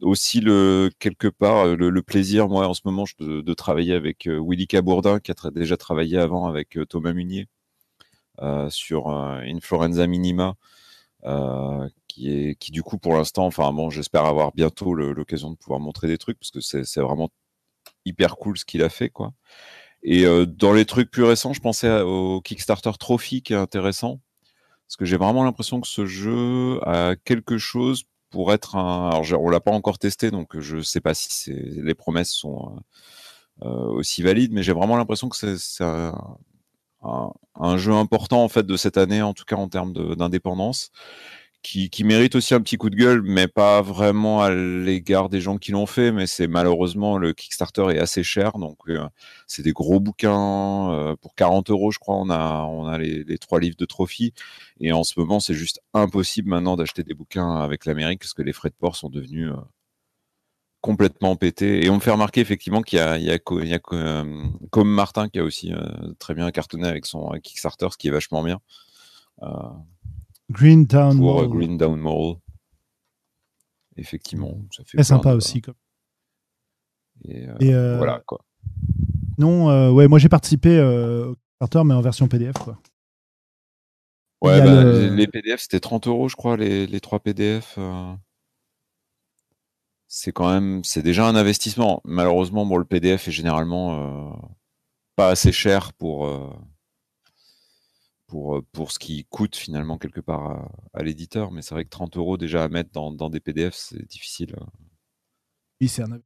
aussi le quelque part le, plaisir moi en ce moment de, de travailler avec Willy Cabourdin qui a déjà travaillé avant avec Thomas Munier sur Influenza Minima euh, qui est qui du coup pour l'instant, enfin bon, j'espère avoir bientôt l'occasion de pouvoir montrer des trucs parce que c'est vraiment hyper cool ce qu'il a fait quoi. Et euh, dans les trucs plus récents, je pensais au Kickstarter Trophy qui est intéressant parce que j'ai vraiment l'impression que ce jeu a quelque chose pour être un. Alors on l'a pas encore testé donc je sais pas si les promesses sont euh, aussi valides, mais j'ai vraiment l'impression que c'est un, un, jeu important en fait de cette année, en tout cas en termes d'indépendance, qui, mérite aussi un petit coup de gueule, mais pas vraiment à l'égard des gens qui l'ont fait. Mais c'est malheureusement le Kickstarter est assez cher, donc euh, c'est des gros bouquins euh, pour 40 euros, je crois. On a on a les, les trois livres de Trophy, et en ce moment c'est juste impossible maintenant d'acheter des bouquins avec l'Amérique parce que les frais de port sont devenus euh, complètement pété. Et on me fait remarquer effectivement qu'il y a, il y a, il y a euh, comme Martin qui a aussi euh, très bien cartonné avec son Kickstarter, ce qui est vachement bien. Euh, Green Down pour Green Down Mall. Effectivement, ça fait sympa aussi. Quoi. Et, voilà quoi. Non, ouais, moi j'ai participé au Kickstarter, mais en version PDF quoi. Ouais, bah, les PDF c'était 30 euros, je crois, les, les 3 PDF c'est quand même, c'est déjà un investissement. Malheureusement, bon, le PDF est généralement euh, pas assez cher pour euh, pour, pour ce qui coûte finalement quelque part à, l'éditeur. Mais c'est vrai que 30 euros déjà à mettre dans, dans des PDF, c'est difficile. Oui, c'est un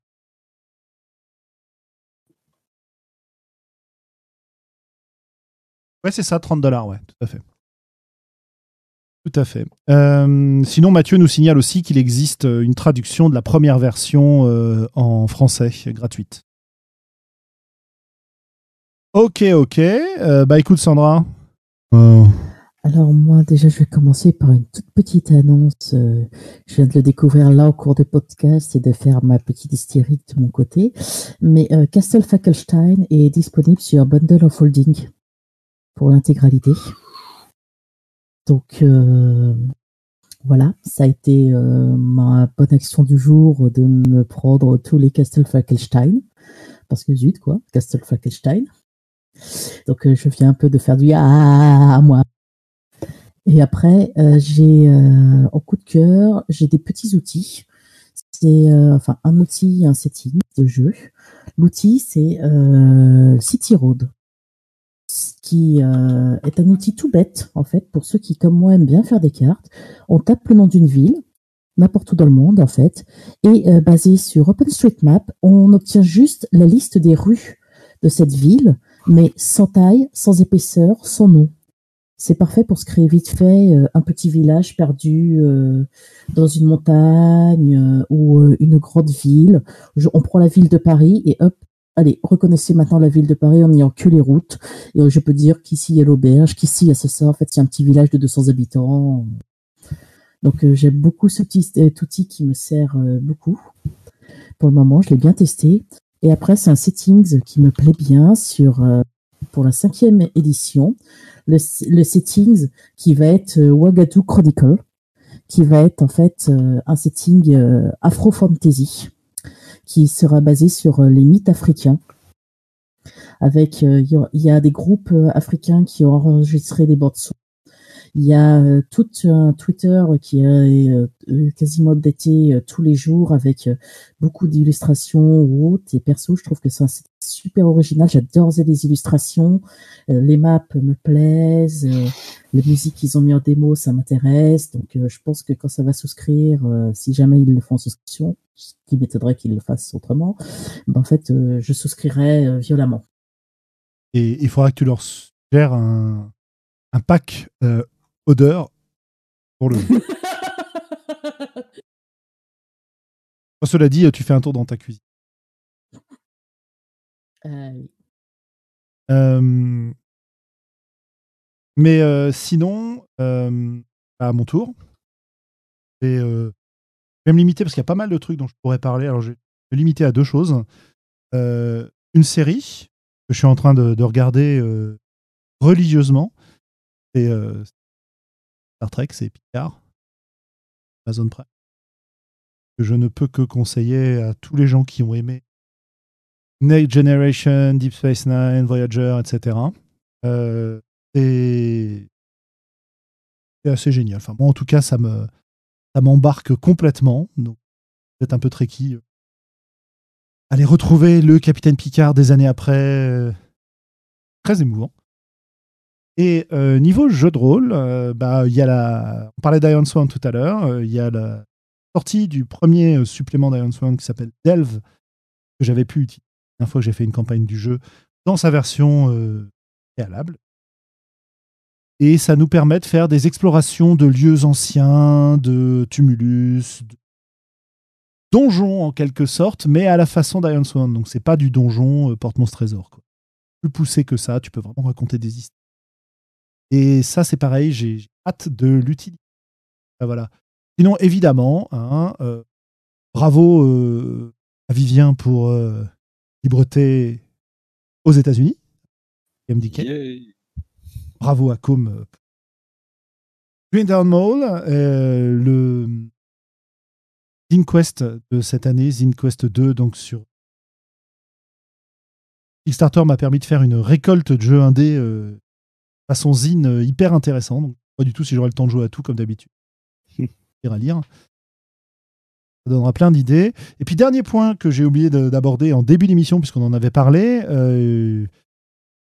Ouais, c'est ça, 30 dollars, ouais, tout à fait. Tout à fait. Euh, sinon, Mathieu nous signale aussi qu'il existe euh, une traduction de la première version euh, en français gratuite. Ok, ok. bah écoute, Sandra. Alors moi, déjà, je vais commencer par une toute petite annonce. je viens de le découvrir là au cours de podcast et de faire ma petite hystérique de mon côté. Mais Castle Fackelstein est disponible sur Bundle of Holding pour l'intégralité. Donc euh, voilà, ça a été euh, ma bonne action du jour de me prendre tous les Castle Falkenstein. Parce que zut, quoi, Castle Falkenstein. Donc euh, je viens un peu de faire du ah à moi. Et après, j'ai en coup de cœur, j'ai des petits outils. C'est enfin un outil, un setting de jeu. L'outil, c'est City Road qui euh, est un outil tout bête, en fait, pour ceux qui, comme moi, aiment bien faire des cartes. On tape le nom d'une ville, n'importe où dans le monde, en fait, et euh, basé sur OpenStreetMap, on obtient juste la liste des rues de cette ville, mais sans taille, sans épaisseur, sans nom. C'est parfait pour se créer vite fait euh, un petit village perdu dans une montagne ou une grande ville. on prend la ville de Paris et hop, allez, reconnaissez maintenant la ville de Paris en ayant que les routes. Et je peux dire qu'ici il y a l'auberge, qu'ici il y a ça. En fait, c'est un petit village de 200 habitants. Donc euh, j'aime beaucoup ce petit cet outil qui me sert euh, beaucoup. Pour le moment, je l'ai bien testé. Et après, c'est un settings qui me plaît bien sur euh, pour la cinquième édition. Le, settings qui va être Wagadu Chronicle, qui va être en fait un setting Afro Fantasy qui sera basé sur euh, les mythes africains. Avec, euh, il y a des groupes euh, africains qui ont enregistré des bandes son. Il y a tout un Twitter qui est quasiment daté tous les jours avec beaucoup d'illustrations ou autres. Et perso, je trouve que c'est super original. J'adore les illustrations. les maps me plaisent. les musiques qu'ils ont mis en démo, ça m'intéresse. Donc, je pense que quand ça va souscrire, si jamais ils le font en souscription, ce qui m'étonnerait qu'ils le fassent autrement, ben en fait, euh, je souscrirais euh, violemment. Et il faudra que tu leur suggères un, un pack euh, odeur pour le. Cela dit, tu fais un tour dans ta cuisine. mais sinon, à mon tour, et je vais me limiter parce qu'il y a pas mal de trucs dont je pourrais parler. Alors, je vais me limiter à deux choses. Euh, une série que je suis en train de, regarder euh, religieusement. C'est euh, Star Trek, c'est Picard, Amazon Prime. Que je ne peux que conseiller à tous les gens qui ont aimé Next Generation, Deep Space Nine, Voyager, etc. c'est assez génial. Enfin, moi, en tout cas, ça me, ça m'embarque complètement. Donc, peut-être un peu tricky. Aller retrouver le capitaine Picard des années après, euh, très émouvant. Et euh, niveau jeu de rôle, euh, bah, y a la. On parlait d'Iron Swan tout à l'heure. Il y a la sortie du premier supplément d'Iron Swan qui s'appelle Delve, que j'avais pu utiliser la fois que j'ai fait une campagne du jeu dans sa version préalable et ça nous permet de faire des explorations de lieux anciens, de tumulus, de donjons en quelque sorte, mais à la façon d'Iron Swan. Donc c'est pas du donjon euh, porte-monstre trésor. Quoi. Plus poussé que ça, tu peux vraiment raconter des histoires. Et ça c'est pareil, j'ai hâte de l'utiliser. Ah, voilà. Sinon évidemment, hein, euh, bravo euh, à Vivien pour Libreté aux États-Unis. Yeah bravo à Com. Green Down Mall, euh, le ZinQuest de cette année, ZinQuest 2, donc sur Kickstarter m'a permis de faire une récolte de jeux indés euh, façon Zine euh, hyper intéressant. Donc, pas du tout si j'aurai le temps de jouer à tout comme d'habitude. à lire. Ça donnera plein d'idées. Et puis, dernier point que j'ai oublié d'aborder en début d'émission, puisqu'on en avait parlé,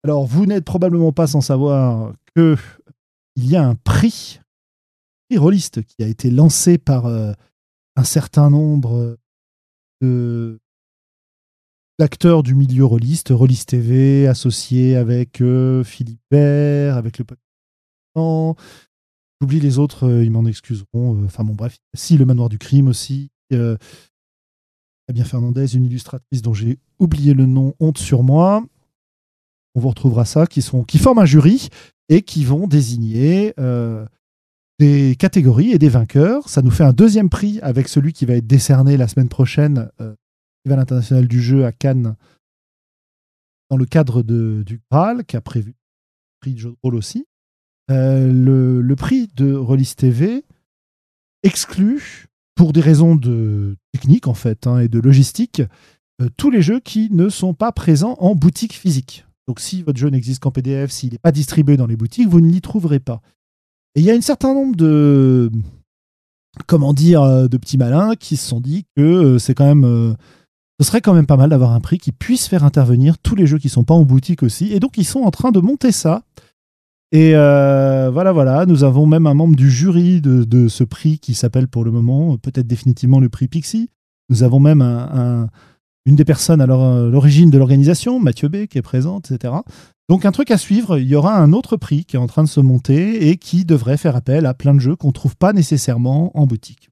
alors, vous n'êtes probablement pas sans savoir que il y a un prix, prix rôliste qui a été lancé par euh, un certain nombre de d'acteurs du milieu rôliste, Roliste TV, associé avec euh, Philippe Bert, avec le J'oublie les autres, euh, ils m'en excuseront. Enfin bon, bref. Si, le Manoir du Crime aussi. Euh, bien Fernandez, une illustratrice dont j'ai oublié le nom, honte sur moi. On vous retrouvera ça, qui, sont, qui forment un jury et qui vont désigner euh, des catégories et des vainqueurs. Ça nous fait un deuxième prix avec celui qui va être décerné la semaine prochaine, euh, Festival international du jeu à Cannes, dans le cadre de, du Graal, qui a prévu le prix de jeu de rôle aussi. Euh, le, le, prix de Release TV exclut, pour des raisons de technique en fait hein, et de logistique, euh, tous les jeux qui ne sont pas présents en boutique physique. Donc si votre jeu n'existe qu'en PDF, s'il n'est pas distribué dans les boutiques, vous ne l'y trouverez pas. Et il y a un certain nombre de comment dire euh, de petits malins qui se sont dit que c'est quand même ce serait quand même pas mal d'avoir un prix qui puisse faire intervenir tous les jeux qui sont pas en boutique aussi. Et donc ils sont en train de monter ça. Et voilà, voilà, nous avons même un membre du jury de, ce prix qui s'appelle pour le moment peut-être définitivement le prix Pixie. Nous avons même un, une des personnes à l'origine de l'organisation, Mathieu B, qui est présente, etc. Donc un truc à suivre, il y aura un autre prix qui est en train de se monter et qui devrait faire appel à plein de jeux qu'on ne trouve pas nécessairement en boutique.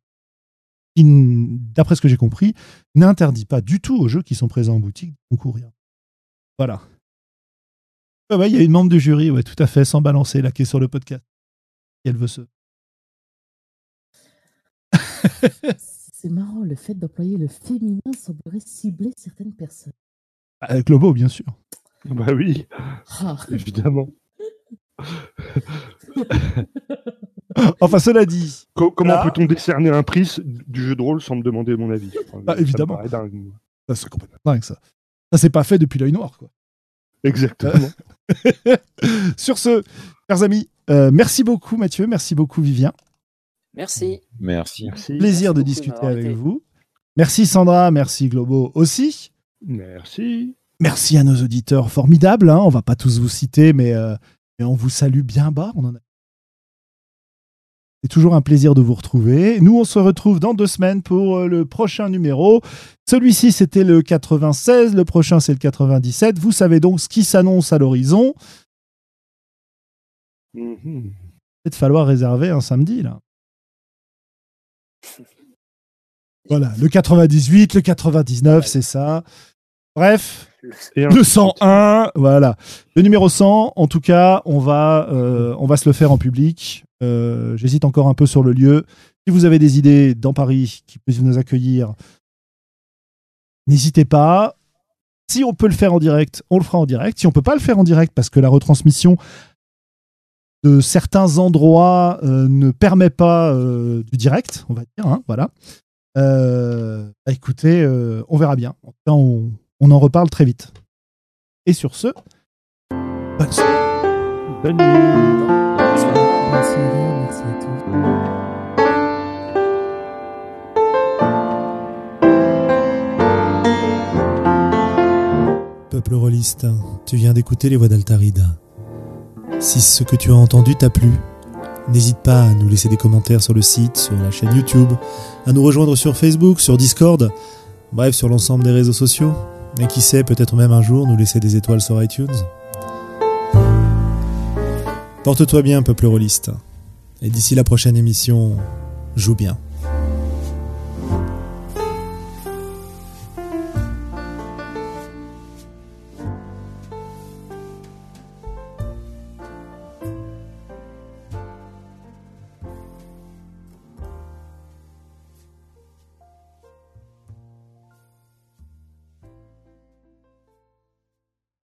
Qui, d'après ce que j'ai compris, n'interdit pas du tout aux jeux qui sont présents en boutique de concourir. Voilà. il y a une membre du jury, ouais, tout à fait, sans balancer, là, qui est sur le podcast. Et elle veut se. C'est marrant, le fait d'employer le féminin semblerait cibler certaines personnes. Avec Globo, bien sûr. Bah oui, ah. évidemment. enfin, cela dit. comment peut-on décerner un prix du jeu de rôle sans me demander mon avis? Bah, Évidemment. Ça, c'est complètement dingue, ça. Ça, c'est pas fait depuis l'œil noir, quoi. Exactement. Sur ce, chers amis, euh, merci beaucoup, Mathieu. Merci beaucoup, Vivien. Merci. Merci. Plaisir de discuter avec vous. Merci Sandra, merci Globo aussi. Merci. Merci à nos auditeurs formidables. Hein. On va pas tous vous citer, mais, euh, mais on vous salue bien bas. On en a... C'est toujours un plaisir de vous retrouver. Nous, on se retrouve dans deux semaines pour euh, le prochain numéro. Celui-ci, c'était le 96. Le prochain, c'est le 97. Vous savez donc ce qui s'annonce à l'horizon. Mm-hmm. Peut-être falloir réserver un samedi, là. Voilà, le 98, le 99, c'est ça. Bref, le 101, voilà. Le numéro 100, en tout cas, on va, euh, on va se le faire en public. Euh, j'hésite encore un peu sur le lieu. Si vous avez des idées dans Paris qui puissent nous accueillir, n'hésitez pas. Si on peut le faire en direct, on le fera en direct. Si on peut pas le faire en direct parce que la retransmission de certains endroits euh, ne permet pas euh, du direct, on va dire. Hein, voilà. Euh, bah, écoutez, on verra bien. En tout cas, on, on, en reparle très vite. Et sur ce, bonne soirée. Bonne nuit. Merci, merci à tous. Peuple rôliste, tu viens d'écouter les voix d'Altarida. Si ce que tu as entendu t'a plu, n'hésite pas à nous laisser des commentaires sur le site, sur la chaîne YouTube, à nous rejoindre sur Facebook, sur Discord, bref sur l'ensemble des réseaux sociaux, et qui sait peut-être même un jour nous laisser des étoiles sur iTunes. Porte-toi bien, peuple rôliste, et d'ici la prochaine émission, joue bien.